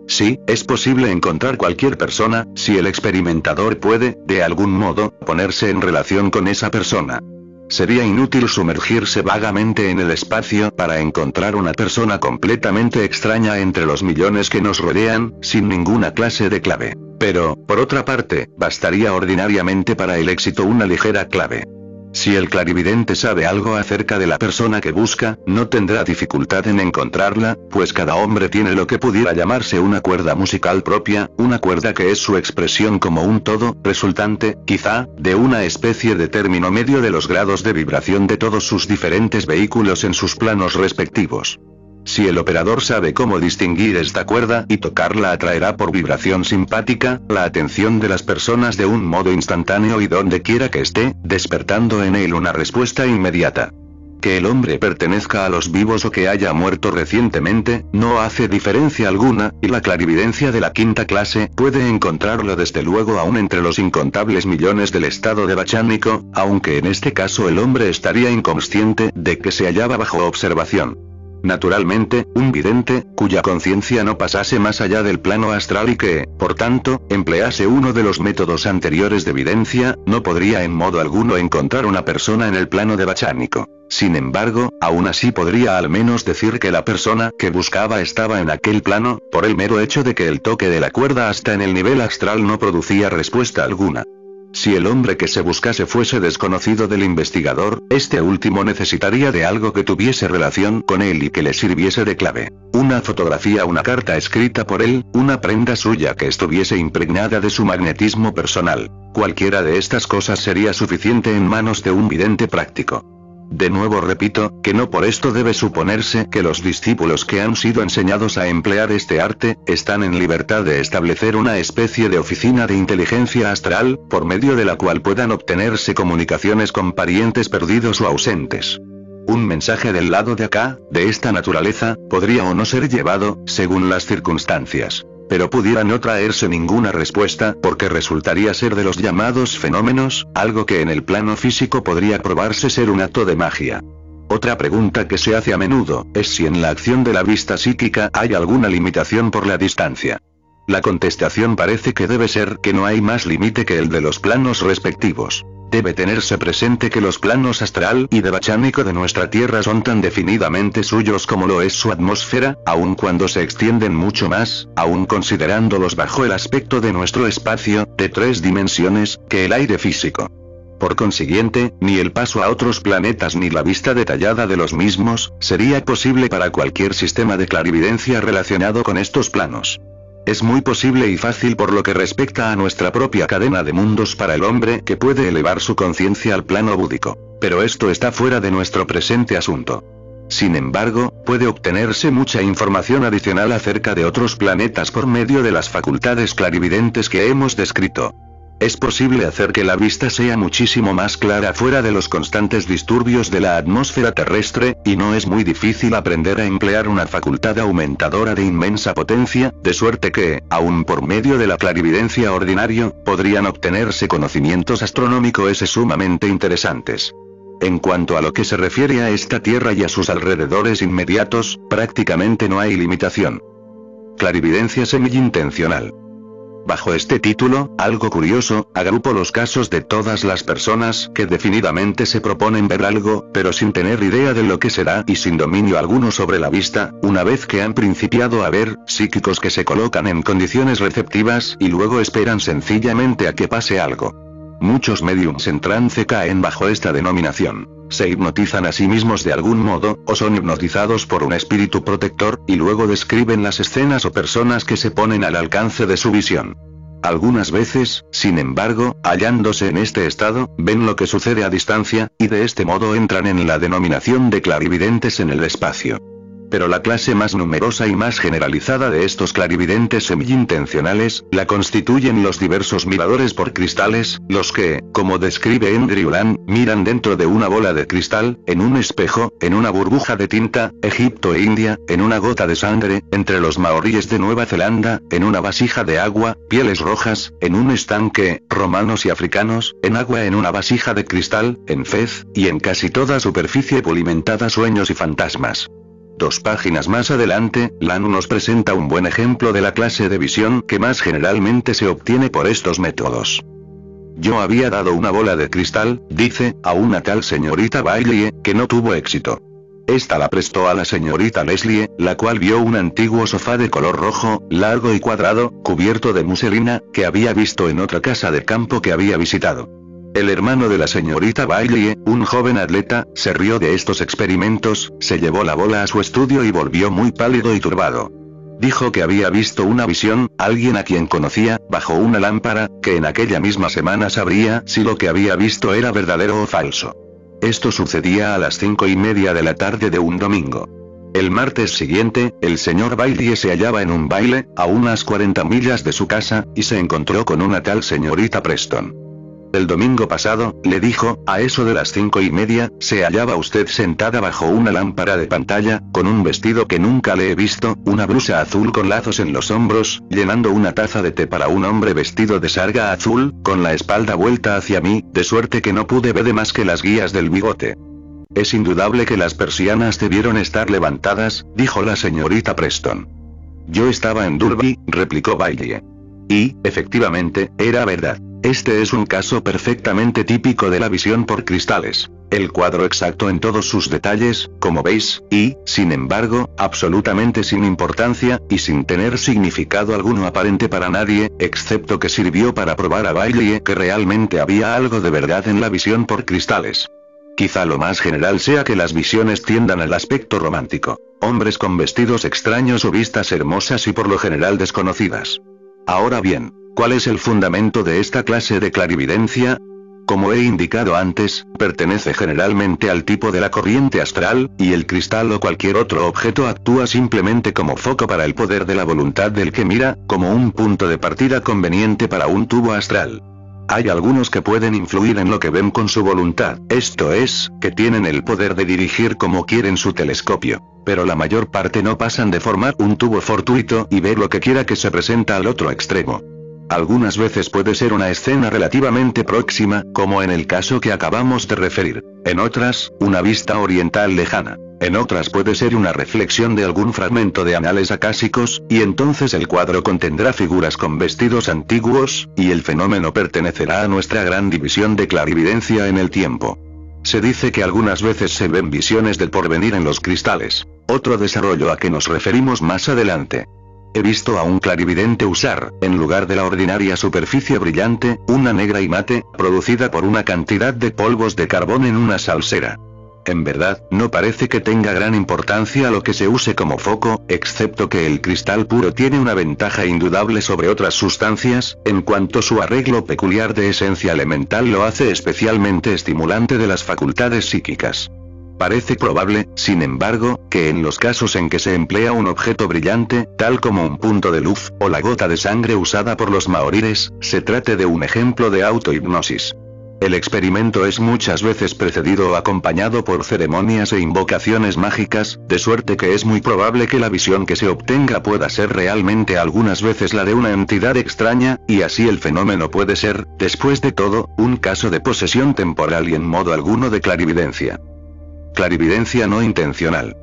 Sí, es posible encontrar cualquier persona, si el experimentador puede, de algún modo, ponerse en relación con esa persona. Sería inútil sumergirse vagamente en el espacio para encontrar una persona completamente extraña entre los millones que nos rodean, sin ninguna clase de clave. Pero, por otra parte, bastaría ordinariamente para el éxito una ligera clave. Si el clarividente sabe algo acerca de la persona que busca, no tendrá dificultad en encontrarla, pues cada hombre tiene lo que pudiera llamarse una cuerda musical propia, una cuerda que es su expresión como un todo, resultante, quizá, de una especie de término medio de los grados de vibración de todos sus diferentes vehículos en sus planos respectivos. Si el operador sabe cómo distinguir esta cuerda y tocarla atraerá por vibración simpática, la atención de las personas de un modo instantáneo y donde quiera que esté, despertando en él una respuesta inmediata. Que el hombre pertenezca a los vivos o que haya muerto recientemente, no hace diferencia alguna, y la clarividencia de la quinta clase puede encontrarlo desde luego aún entre los incontables millones del estado de bachánico, aunque en este caso el hombre estaría inconsciente de que se hallaba bajo observación. Naturalmente, un vidente, cuya conciencia no pasase más allá del plano astral y que, por tanto, emplease uno de los métodos anteriores de evidencia, no podría en modo alguno encontrar una persona en el plano de Bachánico. Sin embargo, aún así podría al menos decir que la persona que buscaba estaba en aquel plano, por el mero hecho de que el toque de la cuerda hasta en el nivel astral no producía respuesta alguna. Si el hombre que se buscase fuese desconocido del investigador, este último necesitaría de algo que tuviese relación con él y que le sirviese de clave. Una fotografía, una carta escrita por él, una prenda suya que estuviese impregnada de su magnetismo personal. Cualquiera de estas cosas sería suficiente en manos de un vidente práctico. De nuevo repito, que no por esto debe suponerse que los discípulos que han sido enseñados a emplear este arte, están en libertad de establecer una especie de oficina de inteligencia astral, por medio de la cual puedan obtenerse comunicaciones con parientes perdidos o ausentes. Un mensaje del lado de acá, de esta naturaleza, podría o no ser llevado, según las circunstancias pero pudiera no traerse ninguna respuesta, porque resultaría ser de los llamados fenómenos, algo que en el plano físico podría probarse ser un acto de magia. Otra pregunta que se hace a menudo, es si en la acción de la vista psíquica hay alguna limitación por la distancia. La contestación parece que debe ser que no hay más límite que el de los planos respectivos. Debe tenerse presente que los planos astral y de bachánico de nuestra Tierra son tan definidamente suyos como lo es su atmósfera, aun cuando se extienden mucho más, aun considerándolos bajo el aspecto de nuestro espacio, de tres dimensiones, que el aire físico. Por consiguiente, ni el paso a otros planetas ni la vista detallada de los mismos, sería posible para cualquier sistema de clarividencia relacionado con estos planos. Es muy posible y fácil por lo que respecta a nuestra propia cadena de mundos para el hombre que puede elevar su conciencia al plano búdico. Pero esto está fuera de nuestro presente asunto. Sin embargo, puede obtenerse mucha información adicional acerca de otros planetas por medio de las facultades clarividentes que hemos descrito. Es posible hacer que la vista sea muchísimo más clara fuera de los constantes disturbios de la atmósfera terrestre, y no es muy difícil aprender a emplear una facultad aumentadora de inmensa potencia, de suerte que, aun por medio de la clarividencia ordinario, podrían obtenerse conocimientos astronómicos sumamente interesantes. En cuanto a lo que se refiere a esta Tierra y a sus alrededores inmediatos, prácticamente no hay limitación. Clarividencia semi-intencional. Bajo este título, algo curioso, agrupo los casos de todas las personas que definidamente se proponen ver algo, pero sin tener idea de lo que será y sin dominio alguno sobre la vista, una vez que han principiado a ver, psíquicos que se colocan en condiciones receptivas y luego esperan sencillamente a que pase algo. Muchos mediums en trance caen bajo esta denominación. Se hipnotizan a sí mismos de algún modo, o son hipnotizados por un espíritu protector, y luego describen las escenas o personas que se ponen al alcance de su visión. Algunas veces, sin embargo, hallándose en este estado, ven lo que sucede a distancia, y de este modo entran en la denominación de clarividentes en el espacio. Pero la clase más numerosa y más generalizada de estos clarividentes semi-intencionales, la constituyen los diversos miradores por cristales, los que, como describe Andrew Land, miran dentro de una bola de cristal, en un espejo, en una burbuja de tinta, Egipto e India, en una gota de sangre, entre los maoríes de Nueva Zelanda, en una vasija de agua, pieles rojas, en un estanque, romanos y africanos, en agua en una vasija de cristal, en fez, y en casi toda superficie pulimentada sueños y fantasmas. Dos páginas más adelante, Lanu nos presenta un buen ejemplo de la clase de visión que más generalmente se obtiene por estos métodos. Yo había dado una bola de cristal, dice, a una tal señorita Bailey, que no tuvo éxito. Esta la prestó a la señorita Leslie, la cual vio un antiguo sofá de color rojo, largo y cuadrado, cubierto de muselina, que había visto en otra casa de campo que había visitado. El hermano de la señorita Bailey, un joven atleta, se rió de estos experimentos, se llevó la bola a su estudio y volvió muy pálido y turbado. Dijo que había visto una visión, alguien a quien conocía, bajo una lámpara, que en aquella misma semana sabría si lo que había visto era verdadero o falso. Esto sucedía a las cinco y media de la tarde de un domingo. El martes siguiente, el señor Bailey se hallaba en un baile, a unas 40 millas de su casa, y se encontró con una tal señorita Preston. El domingo pasado, le dijo, a eso de las cinco y media, se hallaba usted sentada bajo una lámpara de pantalla, con un vestido que nunca le he visto, una blusa azul con lazos en los hombros, llenando una taza de té para un hombre vestido de sarga azul, con la espalda vuelta hacia mí, de suerte que no pude ver más que las guías del bigote. Es indudable que las persianas debieron estar levantadas, dijo la señorita Preston. Yo estaba en Durby, replicó Bailey. Y, efectivamente, era verdad. Este es un caso perfectamente típico de la visión por cristales. El cuadro exacto en todos sus detalles, como veis, y, sin embargo, absolutamente sin importancia, y sin tener significado alguno aparente para nadie, excepto que sirvió para probar a Bailey que realmente había algo de verdad en la visión por cristales. Quizá lo más general sea que las visiones tiendan al aspecto romántico. Hombres con vestidos extraños o vistas hermosas y por lo general desconocidas. Ahora bien, ¿Cuál es el fundamento de esta clase de clarividencia? Como he indicado antes, pertenece generalmente al tipo de la corriente astral, y el cristal o cualquier otro objeto actúa simplemente como foco para el poder de la voluntad del que mira, como un punto de partida conveniente para un tubo astral. Hay algunos que pueden influir en lo que ven con su voluntad, esto es, que tienen el poder de dirigir como quieren su telescopio. Pero la mayor parte no pasan de formar un tubo fortuito y ver lo que quiera que se presenta al otro extremo. Algunas veces puede ser una escena relativamente próxima, como en el caso que acabamos de referir. En otras, una vista oriental lejana. En otras puede ser una reflexión de algún fragmento de anales acásicos, y entonces el cuadro contendrá figuras con vestidos antiguos, y el fenómeno pertenecerá a nuestra gran división de clarividencia en el tiempo. Se dice que algunas veces se ven visiones del porvenir en los cristales. Otro desarrollo a que nos referimos más adelante. He visto a un clarividente usar, en lugar de la ordinaria superficie brillante, una negra y mate, producida por una cantidad de polvos de carbón en una salsera. En verdad, no parece que tenga gran importancia lo que se use como foco, excepto que el cristal puro tiene una ventaja indudable sobre otras sustancias, en cuanto su arreglo peculiar de esencia elemental lo hace especialmente estimulante de las facultades psíquicas. Parece probable, sin embargo, que en los casos en que se emplea un objeto brillante, tal como un punto de luz, o la gota de sangre usada por los maorires, se trate de un ejemplo de autohipnosis. El experimento es muchas veces precedido o acompañado por ceremonias e invocaciones mágicas, de suerte que es muy probable que la visión que se obtenga pueda ser realmente algunas veces la de una entidad extraña, y así el fenómeno puede ser, después de todo, un caso de posesión temporal y en modo alguno de clarividencia. Clarividencia no intencional.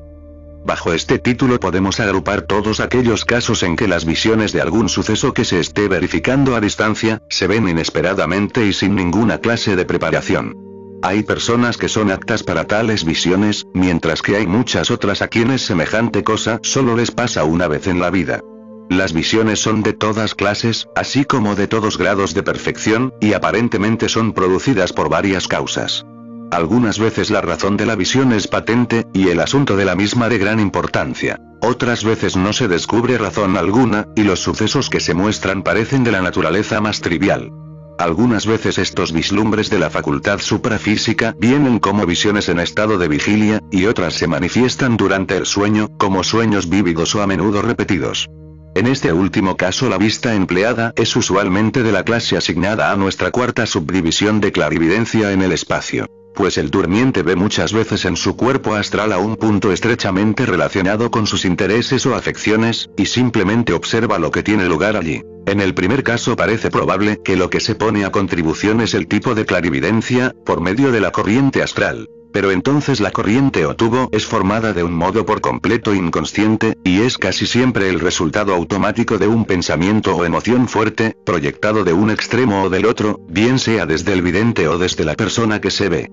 Bajo este título podemos agrupar todos aquellos casos en que las visiones de algún suceso que se esté verificando a distancia, se ven inesperadamente y sin ninguna clase de preparación. Hay personas que son aptas para tales visiones, mientras que hay muchas otras a quienes semejante cosa solo les pasa una vez en la vida. Las visiones son de todas clases, así como de todos grados de perfección, y aparentemente son producidas por varias causas. Algunas veces la razón de la visión es patente, y el asunto de la misma de gran importancia. Otras veces no se descubre razón alguna, y los sucesos que se muestran parecen de la naturaleza más trivial. Algunas veces estos vislumbres de la facultad suprafísica vienen como visiones en estado de vigilia, y otras se manifiestan durante el sueño, como sueños vívidos o a menudo repetidos. En este último caso la vista empleada es usualmente de la clase asignada a nuestra cuarta subdivisión de clarividencia en el espacio pues el durmiente ve muchas veces en su cuerpo astral a un punto estrechamente relacionado con sus intereses o afecciones, y simplemente observa lo que tiene lugar allí. En el primer caso parece probable que lo que se pone a contribución es el tipo de clarividencia, por medio de la corriente astral. Pero entonces la corriente o tubo es formada de un modo por completo inconsciente, y es casi siempre el resultado automático de un pensamiento o emoción fuerte, proyectado de un extremo o del otro, bien sea desde el vidente o desde la persona que se ve.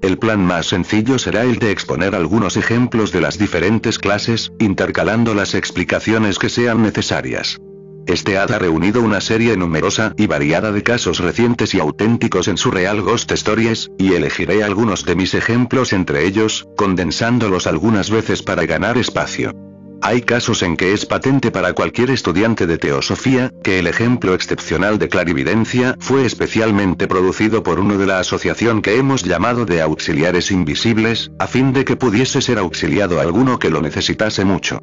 El plan más sencillo será el de exponer algunos ejemplos de las diferentes clases, intercalando las explicaciones que sean necesarias. Este ha reunido una serie numerosa y variada de casos recientes y auténticos en su Real Ghost Stories, y elegiré algunos de mis ejemplos entre ellos, condensándolos algunas veces para ganar espacio. Hay casos en que es patente para cualquier estudiante de teosofía, que el ejemplo excepcional de clarividencia fue especialmente producido por uno de la asociación que hemos llamado de auxiliares invisibles, a fin de que pudiese ser auxiliado alguno que lo necesitase mucho.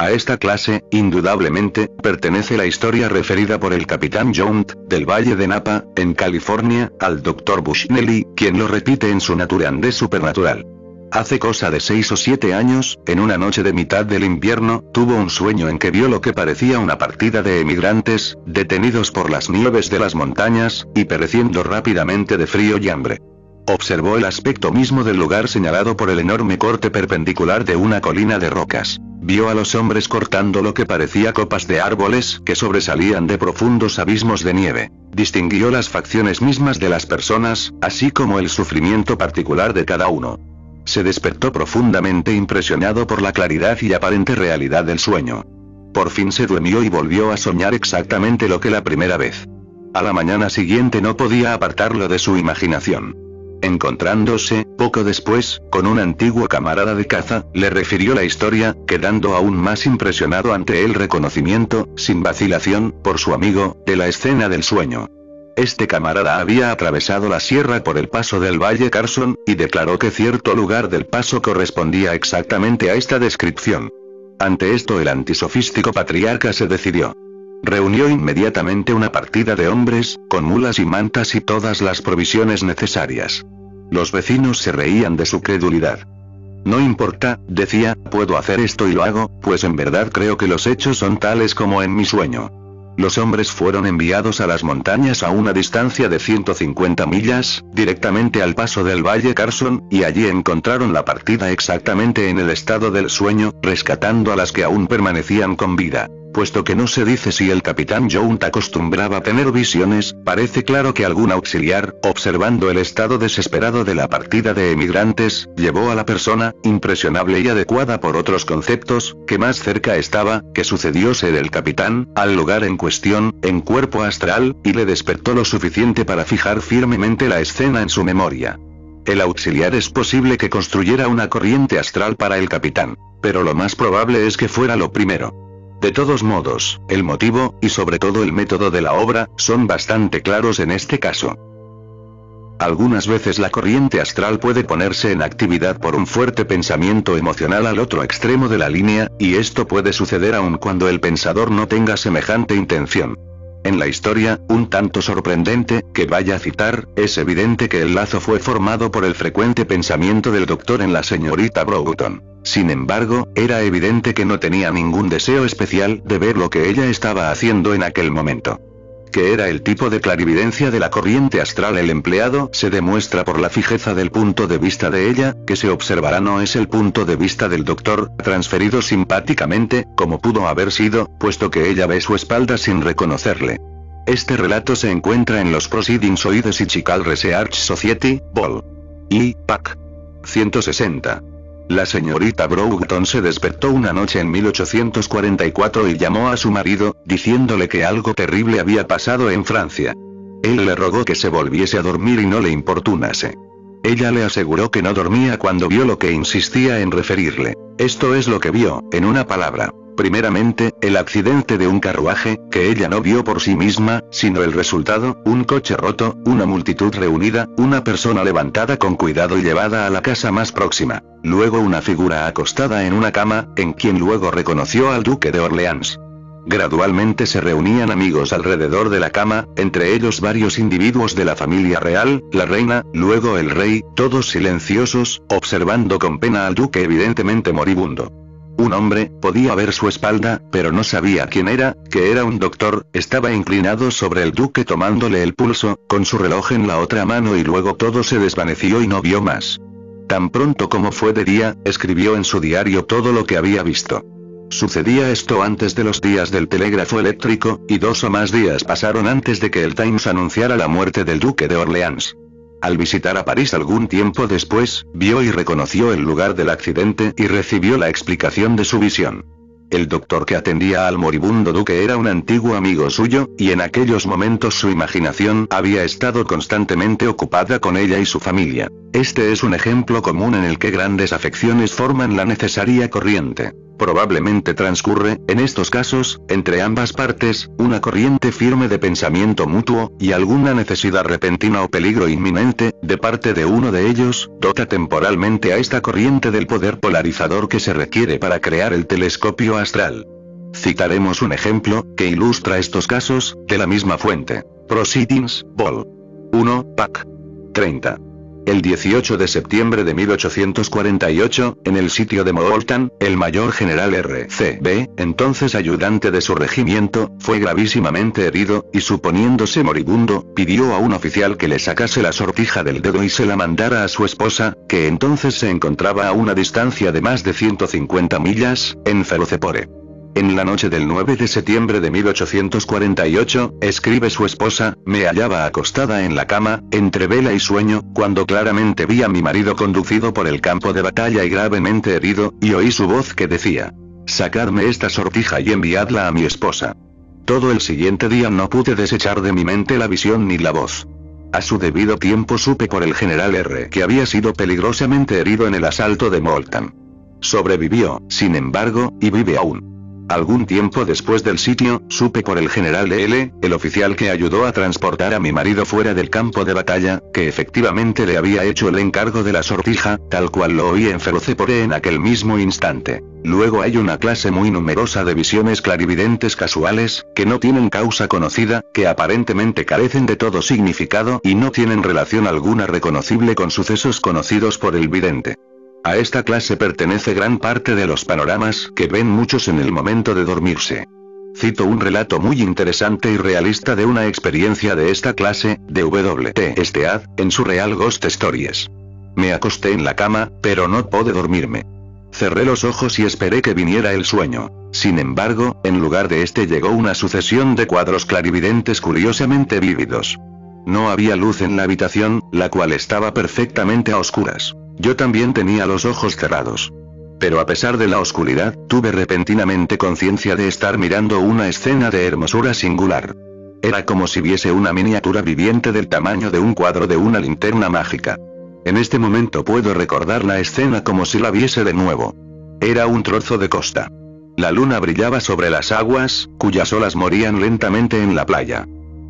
A esta clase, indudablemente, pertenece la historia referida por el capitán Jount, del Valle de Napa, en California, al Dr. Bushnelly, quien lo repite en su Naturandé Supernatural. Hace cosa de seis o siete años, en una noche de mitad del invierno, tuvo un sueño en que vio lo que parecía una partida de emigrantes, detenidos por las nieves de las montañas, y pereciendo rápidamente de frío y hambre. Observó el aspecto mismo del lugar señalado por el enorme corte perpendicular de una colina de rocas. Vio a los hombres cortando lo que parecía copas de árboles que sobresalían de profundos abismos de nieve. Distinguió las facciones mismas de las personas, así como el sufrimiento particular de cada uno se despertó profundamente impresionado por la claridad y aparente realidad del sueño. Por fin se durmió y volvió a soñar exactamente lo que la primera vez. A la mañana siguiente no podía apartarlo de su imaginación. Encontrándose, poco después, con un antiguo camarada de caza, le refirió la historia, quedando aún más impresionado ante el reconocimiento, sin vacilación, por su amigo, de la escena del sueño. Este camarada había atravesado la sierra por el paso del Valle Carson, y declaró que cierto lugar del paso correspondía exactamente a esta descripción. Ante esto el antisofístico patriarca se decidió. Reunió inmediatamente una partida de hombres, con mulas y mantas y todas las provisiones necesarias. Los vecinos se reían de su credulidad. No importa, decía, puedo hacer esto y lo hago, pues en verdad creo que los hechos son tales como en mi sueño. Los hombres fueron enviados a las montañas a una distancia de 150 millas, directamente al paso del Valle Carson, y allí encontraron la partida exactamente en el estado del sueño, rescatando a las que aún permanecían con vida. Puesto que no se dice si el capitán Jount acostumbraba tener visiones, parece claro que algún auxiliar, observando el estado desesperado de la partida de emigrantes, llevó a la persona, impresionable y adecuada por otros conceptos, que más cerca estaba, que sucedió ser el capitán, al lugar en cuestión, en cuerpo astral, y le despertó lo suficiente para fijar firmemente la escena en su memoria. El auxiliar es posible que construyera una corriente astral para el capitán. Pero lo más probable es que fuera lo primero. De todos modos, el motivo, y sobre todo el método de la obra, son bastante claros en este caso. Algunas veces la corriente astral puede ponerse en actividad por un fuerte pensamiento emocional al otro extremo de la línea, y esto puede suceder aun cuando el pensador no tenga semejante intención. En la historia, un tanto sorprendente, que vaya a citar, es evidente que el lazo fue formado por el frecuente pensamiento del doctor en la señorita Broughton. Sin embargo, era evidente que no tenía ningún deseo especial de ver lo que ella estaba haciendo en aquel momento. Que era el tipo de clarividencia de la corriente astral el empleado se demuestra por la fijeza del punto de vista de ella, que se observará no es el punto de vista del doctor, transferido simpáticamente, como pudo haber sido, puesto que ella ve su espalda sin reconocerle. Este relato se encuentra en los Proceedings Oides y Chical Research Society, Vol. I. Pac. 160. La señorita Broughton se despertó una noche en 1844 y llamó a su marido, diciéndole que algo terrible había pasado en Francia. Él le rogó que se volviese a dormir y no le importunase. Ella le aseguró que no dormía cuando vio lo que insistía en referirle. Esto es lo que vio, en una palabra. Primeramente, el accidente de un carruaje, que ella no vio por sí misma, sino el resultado, un coche roto, una multitud reunida, una persona levantada con cuidado y llevada a la casa más próxima. Luego una figura acostada en una cama, en quien luego reconoció al duque de Orleans. Gradualmente se reunían amigos alrededor de la cama, entre ellos varios individuos de la familia real, la reina, luego el rey, todos silenciosos, observando con pena al duque evidentemente moribundo. Un hombre, podía ver su espalda, pero no sabía quién era, que era un doctor, estaba inclinado sobre el duque tomándole el pulso, con su reloj en la otra mano y luego todo se desvaneció y no vio más. Tan pronto como fue de día, escribió en su diario todo lo que había visto. Sucedía esto antes de los días del telégrafo eléctrico, y dos o más días pasaron antes de que el Times anunciara la muerte del duque de Orleans. Al visitar a París algún tiempo después, vio y reconoció el lugar del accidente y recibió la explicación de su visión. El doctor que atendía al moribundo duque era un antiguo amigo suyo, y en aquellos momentos su imaginación había estado constantemente ocupada con ella y su familia. Este es un ejemplo común en el que grandes afecciones forman la necesaria corriente. Probablemente transcurre, en estos casos, entre ambas partes, una corriente firme de pensamiento mutuo, y alguna necesidad repentina o peligro inminente, de parte de uno de ellos, dota temporalmente a esta corriente del poder polarizador que se requiere para crear el telescopio astral. Citaremos un ejemplo, que ilustra estos casos, de la misma fuente. Proceedings, Vol. 1, Pac. 30. El 18 de septiembre de 1848, en el sitio de Moultan, el mayor general R.C.B., entonces ayudante de su regimiento, fue gravísimamente herido, y suponiéndose moribundo, pidió a un oficial que le sacase la sortija del dedo y se la mandara a su esposa, que entonces se encontraba a una distancia de más de 150 millas, en Ferocepore. En la noche del 9 de septiembre de 1848, escribe su esposa, me hallaba acostada en la cama, entre vela y sueño, cuando claramente vi a mi marido conducido por el campo de batalla y gravemente herido, y oí su voz que decía, sacadme esta sortija y enviadla a mi esposa. Todo el siguiente día no pude desechar de mi mente la visión ni la voz. A su debido tiempo supe por el general R que había sido peligrosamente herido en el asalto de Moltan. Sobrevivió, sin embargo, y vive aún. Algún tiempo después del sitio, supe por el general L., el oficial que ayudó a transportar a mi marido fuera del campo de batalla, que efectivamente le había hecho el encargo de la sortija, tal cual lo oí en Ferocepore en aquel mismo instante. Luego hay una clase muy numerosa de visiones clarividentes casuales, que no tienen causa conocida, que aparentemente carecen de todo significado y no tienen relación alguna reconocible con sucesos conocidos por el vidente. A esta clase pertenece gran parte de los panoramas que ven muchos en el momento de dormirse. Cito un relato muy interesante y realista de una experiencia de esta clase, de W.T. Estead, en su Real Ghost Stories. Me acosté en la cama, pero no pude dormirme. Cerré los ojos y esperé que viniera el sueño. Sin embargo, en lugar de este llegó una sucesión de cuadros clarividentes curiosamente vívidos. No había luz en la habitación, la cual estaba perfectamente a oscuras. Yo también tenía los ojos cerrados. Pero a pesar de la oscuridad, tuve repentinamente conciencia de estar mirando una escena de hermosura singular. Era como si viese una miniatura viviente del tamaño de un cuadro de una linterna mágica. En este momento puedo recordar la escena como si la viese de nuevo. Era un trozo de costa. La luna brillaba sobre las aguas, cuyas olas morían lentamente en la playa.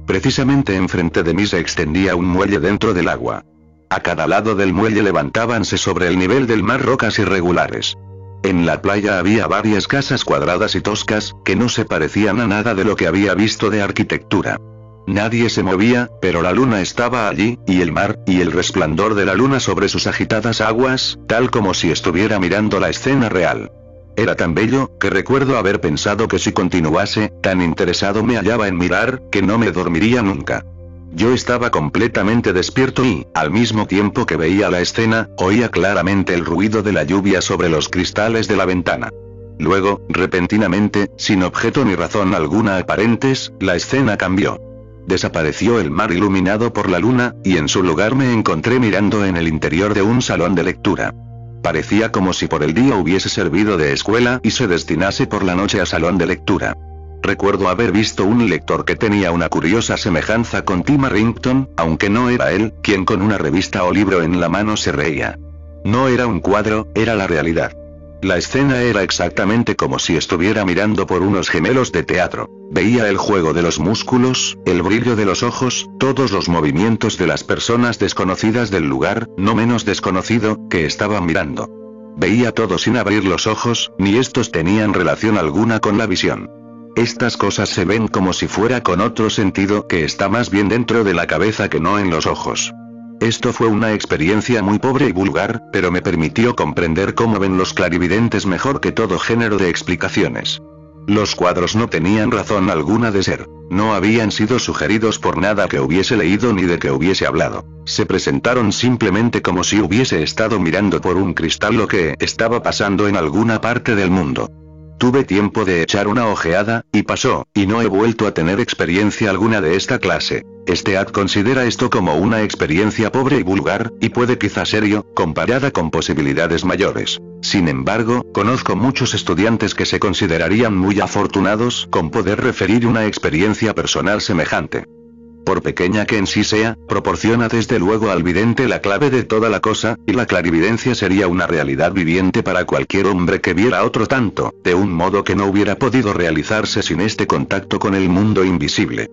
Precisamente enfrente de mí se extendía un muelle dentro del agua. A cada lado del muelle levantábanse sobre el nivel del mar rocas irregulares. En la playa había varias casas cuadradas y toscas, que no se parecían a nada de lo que había visto de arquitectura. Nadie se movía, pero la luna estaba allí, y el mar, y el resplandor de la luna sobre sus agitadas aguas, tal como si estuviera mirando la escena real. era tan bello, que recuerdo haber pensado que si continuase, tan interesado me hallaba en mirar, que no me dormiría nunca. Yo estaba completamente despierto y, al mismo tiempo que veía la escena, oía claramente el ruido de la lluvia sobre los cristales de la ventana. Luego, repentinamente, sin objeto ni razón alguna aparentes, la escena cambió. Desapareció el mar iluminado por la luna, y en su lugar me encontré mirando en el interior de un salón de lectura. Parecía como si por el día hubiese servido de escuela y se destinase por la noche a salón de lectura. Recuerdo haber visto un lector que tenía una curiosa semejanza con Tim Arrington, aunque no era él, quien con una revista o libro en la mano se reía. No era un cuadro, era la realidad. La escena era exactamente como si estuviera mirando por unos gemelos de teatro. Veía el juego de los músculos, el brillo de los ojos, todos los movimientos de las personas desconocidas del lugar, no menos desconocido, que estaban mirando. Veía todo sin abrir los ojos, ni estos tenían relación alguna con la visión. Estas cosas se ven como si fuera con otro sentido que está más bien dentro de la cabeza que no en los ojos. Esto fue una experiencia muy pobre y vulgar, pero me permitió comprender cómo ven los clarividentes mejor que todo género de explicaciones. Los cuadros no tenían razón alguna de ser. No habían sido sugeridos por nada que hubiese leído ni de que hubiese hablado. Se presentaron simplemente como si hubiese estado mirando por un cristal lo que estaba pasando en alguna parte del mundo. Tuve tiempo de echar una ojeada, y pasó, y no he vuelto a tener experiencia alguna de esta clase. Este ad considera esto como una experiencia pobre y vulgar, y puede quizá serio, comparada con posibilidades mayores. Sin embargo, conozco muchos estudiantes que se considerarían muy afortunados con poder referir una experiencia personal semejante por pequeña que en sí sea, proporciona desde luego al vidente la clave de toda la cosa, y la clarividencia sería una realidad viviente para cualquier hombre que viera otro tanto, de un modo que no hubiera podido realizarse sin este contacto con el mundo invisible.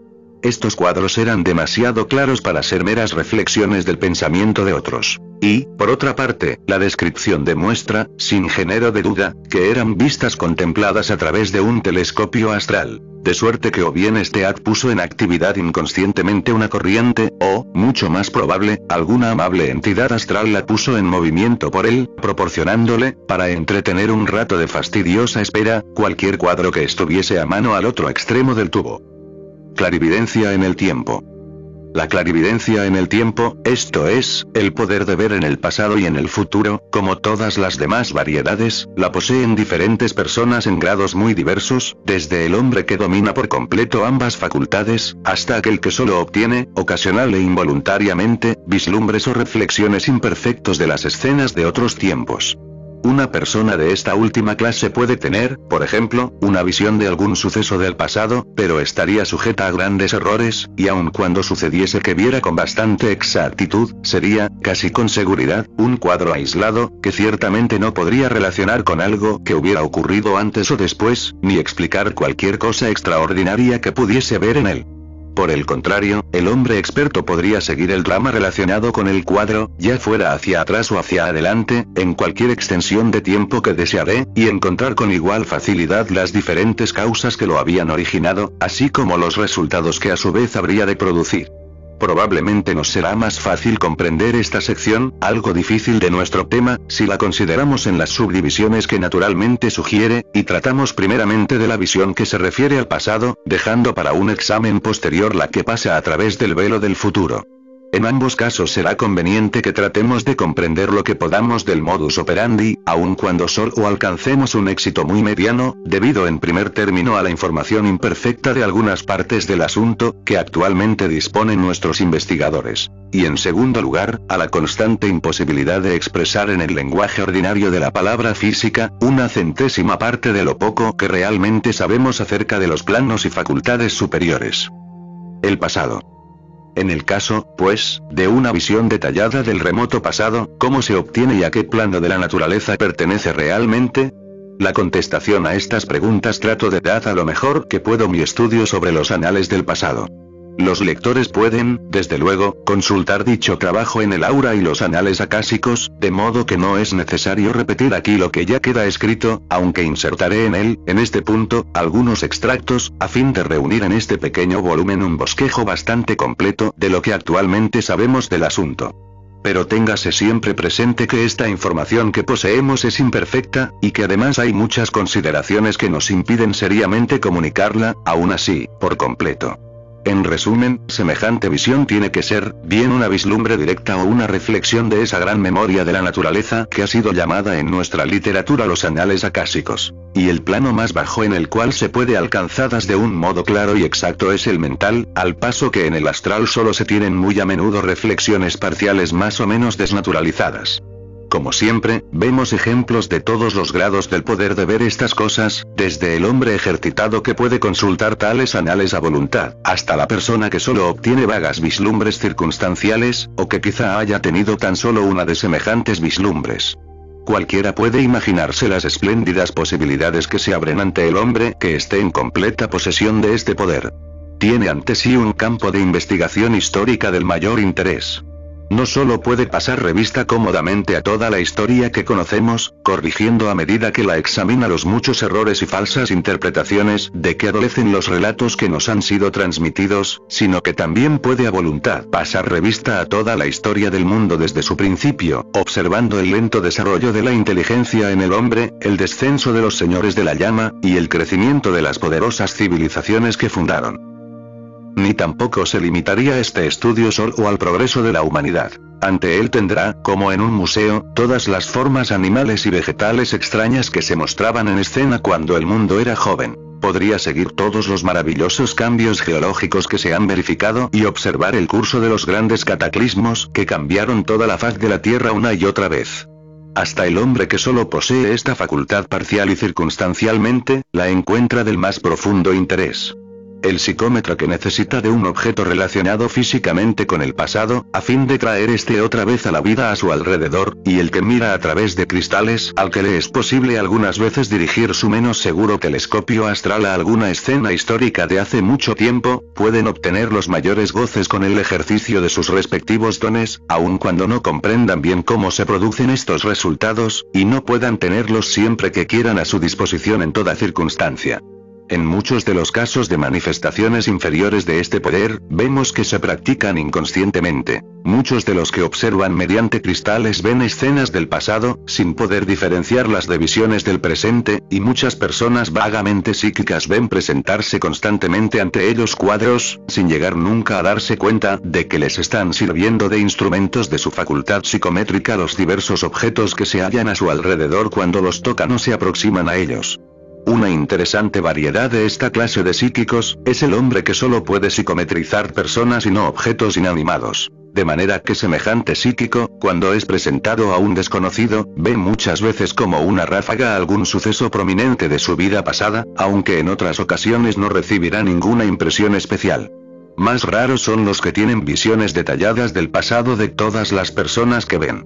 Estos cuadros eran demasiado claros para ser meras reflexiones del pensamiento de otros. Y, por otra parte, la descripción demuestra, sin género de duda, que eran vistas contempladas a través de un telescopio astral. De suerte que o bien este ad puso en actividad inconscientemente una corriente, o, mucho más probable, alguna amable entidad astral la puso en movimiento por él, proporcionándole, para entretener un rato de fastidiosa espera, cualquier cuadro que estuviese a mano al otro extremo del tubo. Clarividencia en el tiempo. La clarividencia en el tiempo, esto es, el poder de ver en el pasado y en el futuro, como todas las demás variedades, la poseen diferentes personas en grados muy diversos, desde el hombre que domina por completo ambas facultades, hasta aquel que solo obtiene, ocasional e involuntariamente, vislumbres o reflexiones imperfectos de las escenas de otros tiempos. Una persona de esta última clase puede tener, por ejemplo, una visión de algún suceso del pasado, pero estaría sujeta a grandes errores, y aun cuando sucediese que viera con bastante exactitud, sería, casi con seguridad, un cuadro aislado, que ciertamente no podría relacionar con algo que hubiera ocurrido antes o después, ni explicar cualquier cosa extraordinaria que pudiese ver en él. Por el contrario, el hombre experto podría seguir el drama relacionado con el cuadro, ya fuera hacia atrás o hacia adelante, en cualquier extensión de tiempo que deseare, y encontrar con igual facilidad las diferentes causas que lo habían originado, así como los resultados que a su vez habría de producir. Probablemente nos será más fácil comprender esta sección, algo difícil de nuestro tema, si la consideramos en las subdivisiones que naturalmente sugiere, y tratamos primeramente de la visión que se refiere al pasado, dejando para un examen posterior la que pasa a través del velo del futuro. En ambos casos será conveniente que tratemos de comprender lo que podamos del modus operandi, aun cuando solo alcancemos un éxito muy mediano, debido en primer término a la información imperfecta de algunas partes del asunto, que actualmente disponen nuestros investigadores. Y en segundo lugar, a la constante imposibilidad de expresar en el lenguaje ordinario de la palabra física, una centésima parte de lo poco que realmente sabemos acerca de los planos y facultades superiores. El pasado. En el caso, pues, de una visión detallada del remoto pasado, ¿cómo se obtiene y a qué plano de la naturaleza pertenece realmente? La contestación a estas preguntas trato de dar a lo mejor que puedo mi estudio sobre los anales del pasado. Los lectores pueden, desde luego, consultar dicho trabajo en el aura y los anales acásicos, de modo que no es necesario repetir aquí lo que ya queda escrito, aunque insertaré en él, en este punto, algunos extractos, a fin de reunir en este pequeño volumen un bosquejo bastante completo de lo que actualmente sabemos del asunto. pero téngase siempre presente que esta información que poseemos es imperfecta, y que además hay muchas consideraciones que nos impiden seriamente comunicarla, aún así, por completo. En resumen, semejante visión tiene que ser, bien una vislumbre directa o una reflexión de esa gran memoria de la naturaleza que ha sido llamada en nuestra literatura los anales acásicos. Y el plano más bajo en el cual se puede alcanzadas de un modo claro y exacto es el mental, al paso que en el astral solo se tienen muy a menudo reflexiones parciales más o menos desnaturalizadas. Como siempre, vemos ejemplos de todos los grados del poder de ver estas cosas, desde el hombre ejercitado que puede consultar tales anales a voluntad, hasta la persona que solo obtiene vagas vislumbres circunstanciales, o que quizá haya tenido tan solo una de semejantes vislumbres. Cualquiera puede imaginarse las espléndidas posibilidades que se abren ante el hombre que esté en completa posesión de este poder. Tiene ante sí un campo de investigación histórica del mayor interés. No solo puede pasar revista cómodamente a toda la historia que conocemos, corrigiendo a medida que la examina los muchos errores y falsas interpretaciones de que adolecen los relatos que nos han sido transmitidos, sino que también puede a voluntad pasar revista a toda la historia del mundo desde su principio, observando el lento desarrollo de la inteligencia en el hombre, el descenso de los señores de la llama, y el crecimiento de las poderosas civilizaciones que fundaron ni tampoco se limitaría este estudio solo al progreso de la humanidad. Ante él tendrá, como en un museo, todas las formas animales y vegetales extrañas que se mostraban en escena cuando el mundo era joven. Podría seguir todos los maravillosos cambios geológicos que se han verificado y observar el curso de los grandes cataclismos que cambiaron toda la faz de la Tierra una y otra vez. Hasta el hombre que solo posee esta facultad parcial y circunstancialmente, la encuentra del más profundo interés el psicómetro que necesita de un objeto relacionado físicamente con el pasado, a fin de traer este otra vez a la vida a su alrededor, y el que mira a través de cristales, al que le es posible algunas veces dirigir su menos seguro telescopio astral a alguna escena histórica de hace mucho tiempo, pueden obtener los mayores goces con el ejercicio de sus respectivos dones, aun cuando no comprendan bien cómo se producen estos resultados, y no puedan tenerlos siempre que quieran a su disposición en toda circunstancia. En muchos de los casos de manifestaciones inferiores de este poder, vemos que se practican inconscientemente. Muchos de los que observan mediante cristales ven escenas del pasado, sin poder diferenciarlas de visiones del presente, y muchas personas vagamente psíquicas ven presentarse constantemente ante ellos cuadros, sin llegar nunca a darse cuenta de que les están sirviendo de instrumentos de su facultad psicométrica los diversos objetos que se hallan a su alrededor cuando los tocan o se aproximan a ellos. Una interesante variedad de esta clase de psíquicos, es el hombre que solo puede psicometrizar personas y no objetos inanimados. De manera que semejante psíquico, cuando es presentado a un desconocido, ve muchas veces como una ráfaga algún suceso prominente de su vida pasada, aunque en otras ocasiones no recibirá ninguna impresión especial. Más raros son los que tienen visiones detalladas del pasado de todas las personas que ven.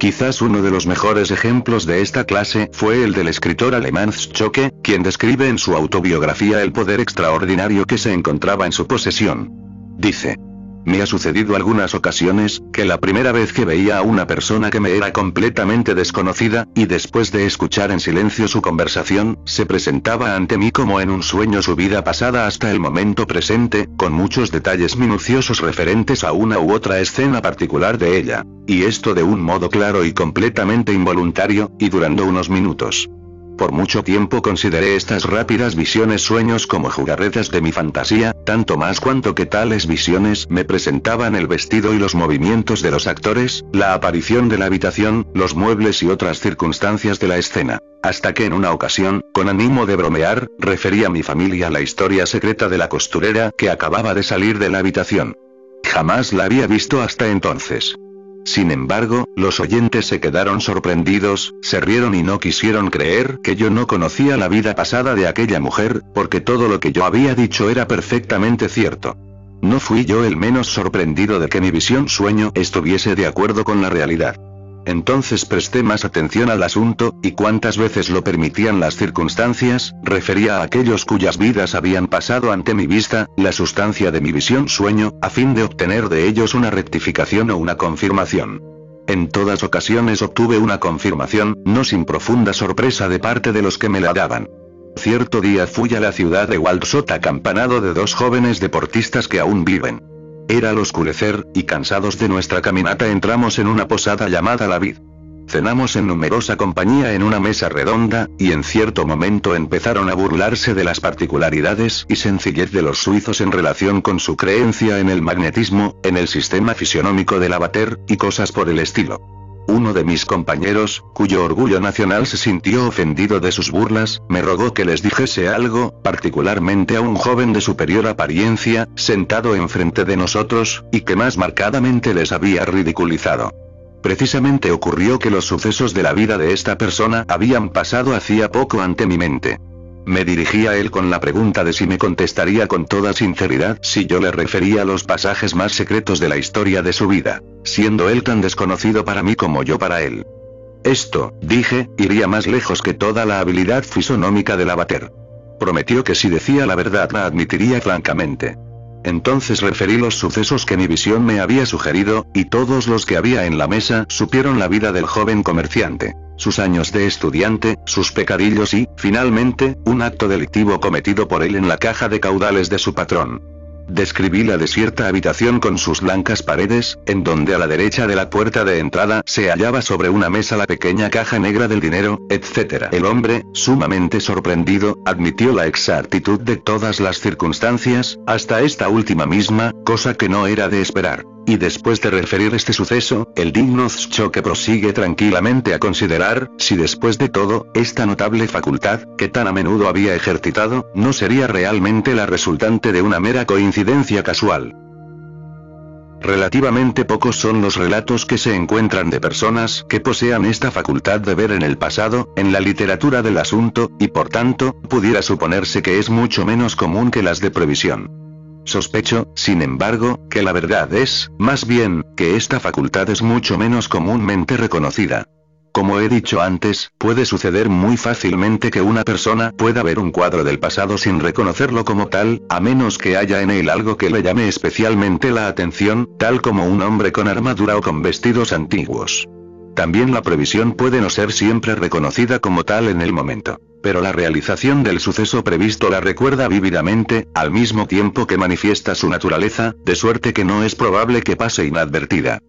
Quizás uno de los mejores ejemplos de esta clase fue el del escritor alemán Schocke, quien describe en su autobiografía el poder extraordinario que se encontraba en su posesión. Dice, me ha sucedido algunas ocasiones, que la primera vez que veía a una persona que me era completamente desconocida, y después de escuchar en silencio su conversación, se presentaba ante mí como en un sueño su vida pasada hasta el momento presente, con muchos detalles minuciosos referentes a una u otra escena particular de ella. Y esto de un modo claro y completamente involuntario, y durando unos minutos. Por mucho tiempo consideré estas rápidas visiones sueños como jugarretas de mi fantasía, tanto más cuanto que tales visiones me presentaban el vestido y los movimientos de los actores, la aparición de la habitación, los muebles y otras circunstancias de la escena. Hasta que en una ocasión, con ánimo de bromear, referí a mi familia la historia secreta de la costurera que acababa de salir de la habitación. Jamás la había visto hasta entonces. Sin embargo, los oyentes se quedaron sorprendidos, se rieron y no quisieron creer que yo no conocía la vida pasada de aquella mujer, porque todo lo que yo había dicho era perfectamente cierto. No fui yo el menos sorprendido de que mi visión sueño estuviese de acuerdo con la realidad. Entonces presté más atención al asunto, y cuantas veces lo permitían las circunstancias, refería a aquellos cuyas vidas habían pasado ante mi vista, la sustancia de mi visión sueño, a fin de obtener de ellos una rectificación o una confirmación. En todas ocasiones obtuve una confirmación, no sin profunda sorpresa de parte de los que me la daban. Cierto día fui a la ciudad de Waldshut acampanado de dos jóvenes deportistas que aún viven. Era al oscurecer, y cansados de nuestra caminata entramos en una posada llamada La Vid. Cenamos en numerosa compañía en una mesa redonda, y en cierto momento empezaron a burlarse de las particularidades y sencillez de los suizos en relación con su creencia en el magnetismo, en el sistema fisionómico del abater, y cosas por el estilo. Uno de mis compañeros, cuyo orgullo nacional se sintió ofendido de sus burlas, me rogó que les dijese algo, particularmente a un joven de superior apariencia, sentado enfrente de nosotros, y que más marcadamente les había ridiculizado. Precisamente ocurrió que los sucesos de la vida de esta persona habían pasado hacía poco ante mi mente. Me dirigí a él con la pregunta de si me contestaría con toda sinceridad si yo le refería los pasajes más secretos de la historia de su vida, siendo él tan desconocido para mí como yo para él. Esto, dije, iría más lejos que toda la habilidad fisonómica del abater. Prometió que si decía la verdad la admitiría francamente. Entonces referí los sucesos que mi visión me había sugerido, y todos los que había en la mesa supieron la vida del joven comerciante, sus años de estudiante, sus pecadillos y, finalmente, un acto delictivo cometido por él en la caja de caudales de su patrón. Describí la desierta habitación con sus blancas paredes, en donde a la derecha de la puerta de entrada se hallaba sobre una mesa la pequeña caja negra del dinero, etc. El hombre, sumamente sorprendido, admitió la exactitud de todas las circunstancias, hasta esta última misma, cosa que no era de esperar. Y después de referir este suceso, el digno Choque prosigue tranquilamente a considerar, si después de todo, esta notable facultad, que tan a menudo había ejercitado, no sería realmente la resultante de una mera coincidencia casual. Relativamente pocos son los relatos que se encuentran de personas que posean esta facultad de ver en el pasado, en la literatura del asunto, y por tanto, pudiera suponerse que es mucho menos común que las de previsión. Sospecho, sin embargo, que la verdad es, más bien, que esta facultad es mucho menos comúnmente reconocida. Como he dicho antes, puede suceder muy fácilmente que una persona pueda ver un cuadro del pasado sin reconocerlo como tal, a menos que haya en él algo que le llame especialmente la atención, tal como un hombre con armadura o con vestidos antiguos. También la previsión puede no ser siempre reconocida como tal en el momento. Pero la realización del suceso previsto la recuerda vívidamente, al mismo tiempo que manifiesta su naturaleza, de suerte que no es probable que pase inadvertida.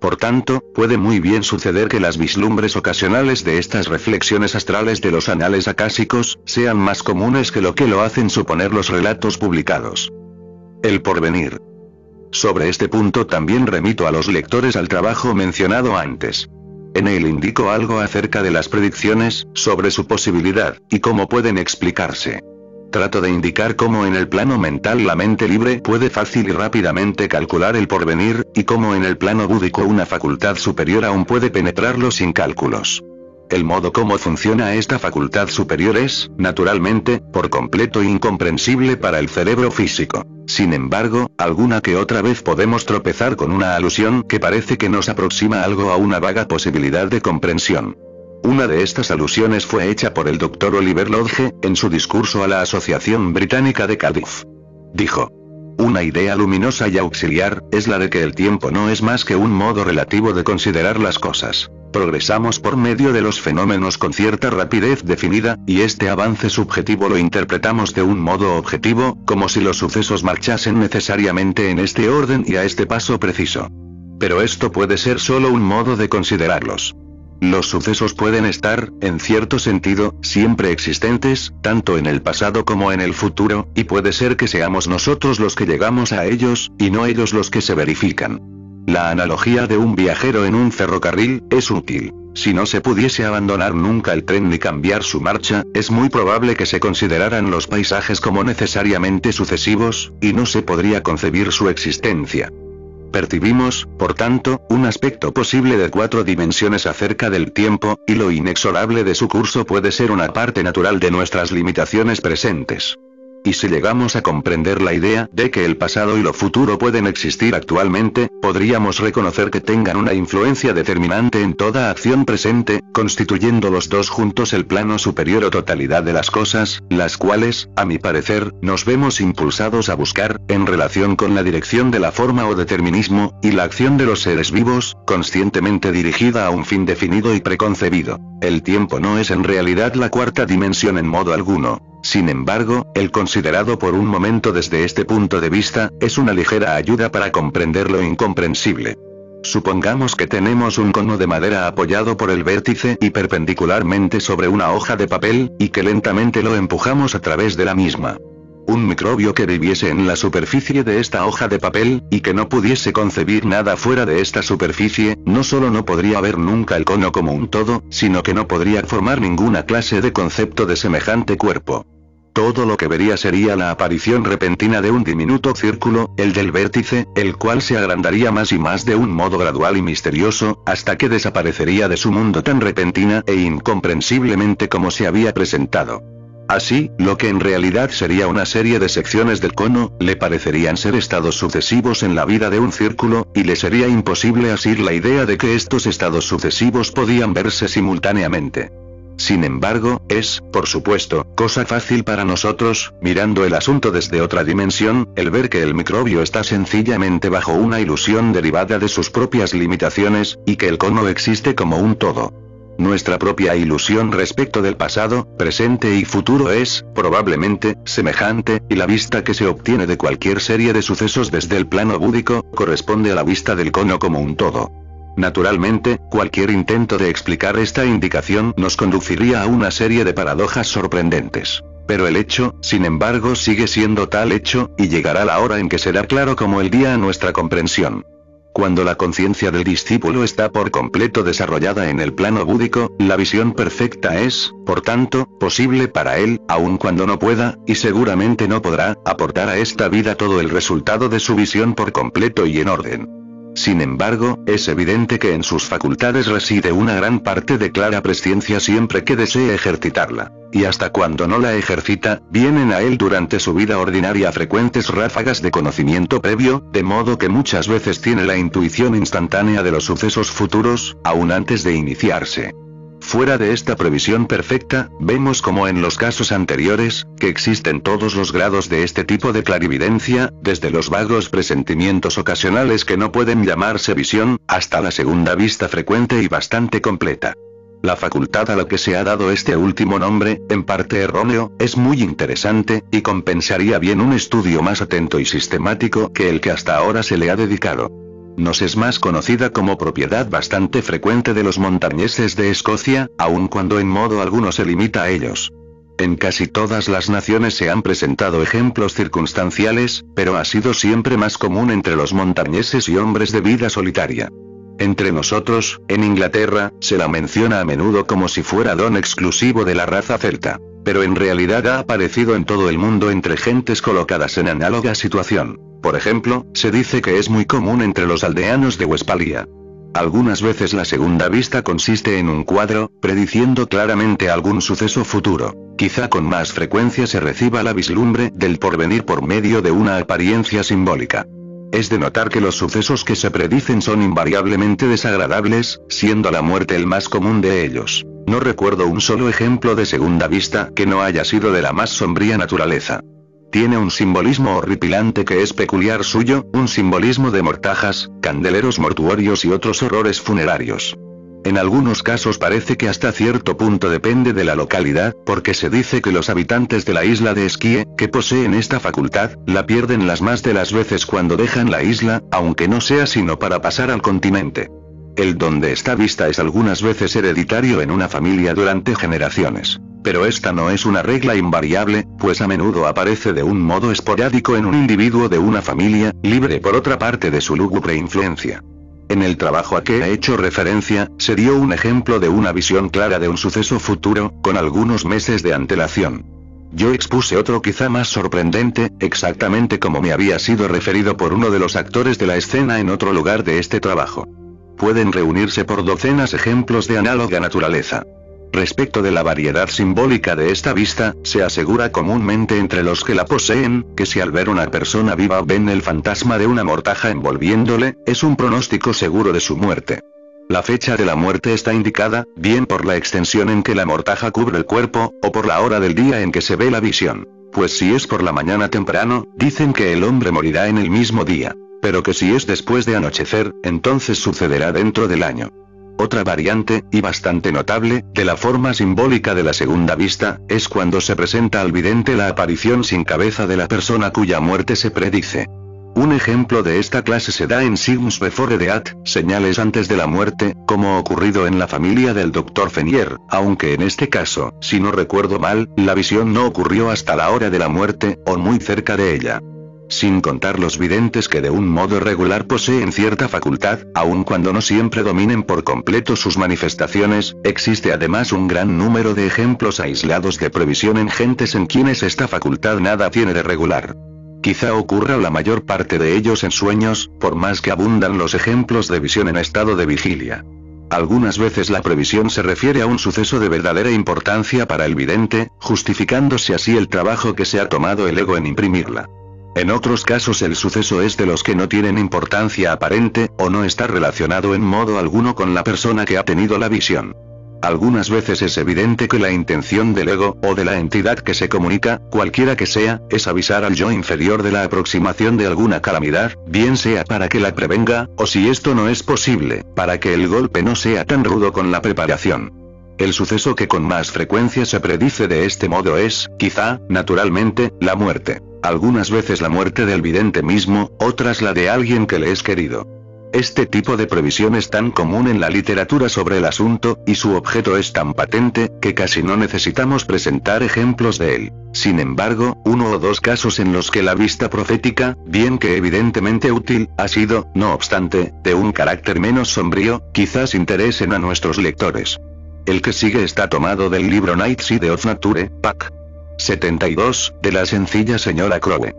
Por tanto, puede muy bien suceder que las vislumbres ocasionales de estas reflexiones astrales de los anales acásicos, sean más comunes que lo que lo hacen suponer los relatos publicados. El porvenir. Sobre este punto también remito a los lectores al trabajo mencionado antes. En él indico algo acerca de las predicciones, sobre su posibilidad, y cómo pueden explicarse. Trato de indicar cómo en el plano mental la mente libre puede fácil y rápidamente calcular el porvenir, y cómo en el plano búdico una facultad superior aún puede penetrarlo sin cálculos. El modo como funciona esta facultad superior es, naturalmente, por completo incomprensible para el cerebro físico. Sin embargo, alguna que otra vez podemos tropezar con una alusión que parece que nos aproxima algo a una vaga posibilidad de comprensión. Una de estas alusiones fue hecha por el Dr. Oliver Lodge, en su discurso a la Asociación Británica de Cardiff. Dijo, una idea luminosa y auxiliar, es la de que el tiempo no es más que un modo relativo de considerar las cosas. Progresamos por medio de los fenómenos con cierta rapidez definida, y este avance subjetivo lo interpretamos de un modo objetivo, como si los sucesos marchasen necesariamente en este orden y a este paso preciso. Pero esto puede ser solo un modo de considerarlos. Los sucesos pueden estar, en cierto sentido, siempre existentes, tanto en el pasado como en el futuro, y puede ser que seamos nosotros los que llegamos a ellos, y no ellos los que se verifican. La analogía de un viajero en un ferrocarril, es útil. Si no se pudiese abandonar nunca el tren ni cambiar su marcha, es muy probable que se consideraran los paisajes como necesariamente sucesivos, y no se podría concebir su existencia. Percibimos, por tanto, un aspecto posible de cuatro dimensiones acerca del tiempo, y lo inexorable de su curso puede ser una parte natural de nuestras limitaciones presentes. Y si llegamos a comprender la idea de que el pasado y lo futuro pueden existir actualmente, podríamos reconocer que tengan una influencia determinante en toda acción presente, constituyendo los dos juntos el plano superior o totalidad de las cosas, las cuales, a mi parecer, nos vemos impulsados a buscar, en relación con la dirección de la forma o determinismo, y la acción de los seres vivos, conscientemente dirigida a un fin definido y preconcebido. El tiempo no es en realidad la cuarta dimensión en modo alguno. Sin embargo, el considerado por un momento desde este punto de vista, es una ligera ayuda para comprender lo incomprensible. Supongamos que tenemos un cono de madera apoyado por el vértice y perpendicularmente sobre una hoja de papel, y que lentamente lo empujamos a través de la misma. Un microbio que viviese en la superficie de esta hoja de papel, y que no pudiese concebir nada fuera de esta superficie, no solo no podría ver nunca el cono como un todo, sino que no podría formar ninguna clase de concepto de semejante cuerpo. Todo lo que vería sería la aparición repentina de un diminuto círculo, el del vértice, el cual se agrandaría más y más de un modo gradual y misterioso, hasta que desaparecería de su mundo tan repentina e incomprensiblemente como se había presentado. Así, lo que en realidad sería una serie de secciones del cono, le parecerían ser estados sucesivos en la vida de un círculo, y le sería imposible asir la idea de que estos estados sucesivos podían verse simultáneamente. Sin embargo, es, por supuesto, cosa fácil para nosotros, mirando el asunto desde otra dimensión, el ver que el microbio está sencillamente bajo una ilusión derivada de sus propias limitaciones, y que el cono existe como un todo. Nuestra propia ilusión respecto del pasado, presente y futuro es, probablemente, semejante, y la vista que se obtiene de cualquier serie de sucesos desde el plano búdico, corresponde a la vista del cono como un todo. Naturalmente, cualquier intento de explicar esta indicación nos conduciría a una serie de paradojas sorprendentes. Pero el hecho, sin embargo, sigue siendo tal hecho, y llegará la hora en que será claro como el día a nuestra comprensión. Cuando la conciencia del discípulo está por completo desarrollada en el plano búdico, la visión perfecta es, por tanto, posible para él, aun cuando no pueda, y seguramente no podrá, aportar a esta vida todo el resultado de su visión por completo y en orden. Sin embargo, es evidente que en sus facultades reside una gran parte de clara presciencia siempre que desee ejercitarla. Y hasta cuando no la ejercita, vienen a él durante su vida ordinaria frecuentes ráfagas de conocimiento previo, de modo que muchas veces tiene la intuición instantánea de los sucesos futuros, aún antes de iniciarse. Fuera de esta previsión perfecta, vemos como en los casos anteriores, que existen todos los grados de este tipo de clarividencia, desde los vagos presentimientos ocasionales que no pueden llamarse visión, hasta la segunda vista frecuente y bastante completa. La facultad a la que se ha dado este último nombre, en parte erróneo, es muy interesante, y compensaría bien un estudio más atento y sistemático que el que hasta ahora se le ha dedicado nos es más conocida como propiedad bastante frecuente de los montañeses de Escocia, aun cuando en modo alguno se limita a ellos. En casi todas las naciones se han presentado ejemplos circunstanciales, pero ha sido siempre más común entre los montañeses y hombres de vida solitaria. Entre nosotros, en Inglaterra, se la menciona a menudo como si fuera don exclusivo de la raza celta. Pero en realidad ha aparecido en todo el mundo entre gentes colocadas en análoga situación. Por ejemplo, se dice que es muy común entre los aldeanos de Westphalia. Algunas veces la segunda vista consiste en un cuadro, prediciendo claramente algún suceso futuro. Quizá con más frecuencia se reciba la vislumbre del porvenir por medio de una apariencia simbólica. Es de notar que los sucesos que se predicen son invariablemente desagradables, siendo la muerte el más común de ellos. No recuerdo un solo ejemplo de segunda vista que no haya sido de la más sombría naturaleza. Tiene un simbolismo horripilante que es peculiar suyo, un simbolismo de mortajas, candeleros mortuorios y otros horrores funerarios. En algunos casos parece que hasta cierto punto depende de la localidad, porque se dice que los habitantes de la isla de Esquie, que poseen esta facultad, la pierden las más de las veces cuando dejan la isla, aunque no sea sino para pasar al continente. El don de esta vista es algunas veces hereditario en una familia durante generaciones. Pero esta no es una regla invariable, pues a menudo aparece de un modo esporádico en un individuo de una familia, libre por otra parte de su lúgubre influencia. En el trabajo a que ha hecho referencia, se dio un ejemplo de una visión clara de un suceso futuro, con algunos meses de antelación. Yo expuse otro quizá más sorprendente, exactamente como me había sido referido por uno de los actores de la escena en otro lugar de este trabajo. Pueden reunirse por docenas ejemplos de análoga naturaleza. Respecto de la variedad simbólica de esta vista, se asegura comúnmente entre los que la poseen, que si al ver una persona viva ven el fantasma de una mortaja envolviéndole, es un pronóstico seguro de su muerte. La fecha de la muerte está indicada, bien por la extensión en que la mortaja cubre el cuerpo, o por la hora del día en que se ve la visión. Pues si es por la mañana temprano, dicen que el hombre morirá en el mismo día. Pero que si es después de anochecer, entonces sucederá dentro del año. Otra variante, y bastante notable, de la forma simbólica de la segunda vista, es cuando se presenta al vidente la aparición sin cabeza de la persona cuya muerte se predice. Un ejemplo de esta clase se da en Signs Before Death, señales antes de la muerte, como ocurrido en la familia del Dr. Fenier, aunque en este caso, si no recuerdo mal, la visión no ocurrió hasta la hora de la muerte, o muy cerca de ella sin contar los videntes que de un modo regular poseen cierta facultad, aun cuando no siempre dominen por completo sus manifestaciones, existe además un gran número de ejemplos aislados de previsión en gentes en quienes esta facultad nada tiene de regular. Quizá ocurra la mayor parte de ellos en sueños, por más que abundan los ejemplos de visión en estado de vigilia. Algunas veces la previsión se refiere a un suceso de verdadera importancia para el vidente, justificándose así el trabajo que se ha tomado el ego en imprimirla. En otros casos el suceso es de los que no tienen importancia aparente, o no está relacionado en modo alguno con la persona que ha tenido la visión. Algunas veces es evidente que la intención del ego, o de la entidad que se comunica, cualquiera que sea, es avisar al yo inferior de la aproximación de alguna calamidad, bien sea para que la prevenga, o si esto no es posible, para que el golpe no sea tan rudo con la preparación. El suceso que con más frecuencia se predice de este modo es, quizá, naturalmente, la muerte. Algunas veces la muerte del vidente mismo, otras la de alguien que le es querido. Este tipo de previsión es tan común en la literatura sobre el asunto, y su objeto es tan patente, que casi no necesitamos presentar ejemplos de él. Sin embargo, uno o dos casos en los que la vista profética, bien que evidentemente útil, ha sido, no obstante, de un carácter menos sombrío, quizás interesen a nuestros lectores. El que sigue está tomado del libro Night Side of Nature, Pac. 72, de la sencilla señora Crowe.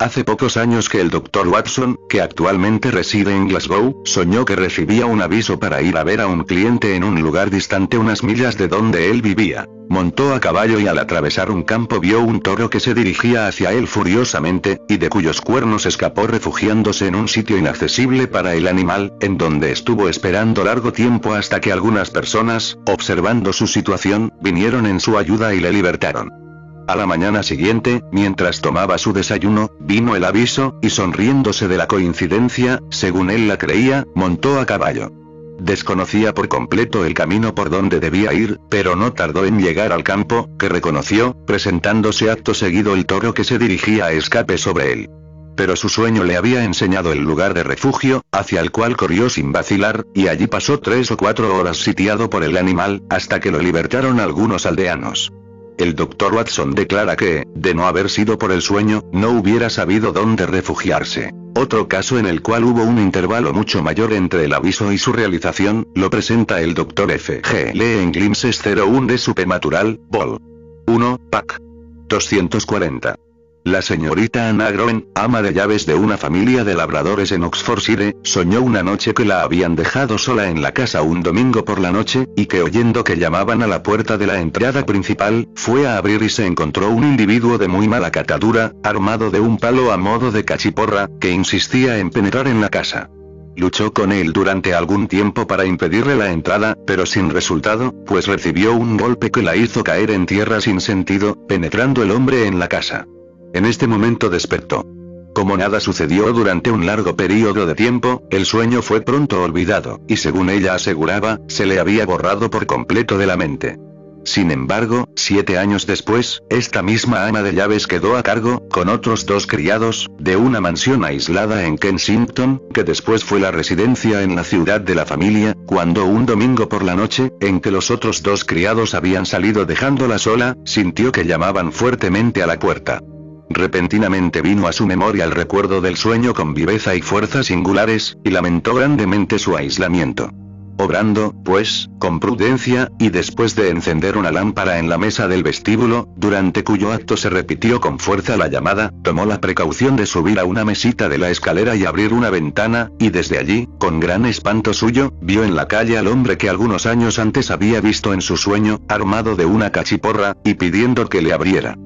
Hace pocos años que el Dr. Watson, que actualmente reside en Glasgow, soñó que recibía un aviso para ir a ver a un cliente en un lugar distante unas millas de donde él vivía. Montó a caballo y al atravesar un campo vio un toro que se dirigía hacia él furiosamente, y de cuyos cuernos escapó refugiándose en un sitio inaccesible para el animal, en donde estuvo esperando largo tiempo hasta que algunas personas, observando su situación, vinieron en su ayuda y le libertaron. A la mañana siguiente, mientras tomaba su desayuno, vino el aviso, y sonriéndose de la coincidencia, según él la creía, montó a caballo. Desconocía por completo el camino por donde debía ir, pero no tardó en llegar al campo, que reconoció, presentándose acto seguido el toro que se dirigía a escape sobre él. Pero su sueño le había enseñado el lugar de refugio, hacia el cual corrió sin vacilar, y allí pasó tres o cuatro horas sitiado por el animal, hasta que lo libertaron algunos aldeanos. El Dr. Watson declara que, de no haber sido por el sueño, no hubiera sabido dónde refugiarse. Otro caso en el cual hubo un intervalo mucho mayor entre el aviso y su realización, lo presenta el Dr. F. G. Lee en Glimpses 01 de Supernatural, Vol. 1, Pac. 240. La señorita Anna Groen, ama de llaves de una familia de labradores en Oxfordshire, soñó una noche que la habían dejado sola en la casa un domingo por la noche, y que oyendo que llamaban a la puerta de la entrada principal, fue a abrir y se encontró un individuo de muy mala catadura, armado de un palo a modo de cachiporra, que insistía en penetrar en la casa. Luchó con él durante algún tiempo para impedirle la entrada, pero sin resultado, pues recibió un golpe que la hizo caer en tierra sin sentido, penetrando el hombre en la casa. En este momento despertó. Como nada sucedió durante un largo periodo de tiempo, el sueño fue pronto olvidado, y según ella aseguraba, se le había borrado por completo de la mente. Sin embargo, siete años después, esta misma ama de llaves quedó a cargo, con otros dos criados, de una mansión aislada en Kensington, que después fue la residencia en la ciudad de la familia, cuando un domingo por la noche, en que los otros dos criados habían salido dejándola sola, sintió que llamaban fuertemente a la puerta. Repentinamente vino a su memoria el recuerdo del sueño con viveza y fuerza singulares, y lamentó grandemente su aislamiento. Obrando, pues, con prudencia, y después de encender una lámpara en la mesa del vestíbulo, durante cuyo acto se repitió con fuerza la llamada, tomó la precaución de subir a una mesita de la escalera y abrir una ventana, y desde allí, con gran espanto suyo, vio en la calle al hombre que algunos años antes había visto en su sueño, armado de una cachiporra, y pidiendo que le abriera.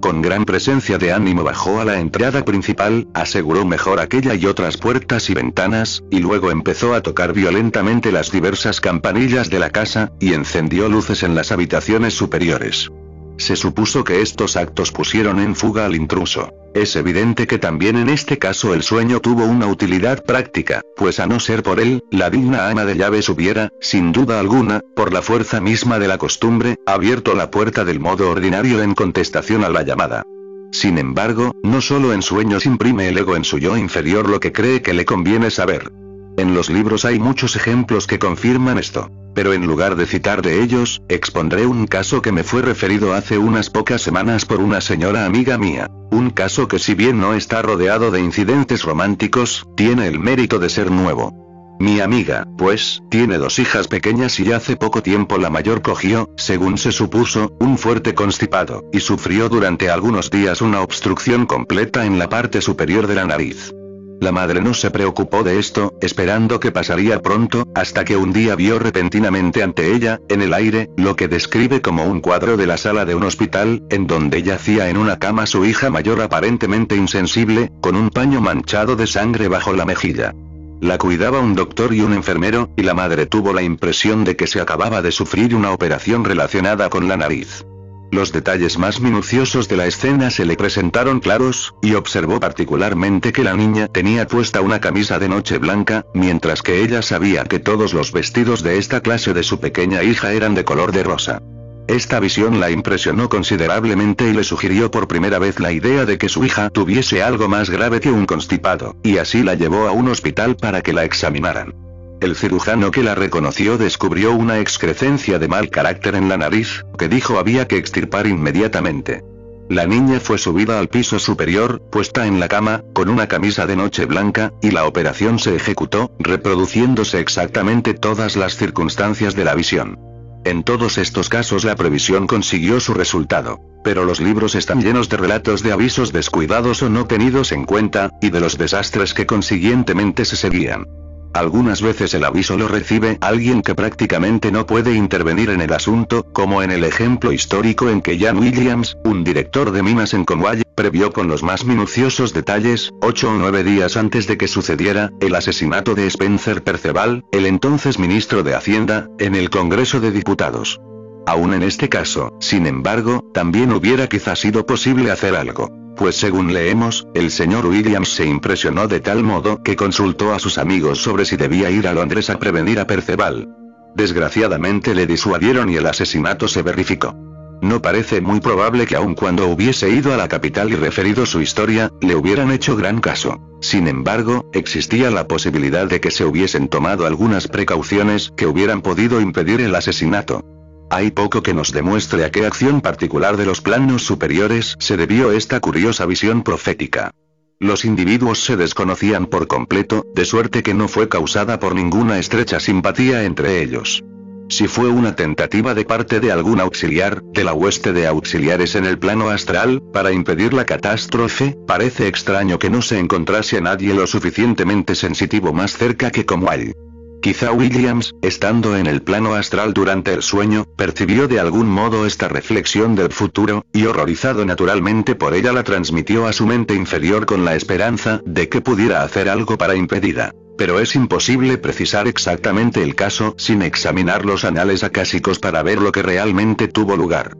Con gran presencia de ánimo bajó a la entrada principal, aseguró mejor aquella y otras puertas y ventanas, y luego empezó a tocar violentamente las diversas campanillas de la casa, y encendió luces en las habitaciones superiores. Se supuso que estos actos pusieron en fuga al intruso. Es evidente que también en este caso el sueño tuvo una utilidad práctica, pues a no ser por él, la digna ama de llaves hubiera, sin duda alguna, por la fuerza misma de la costumbre, abierto la puerta del modo ordinario en contestación a la llamada. Sin embargo, no solo en sueños imprime el ego en su yo inferior lo que cree que le conviene saber. En los libros hay muchos ejemplos que confirman esto. Pero en lugar de citar de ellos, expondré un caso que me fue referido hace unas pocas semanas por una señora amiga mía. Un caso que si bien no está rodeado de incidentes románticos, tiene el mérito de ser nuevo. Mi amiga, pues, tiene dos hijas pequeñas y hace poco tiempo la mayor cogió, según se supuso, un fuerte constipado, y sufrió durante algunos días una obstrucción completa en la parte superior de la nariz. La madre no se preocupó de esto, esperando que pasaría pronto, hasta que un día vio repentinamente ante ella, en el aire, lo que describe como un cuadro de la sala de un hospital, en donde yacía en una cama su hija mayor aparentemente insensible, con un paño manchado de sangre bajo la mejilla. La cuidaba un doctor y un enfermero, y la madre tuvo la impresión de que se acababa de sufrir una operación relacionada con la nariz. Los detalles más minuciosos de la escena se le presentaron claros, y observó particularmente que la niña tenía puesta una camisa de noche blanca, mientras que ella sabía que todos los vestidos de esta clase de su pequeña hija eran de color de rosa. Esta visión la impresionó considerablemente y le sugirió por primera vez la idea de que su hija tuviese algo más grave que un constipado, y así la llevó a un hospital para que la examinaran. El cirujano que la reconoció descubrió una excrecencia de mal carácter en la nariz, que dijo había que extirpar inmediatamente. La niña fue subida al piso superior, puesta en la cama, con una camisa de noche blanca, y la operación se ejecutó, reproduciéndose exactamente todas las circunstancias de la visión. En todos estos casos la previsión consiguió su resultado. Pero los libros están llenos de relatos de avisos descuidados o no tenidos en cuenta, y de los desastres que consiguientemente se seguían. Algunas veces el aviso lo recibe alguien que prácticamente no puede intervenir en el asunto, como en el ejemplo histórico en que Jan Williams, un director de minas en Conway, previó con los más minuciosos detalles, ocho o nueve días antes de que sucediera, el asesinato de Spencer Perceval, el entonces ministro de Hacienda, en el Congreso de Diputados. Aún en este caso, sin embargo, también hubiera quizás sido posible hacer algo pues según leemos, el señor Williams se impresionó de tal modo que consultó a sus amigos sobre si debía ir a Londres a prevenir a Perceval. Desgraciadamente le disuadieron y el asesinato se verificó. No parece muy probable que aun cuando hubiese ido a la capital y referido su historia, le hubieran hecho gran caso. Sin embargo, existía la posibilidad de que se hubiesen tomado algunas precauciones que hubieran podido impedir el asesinato. Hay poco que nos demuestre a qué acción particular de los planos superiores se debió esta curiosa visión profética. Los individuos se desconocían por completo, de suerte que no fue causada por ninguna estrecha simpatía entre ellos. Si fue una tentativa de parte de algún auxiliar, de la hueste de auxiliares en el plano astral, para impedir la catástrofe, parece extraño que no se encontrase a nadie lo suficientemente sensitivo más cerca que como él. Quizá Williams, estando en el plano astral durante el sueño, percibió de algún modo esta reflexión del futuro, y horrorizado naturalmente por ella la transmitió a su mente inferior con la esperanza de que pudiera hacer algo para impedirla. Pero es imposible precisar exactamente el caso sin examinar los anales acásicos para ver lo que realmente tuvo lugar.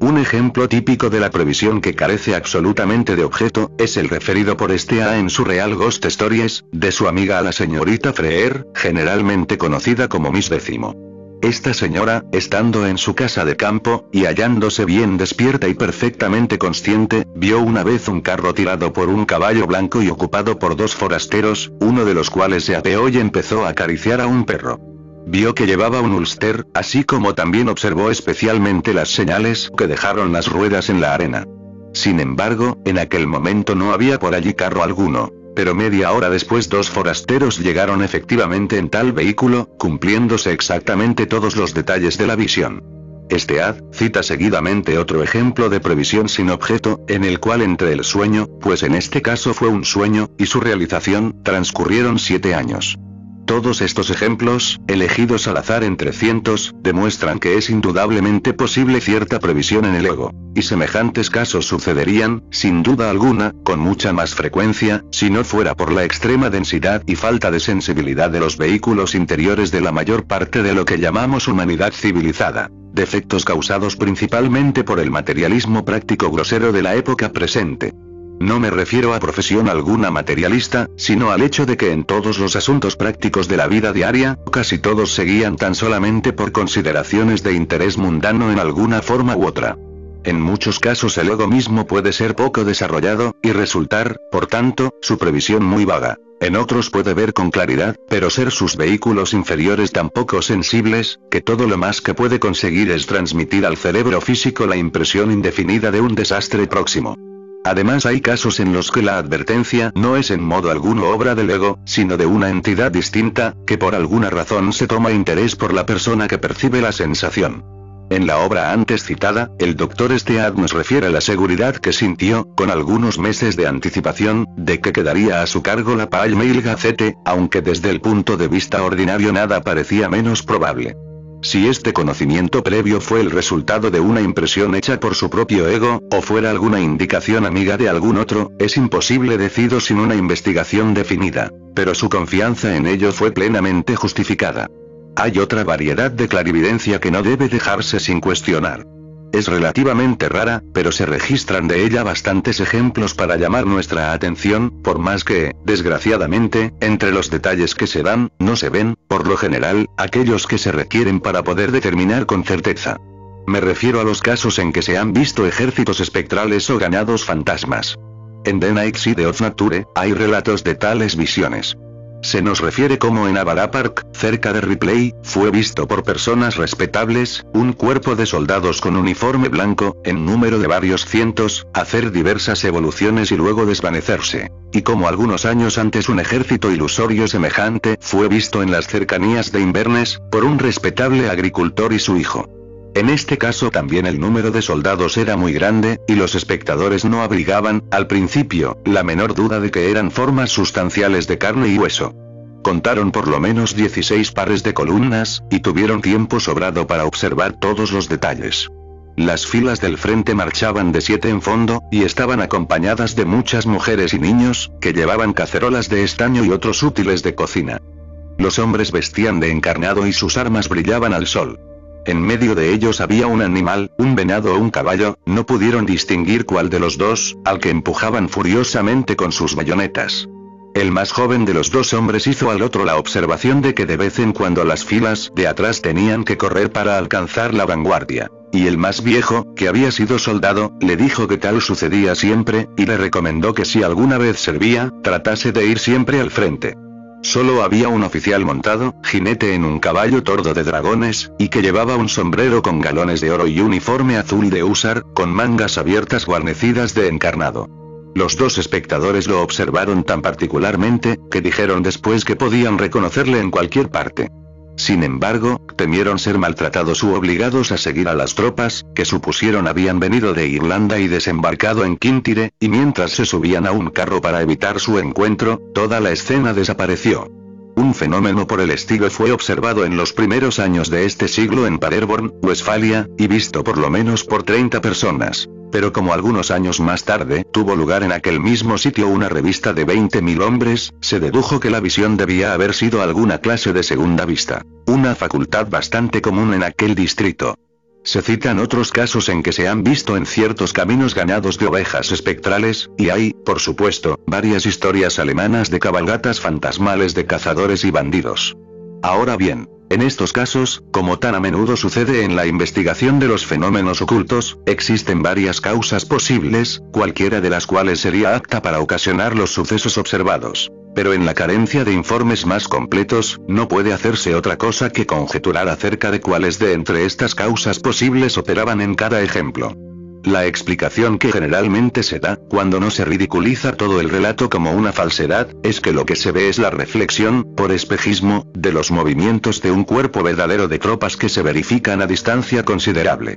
Un ejemplo típico de la previsión que carece absolutamente de objeto, es el referido por este A en su Real Ghost Stories, de su amiga la señorita Freer, generalmente conocida como Miss Décimo. Esta señora, estando en su casa de campo, y hallándose bien despierta y perfectamente consciente, vio una vez un carro tirado por un caballo blanco y ocupado por dos forasteros, uno de los cuales se apeó y empezó a acariciar a un perro. Vio que llevaba un ulster, así como también observó especialmente las señales que dejaron las ruedas en la arena. Sin embargo, en aquel momento no había por allí carro alguno. Pero media hora después dos forasteros llegaron efectivamente en tal vehículo, cumpliéndose exactamente todos los detalles de la visión. Este ad, cita seguidamente otro ejemplo de previsión sin objeto, en el cual entre el sueño, pues en este caso fue un sueño, y su realización, transcurrieron siete años. Todos estos ejemplos, elegidos al azar entre cientos, demuestran que es indudablemente posible cierta previsión en el ego. Y semejantes casos sucederían, sin duda alguna, con mucha más frecuencia, si no fuera por la extrema densidad y falta de sensibilidad de los vehículos interiores de la mayor parte de lo que llamamos humanidad civilizada. defectos causados principalmente por el materialismo práctico grosero de la época presente. No me refiero a profesión alguna materialista, sino al hecho de que en todos los asuntos prácticos de la vida diaria, casi todos seguían tan solamente por consideraciones de interés mundano en alguna forma u otra. En muchos casos el ego mismo puede ser poco desarrollado, y resultar, por tanto, su previsión muy vaga. En otros puede ver con claridad, pero ser sus vehículos inferiores tan poco sensibles, que todo lo más que puede conseguir es transmitir al cerebro físico la impresión indefinida de un desastre próximo. Además hay casos en los que la advertencia no es en modo alguno obra del ego, sino de una entidad distinta, que por alguna razón se toma interés por la persona que percibe la sensación. En la obra antes citada, el doctor Stead nos refiere la seguridad que sintió, con algunos meses de anticipación, de que quedaría a su cargo la Pall Mail Gazette, aunque desde el punto de vista ordinario nada parecía menos probable. Si este conocimiento previo fue el resultado de una impresión hecha por su propio ego, o fuera alguna indicación amiga de algún otro, es imposible decirlo sin una investigación definida. Pero su confianza en ello fue plenamente justificada. Hay otra variedad de clarividencia que no debe dejarse sin cuestionar. Es relativamente rara, pero se registran de ella bastantes ejemplos para llamar nuestra atención, por más que, desgraciadamente, entre los detalles que se dan, no se ven, por lo general, aquellos que se requieren para poder determinar con certeza. Me refiero a los casos en que se han visto ejércitos espectrales o ganados fantasmas. En The Night Side of Nature, hay relatos de tales visiones. Se nos refiere como en Avara Park, cerca de Ripley, fue visto por personas respetables, un cuerpo de soldados con uniforme blanco, en número de varios cientos, hacer diversas evoluciones y luego desvanecerse. Y como algunos años antes un ejército ilusorio semejante fue visto en las cercanías de Inverness, por un respetable agricultor y su hijo. En este caso también el número de soldados era muy grande, y los espectadores no abrigaban, al principio, la menor duda de que eran formas sustanciales de carne y hueso. Contaron por lo menos 16 pares de columnas, y tuvieron tiempo sobrado para observar todos los detalles. Las filas del frente marchaban de siete en fondo, y estaban acompañadas de muchas mujeres y niños, que llevaban cacerolas de estaño y otros útiles de cocina. Los hombres vestían de encarnado y sus armas brillaban al sol. En medio de ellos había un animal, un venado o un caballo, no pudieron distinguir cuál de los dos, al que empujaban furiosamente con sus bayonetas. El más joven de los dos hombres hizo al otro la observación de que de vez en cuando las filas de atrás tenían que correr para alcanzar la vanguardia. Y el más viejo, que había sido soldado, le dijo que tal sucedía siempre, y le recomendó que si alguna vez servía, tratase de ir siempre al frente. Solo había un oficial montado, jinete en un caballo tordo de dragones, y que llevaba un sombrero con galones de oro y uniforme azul de húsar, con mangas abiertas guarnecidas de encarnado. Los dos espectadores lo observaron tan particularmente, que dijeron después que podían reconocerle en cualquier parte. Sin embargo, temieron ser maltratados u obligados a seguir a las tropas, que supusieron habían venido de Irlanda y desembarcado en Quintire, y mientras se subían a un carro para evitar su encuentro, toda la escena desapareció. Un fenómeno por el estilo fue observado en los primeros años de este siglo en Paderborn, Westfalia, y visto por lo menos por 30 personas. Pero como algunos años más tarde tuvo lugar en aquel mismo sitio una revista de 20.000 hombres, se dedujo que la visión debía haber sido alguna clase de segunda vista. Una facultad bastante común en aquel distrito. Se citan otros casos en que se han visto en ciertos caminos ganados de ovejas espectrales, y hay, por supuesto, varias historias alemanas de cabalgatas fantasmales de cazadores y bandidos. Ahora bien, en estos casos, como tan a menudo sucede en la investigación de los fenómenos ocultos, existen varias causas posibles, cualquiera de las cuales sería apta para ocasionar los sucesos observados pero en la carencia de informes más completos, no puede hacerse otra cosa que conjeturar acerca de cuáles de entre estas causas posibles operaban en cada ejemplo. La explicación que generalmente se da, cuando no se ridiculiza todo el relato como una falsedad, es que lo que se ve es la reflexión, por espejismo, de los movimientos de un cuerpo verdadero de tropas que se verifican a distancia considerable.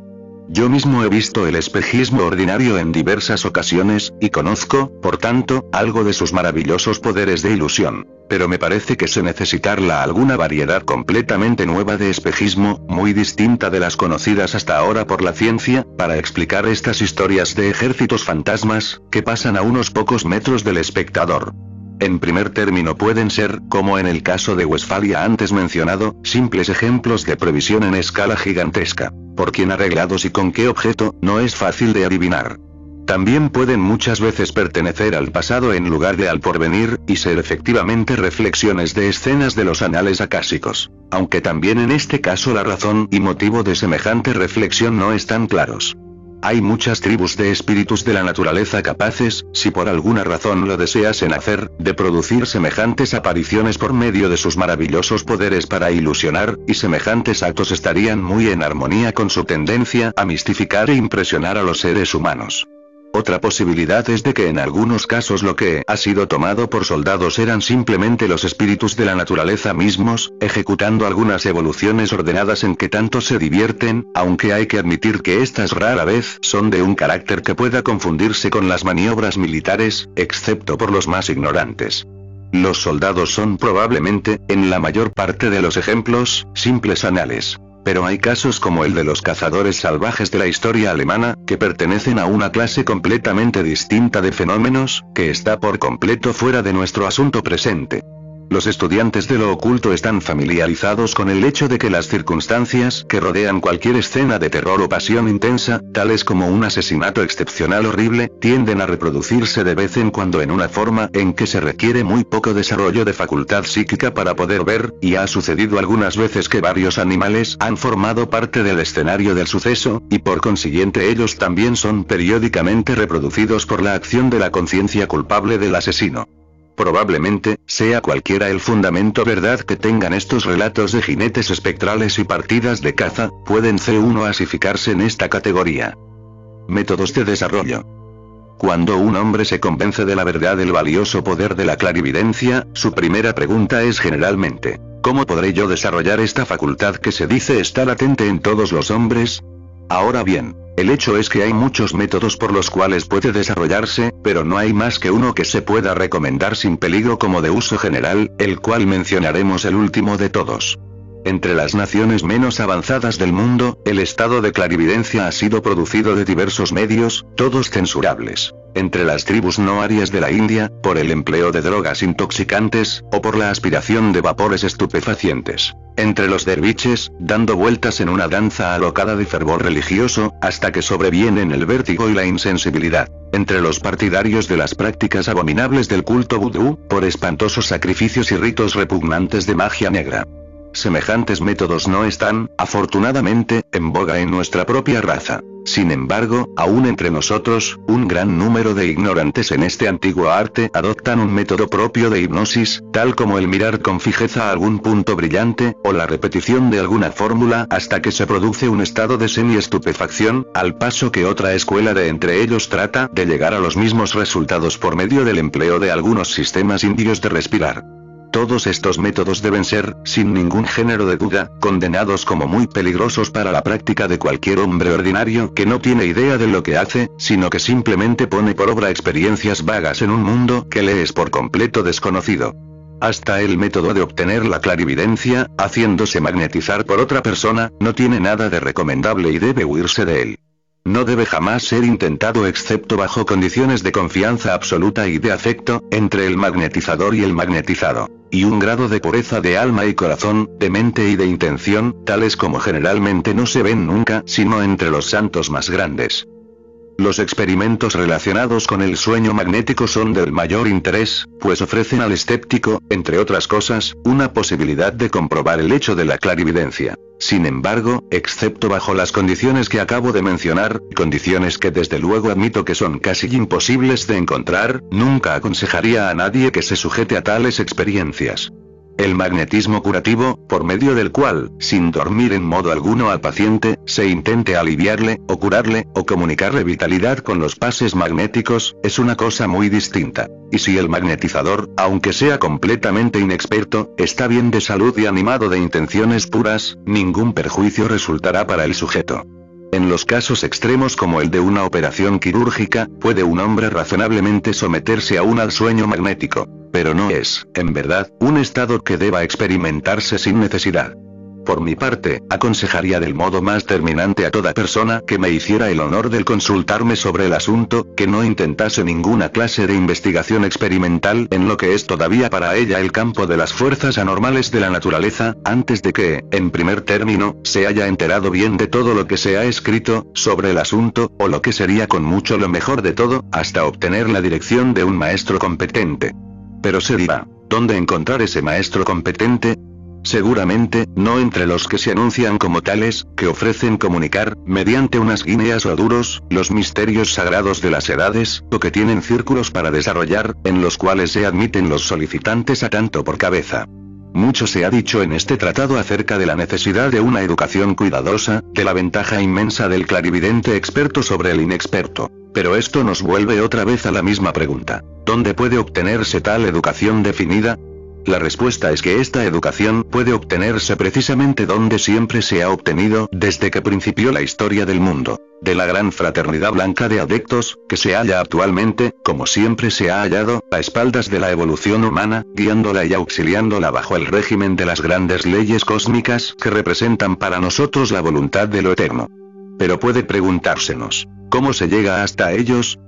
Yo mismo he visto el espejismo ordinario en diversas ocasiones, y conozco, por tanto, algo de sus maravillosos poderes de ilusión. Pero me parece que se necesitarla alguna variedad completamente nueva de espejismo, muy distinta de las conocidas hasta ahora por la ciencia, para explicar estas historias de ejércitos fantasmas, que pasan a unos pocos metros del espectador. En primer término pueden ser, como en el caso de Westfalia antes mencionado, simples ejemplos de previsión en escala gigantesca. por quién arreglados y con qué objeto, no es fácil de adivinar. También pueden muchas veces pertenecer al pasado en lugar de al porvenir, y ser efectivamente reflexiones de escenas de los anales acásicos. Aunque también en este caso la razón y motivo de semejante reflexión no están claros. Hay muchas tribus de espíritus de la naturaleza capaces, si por alguna razón lo deseasen hacer, de producir semejantes apariciones por medio de sus maravillosos poderes para ilusionar, y semejantes actos estarían muy en armonía con su tendencia a mistificar e impresionar a los seres humanos. Otra posibilidad es de que en algunos casos lo que ha sido tomado por soldados eran simplemente los espíritus de la naturaleza mismos, ejecutando algunas evoluciones ordenadas en que tanto se divierten, aunque hay que admitir que estas rara vez son de un carácter que pueda confundirse con las maniobras militares, excepto por los más ignorantes. Los soldados son probablemente, en la mayor parte de los ejemplos, simples anales. Pero hay casos como el de los cazadores salvajes de la historia alemana, que pertenecen a una clase completamente distinta de fenómenos, que está por completo fuera de nuestro asunto presente. Los estudiantes de lo oculto están familiarizados con el hecho de que las circunstancias que rodean cualquier escena de terror o pasión intensa, tales como un asesinato excepcional horrible, tienden a reproducirse de vez en cuando en una forma en que se requiere muy poco desarrollo de facultad psíquica para poder ver, y ha sucedido algunas veces que varios animales han formado parte del escenario del suceso, y por consiguiente ellos también son periódicamente reproducidos por la acción de la conciencia culpable del asesino. Probablemente, sea cualquiera el fundamento verdad que tengan estos relatos de jinetes espectrales y partidas de caza, pueden C1 asificarse en esta categoría. Métodos de desarrollo. Cuando un hombre se convence de la verdad del valioso poder de la clarividencia, su primera pregunta es generalmente, ¿cómo podré yo desarrollar esta facultad que se dice está latente en todos los hombres? Ahora bien, el hecho es que hay muchos métodos por los cuales puede desarrollarse, pero no hay más que uno que se pueda recomendar sin peligro como de uso general, el cual mencionaremos el último de todos. Entre las naciones menos avanzadas del mundo, el estado de clarividencia ha sido producido de diversos medios, todos censurables. Entre las tribus no arias de la India, por el empleo de drogas intoxicantes, o por la aspiración de vapores estupefacientes. Entre los derviches, dando vueltas en una danza alocada de fervor religioso, hasta que sobrevienen el vértigo y la insensibilidad. Entre los partidarios de las prácticas abominables del culto vudú, por espantosos sacrificios y ritos repugnantes de magia negra. Semejantes métodos no están, afortunadamente, en boga en nuestra propia raza. Sin embargo, aún entre nosotros, un gran número de ignorantes en este antiguo arte adoptan un método propio de hipnosis, tal como el mirar con fijeza algún punto brillante, o la repetición de alguna fórmula hasta que se produce un estado de semi-estupefacción, al paso que otra escuela de entre ellos trata de llegar a los mismos resultados por medio del empleo de algunos sistemas indios de respirar. Todos estos métodos deben ser, sin ningún género de duda, condenados como muy peligrosos para la práctica de cualquier hombre ordinario que no tiene idea de lo que hace, sino que simplemente pone por obra experiencias vagas en un mundo que le es por completo desconocido. Hasta el método de obtener la clarividencia, haciéndose magnetizar por otra persona, no tiene nada de recomendable y debe huirse de él. No debe jamás ser intentado excepto bajo condiciones de confianza absoluta y de afecto, entre el magnetizador y el magnetizado. Y un grado de pureza de alma y corazón, de mente y de intención, tales como generalmente no se ven nunca, sino entre los santos más grandes. Los experimentos relacionados con el sueño magnético son del mayor interés, pues ofrecen al escéptico, entre otras cosas, una posibilidad de comprobar el hecho de la clarividencia. Sin embargo, excepto bajo las condiciones que acabo de mencionar, condiciones que desde luego admito que son casi imposibles de encontrar, nunca aconsejaría a nadie que se sujete a tales experiencias. El magnetismo curativo, por medio del cual, sin dormir en modo alguno al paciente, se intente aliviarle, o curarle, o comunicarle vitalidad con los pases magnéticos, es una cosa muy distinta. Y si el magnetizador, aunque sea completamente inexperto, está bien de salud y animado de intenciones puras, ningún perjuicio resultará para el sujeto. En los casos extremos como el de una operación quirúrgica, puede un hombre razonablemente someterse a un al sueño magnético. Pero no es, en verdad, un estado que deba experimentarse sin necesidad. Por mi parte, aconsejaría del modo más terminante a toda persona que me hiciera el honor de consultarme sobre el asunto, que no intentase ninguna clase de investigación experimental en lo que es todavía para ella el campo de las fuerzas anormales de la naturaleza, antes de que, en primer término, se haya enterado bien de todo lo que se ha escrito sobre el asunto, o lo que sería con mucho lo mejor de todo, hasta obtener la dirección de un maestro competente. Pero se dirá, ¿dónde encontrar ese maestro competente? Seguramente, no entre los que se anuncian como tales, que ofrecen comunicar, mediante unas guineas o duros, los misterios sagrados de las edades, o que tienen círculos para desarrollar, en los cuales se admiten los solicitantes a tanto por cabeza. Mucho se ha dicho en este tratado acerca de la necesidad de una educación cuidadosa, de la ventaja inmensa del clarividente experto sobre el inexperto. Pero esto nos vuelve otra vez a la misma pregunta. ¿Dónde puede obtenerse tal educación definida? La respuesta es que esta educación puede obtenerse precisamente donde siempre se ha obtenido desde que principió la historia del mundo, de la gran fraternidad blanca de adeptos, que se halla actualmente, como siempre se ha hallado, a espaldas de la evolución humana, guiándola y auxiliándola bajo el régimen de las grandes leyes cósmicas que representan para nosotros la voluntad de lo eterno. Pero puede preguntársenos, ¿cómo se llega hasta ellos?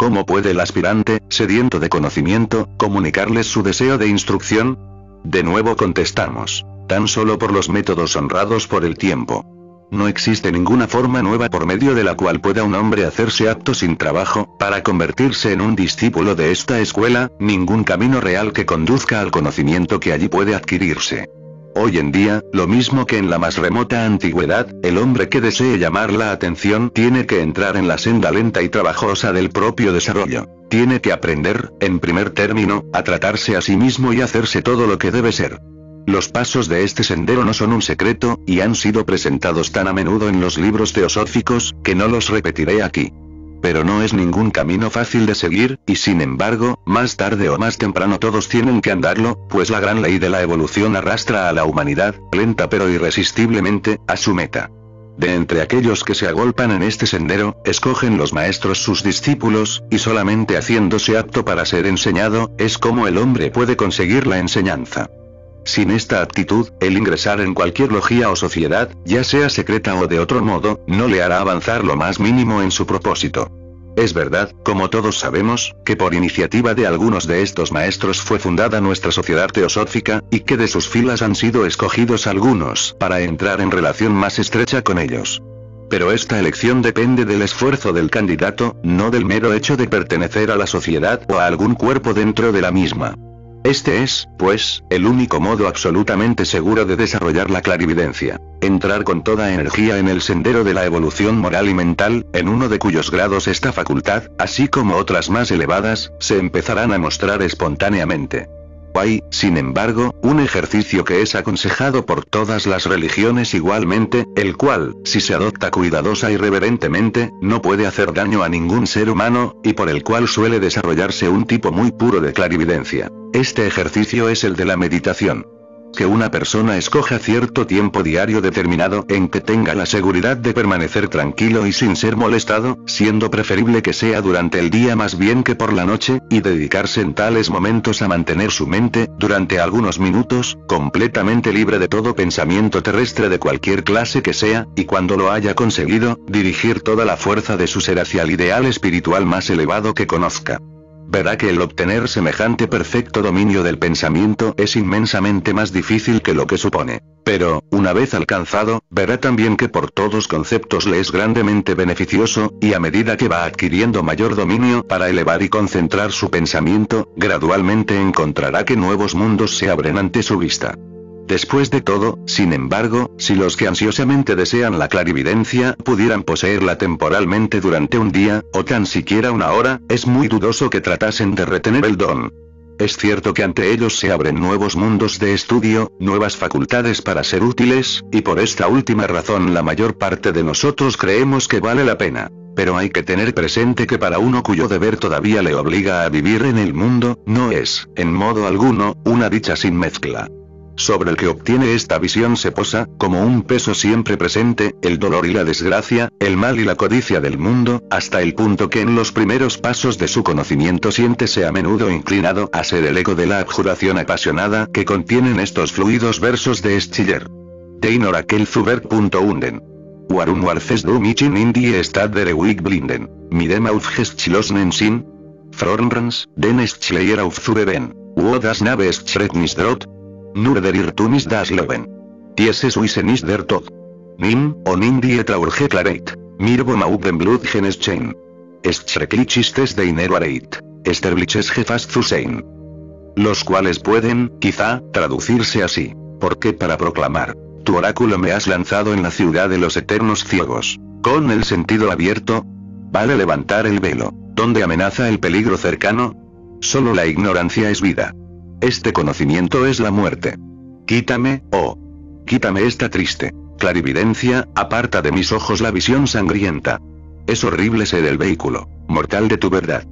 ¿Cómo puede el aspirante, sediento de conocimiento, comunicarles su deseo de instrucción? De nuevo contestamos. Tan solo por los métodos honrados por el tiempo. No existe ninguna forma nueva por medio de la cual pueda un hombre hacerse apto sin trabajo, para convertirse en un discípulo de esta escuela, ningún camino real que conduzca al conocimiento que allí puede adquirirse. Hoy en día, lo mismo que en la más remota antigüedad, el hombre que desee llamar la atención tiene que entrar en la senda lenta y trabajosa del propio desarrollo. Tiene que aprender, en primer término, a tratarse a sí mismo y hacerse todo lo que debe ser. Los pasos de este sendero no son un secreto, y han sido presentados tan a menudo en los libros teosóficos, que no los repetiré aquí. Pero no es ningún camino fácil de seguir, y sin embargo, más tarde o más temprano todos tienen que andarlo, pues la gran ley de la evolución arrastra a la humanidad, lenta pero irresistiblemente, a su meta. De entre aquellos que se agolpan en este sendero, escogen los maestros sus discípulos, y solamente haciéndose apto para ser enseñado, es como el hombre puede conseguir la enseñanza. Sin esta actitud, el ingresar en cualquier logía o sociedad, ya sea secreta o de otro modo, no le hará avanzar lo más mínimo en su propósito. Es verdad, como todos sabemos, que por iniciativa de algunos de estos maestros fue fundada nuestra sociedad teosófica, y que de sus filas han sido escogidos algunos para entrar en relación más estrecha con ellos. Pero esta elección depende del esfuerzo del candidato, no del mero hecho de pertenecer a la sociedad o a algún cuerpo dentro de la misma. Este es, pues, el único modo absolutamente seguro de desarrollar la clarividencia. Entrar con toda energía en el sendero de la evolución moral y mental, en uno de cuyos grados esta facultad, así como otras más elevadas, se empezarán a mostrar espontáneamente. Hay, sin embargo, un ejercicio que es aconsejado por todas las religiones igualmente, el cual, si se adopta cuidadosa y reverentemente, no puede hacer daño a ningún ser humano, y por el cual suele desarrollarse un tipo muy puro de clarividencia. Este ejercicio es el de la meditación que una persona escoja cierto tiempo diario determinado en que tenga la seguridad de permanecer tranquilo y sin ser molestado, siendo preferible que sea durante el día más bien que por la noche, y dedicarse en tales momentos a mantener su mente, durante algunos minutos, completamente libre de todo pensamiento terrestre de cualquier clase que sea, y cuando lo haya conseguido, dirigir toda la fuerza de su ser hacia el ideal espiritual más elevado que conozca verá que el obtener semejante perfecto dominio del pensamiento es inmensamente más difícil que lo que supone. Pero, una vez alcanzado, verá también que por todos conceptos le es grandemente beneficioso, y a medida que va adquiriendo mayor dominio para elevar y concentrar su pensamiento, gradualmente encontrará que nuevos mundos se abren ante su vista. Después de todo, sin embargo, si los que ansiosamente desean la clarividencia pudieran poseerla temporalmente durante un día, o tan siquiera una hora, es muy dudoso que tratasen de retener el don. Es cierto que ante ellos se abren nuevos mundos de estudio, nuevas facultades para ser útiles, y por esta última razón la mayor parte de nosotros creemos que vale la pena. Pero hay que tener presente que para uno cuyo deber todavía le obliga a vivir en el mundo, no es, en modo alguno, una dicha sin mezcla sobre el que obtiene esta visión se posa, como un peso siempre presente, el dolor y la desgracia, el mal y la codicia del mundo, hasta el punto que en los primeros pasos de su conocimiento siéntese a menudo inclinado a ser el eco de la abjuración apasionada que contienen estos fluidos versos de Schiller. Tein orakel zuberg.unden. Warum warfes du michin indie stad der Week blinden, midem aufgeschlossenen sin? Frornrans, den Schleier auf Zubeben, wo das Nave schretnis drot? Nur der Irrtumis das Loben. Tieses wisenis der Tod. Nim, on indie traurge clareit, mirbo mauben blood genes chain. De. Esterbliches jefas zusein. Los cuales pueden, quizá, traducirse así. Porque para proclamar, tu oráculo me has lanzado en la ciudad de los eternos ciegos. Con el sentido abierto, vale levantar el velo. ¿Dónde amenaza el peligro cercano? Solo la ignorancia es vida. Este conocimiento es la muerte. Quítame, oh. Quítame esta triste clarividencia, aparta de mis ojos la visión sangrienta. Es horrible ser el vehículo, mortal de tu verdad.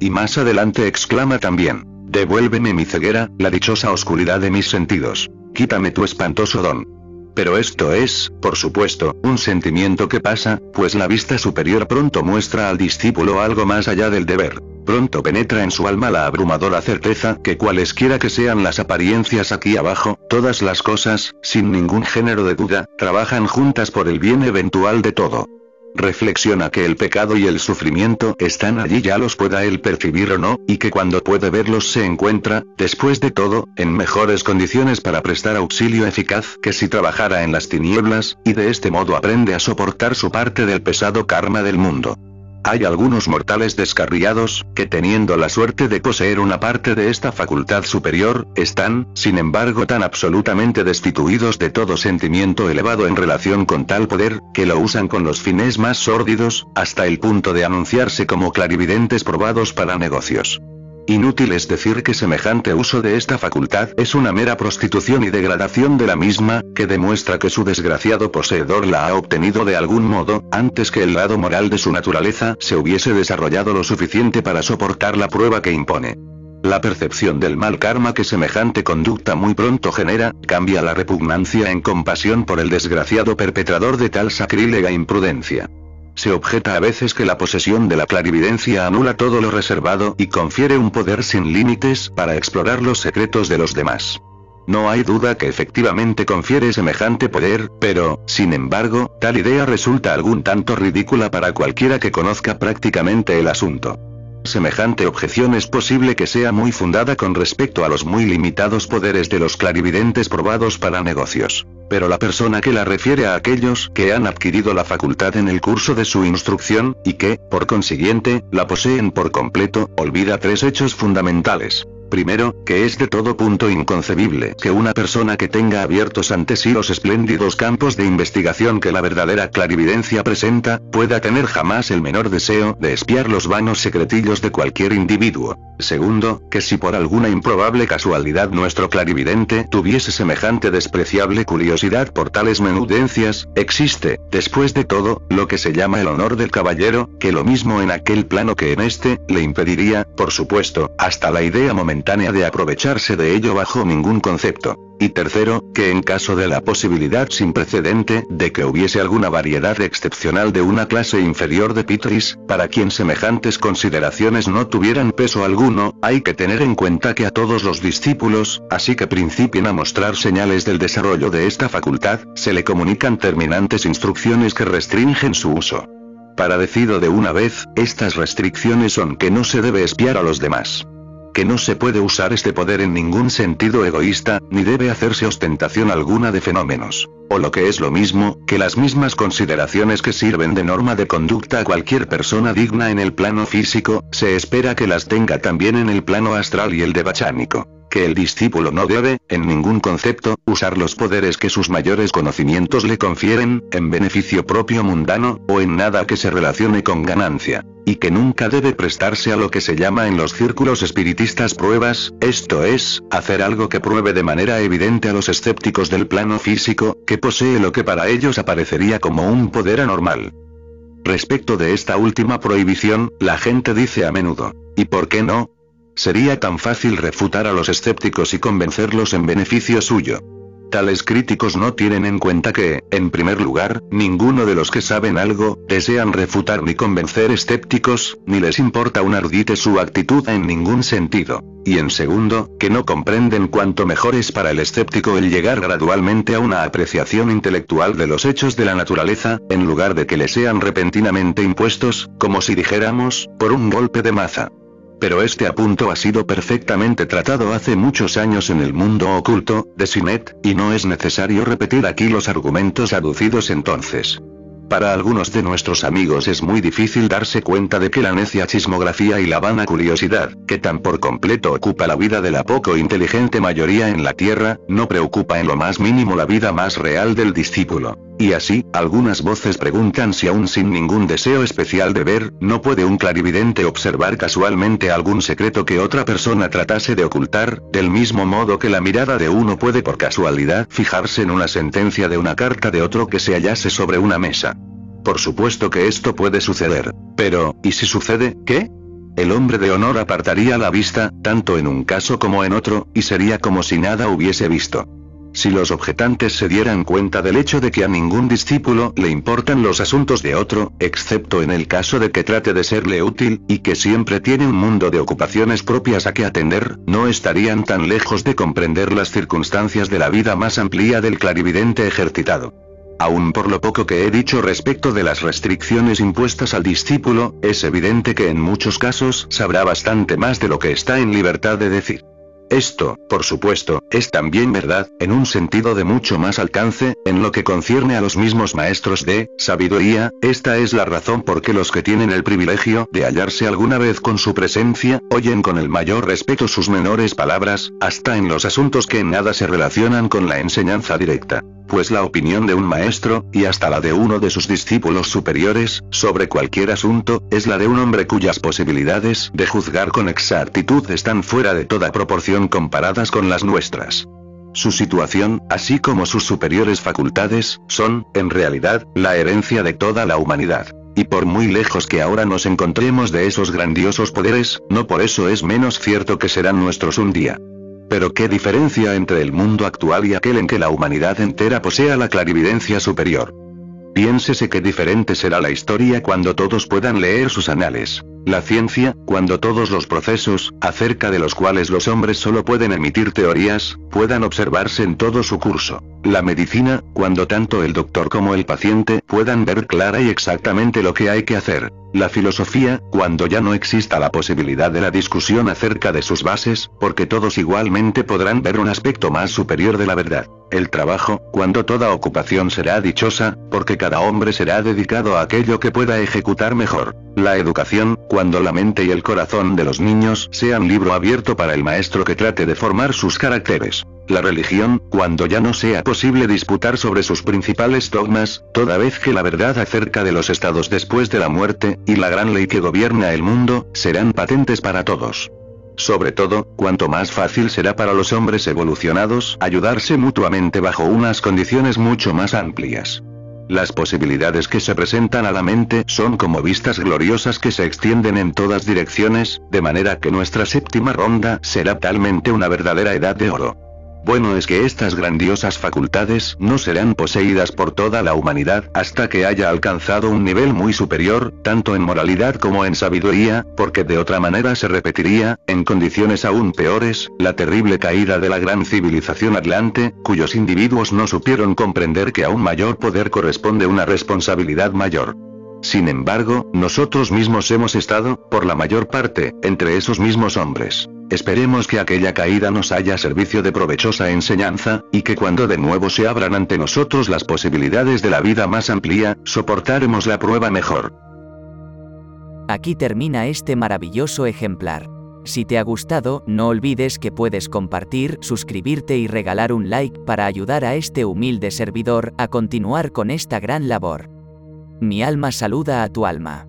Y más adelante exclama también, devuélveme mi ceguera, la dichosa oscuridad de mis sentidos. Quítame tu espantoso don. Pero esto es, por supuesto, un sentimiento que pasa, pues la vista superior pronto muestra al discípulo algo más allá del deber. Pronto penetra en su alma la abrumadora certeza que cualesquiera que sean las apariencias aquí abajo, todas las cosas, sin ningún género de duda, trabajan juntas por el bien eventual de todo. Reflexiona que el pecado y el sufrimiento están allí ya los pueda él percibir o no, y que cuando puede verlos se encuentra, después de todo, en mejores condiciones para prestar auxilio eficaz que si trabajara en las tinieblas, y de este modo aprende a soportar su parte del pesado karma del mundo. Hay algunos mortales descarriados, que teniendo la suerte de poseer una parte de esta facultad superior, están, sin embargo, tan absolutamente destituidos de todo sentimiento elevado en relación con tal poder, que lo usan con los fines más sórdidos, hasta el punto de anunciarse como clarividentes probados para negocios. Inútil es decir que semejante uso de esta facultad es una mera prostitución y degradación de la misma, que demuestra que su desgraciado poseedor la ha obtenido de algún modo, antes que el lado moral de su naturaleza se hubiese desarrollado lo suficiente para soportar la prueba que impone. La percepción del mal karma que semejante conducta muy pronto genera, cambia la repugnancia en compasión por el desgraciado perpetrador de tal sacrílega imprudencia. Se objeta a veces que la posesión de la clarividencia anula todo lo reservado y confiere un poder sin límites para explorar los secretos de los demás. No hay duda que efectivamente confiere semejante poder, pero, sin embargo, tal idea resulta algún tanto ridícula para cualquiera que conozca prácticamente el asunto. Semejante objeción es posible que sea muy fundada con respecto a los muy limitados poderes de los clarividentes probados para negocios. Pero la persona que la refiere a aquellos que han adquirido la facultad en el curso de su instrucción, y que, por consiguiente, la poseen por completo, olvida tres hechos fundamentales. Primero, que es de todo punto inconcebible que una persona que tenga abiertos ante sí los espléndidos campos de investigación que la verdadera clarividencia presenta, pueda tener jamás el menor deseo de espiar los vanos secretillos de cualquier individuo. Segundo, que si por alguna improbable casualidad nuestro clarividente tuviese semejante despreciable curiosidad por tales menudencias, existe, después de todo, lo que se llama el honor del caballero, que lo mismo en aquel plano que en este, le impediría, por supuesto, hasta la idea momentánea de aprovecharse de ello bajo ningún concepto. Y tercero, que en caso de la posibilidad sin precedente de que hubiese alguna variedad excepcional de una clase inferior de Pitris, para quien semejantes consideraciones no tuvieran peso alguno, hay que tener en cuenta que a todos los discípulos, así que principien a mostrar señales del desarrollo de esta facultad, se le comunican terminantes instrucciones que restringen su uso. Para decido de una vez, estas restricciones son que no se debe espiar a los demás que no se puede usar este poder en ningún sentido egoísta, ni debe hacerse ostentación alguna de fenómenos. O lo que es lo mismo, que las mismas consideraciones que sirven de norma de conducta a cualquier persona digna en el plano físico, se espera que las tenga también en el plano astral y el de bachánico que el discípulo no debe, en ningún concepto, usar los poderes que sus mayores conocimientos le confieren, en beneficio propio mundano, o en nada que se relacione con ganancia. Y que nunca debe prestarse a lo que se llama en los círculos espiritistas pruebas, esto es, hacer algo que pruebe de manera evidente a los escépticos del plano físico, que posee lo que para ellos aparecería como un poder anormal. Respecto de esta última prohibición, la gente dice a menudo, ¿y por qué no? Sería tan fácil refutar a los escépticos y convencerlos en beneficio suyo. Tales críticos no tienen en cuenta que, en primer lugar, ninguno de los que saben algo, desean refutar ni convencer escépticos, ni les importa un ardite su actitud en ningún sentido. Y en segundo, que no comprenden cuánto mejor es para el escéptico el llegar gradualmente a una apreciación intelectual de los hechos de la naturaleza, en lugar de que le sean repentinamente impuestos, como si dijéramos, por un golpe de maza pero este apunto ha sido perfectamente tratado hace muchos años en el mundo oculto, de Sinet, y no es necesario repetir aquí los argumentos aducidos entonces. Para algunos de nuestros amigos es muy difícil darse cuenta de que la necia chismografía y la vana curiosidad, que tan por completo ocupa la vida de la poco inteligente mayoría en la Tierra, no preocupa en lo más mínimo la vida más real del discípulo. Y así, algunas voces preguntan si aún sin ningún deseo especial de ver, no puede un clarividente observar casualmente algún secreto que otra persona tratase de ocultar, del mismo modo que la mirada de uno puede por casualidad fijarse en una sentencia de una carta de otro que se hallase sobre una mesa. Por supuesto que esto puede suceder. Pero, ¿y si sucede, qué? El hombre de honor apartaría la vista, tanto en un caso como en otro, y sería como si nada hubiese visto. Si los objetantes se dieran cuenta del hecho de que a ningún discípulo le importan los asuntos de otro, excepto en el caso de que trate de serle útil, y que siempre tiene un mundo de ocupaciones propias a que atender, no estarían tan lejos de comprender las circunstancias de la vida más amplia del clarividente ejercitado. Aún por lo poco que he dicho respecto de las restricciones impuestas al discípulo, es evidente que en muchos casos sabrá bastante más de lo que está en libertad de decir. Esto, por supuesto, es también verdad, en un sentido de mucho más alcance, en lo que concierne a los mismos maestros de sabiduría, esta es la razón por que los que tienen el privilegio de hallarse alguna vez con su presencia, oyen con el mayor respeto sus menores palabras, hasta en los asuntos que en nada se relacionan con la enseñanza directa pues la opinión de un maestro, y hasta la de uno de sus discípulos superiores, sobre cualquier asunto, es la de un hombre cuyas posibilidades de juzgar con exactitud están fuera de toda proporción comparadas con las nuestras. Su situación, así como sus superiores facultades, son, en realidad, la herencia de toda la humanidad. Y por muy lejos que ahora nos encontremos de esos grandiosos poderes, no por eso es menos cierto que serán nuestros un día. Pero qué diferencia entre el mundo actual y aquel en que la humanidad entera posea la clarividencia superior. Piénsese qué diferente será la historia cuando todos puedan leer sus anales. La ciencia, cuando todos los procesos, acerca de los cuales los hombres solo pueden emitir teorías, puedan observarse en todo su curso. La medicina, cuando tanto el doctor como el paciente puedan ver clara y exactamente lo que hay que hacer. La filosofía, cuando ya no exista la posibilidad de la discusión acerca de sus bases, porque todos igualmente podrán ver un aspecto más superior de la verdad. El trabajo, cuando toda ocupación será dichosa, porque cada hombre será dedicado a aquello que pueda ejecutar mejor. La educación, cuando la mente y el corazón de los niños sean libro abierto para el maestro que trate de formar sus caracteres. La religión, cuando ya no sea posible disputar sobre sus principales dogmas, toda vez que la verdad acerca de los estados después de la muerte, y la gran ley que gobierna el mundo, serán patentes para todos. Sobre todo, cuanto más fácil será para los hombres evolucionados ayudarse mutuamente bajo unas condiciones mucho más amplias. Las posibilidades que se presentan a la mente son como vistas gloriosas que se extienden en todas direcciones, de manera que nuestra séptima ronda será talmente una verdadera edad de oro. Bueno es que estas grandiosas facultades no serán poseídas por toda la humanidad hasta que haya alcanzado un nivel muy superior, tanto en moralidad como en sabiduría, porque de otra manera se repetiría, en condiciones aún peores, la terrible caída de la gran civilización atlante, cuyos individuos no supieron comprender que a un mayor poder corresponde una responsabilidad mayor. Sin embargo, nosotros mismos hemos estado, por la mayor parte, entre esos mismos hombres. Esperemos que aquella caída nos haya servicio de provechosa enseñanza, y que cuando de nuevo se abran ante nosotros las posibilidades de la vida más amplia, soportaremos la prueba mejor. Aquí termina este maravilloso ejemplar. Si te ha gustado, no olvides que puedes compartir, suscribirte y regalar un like para ayudar a este humilde servidor a continuar con esta gran labor. Mi alma saluda a tu alma.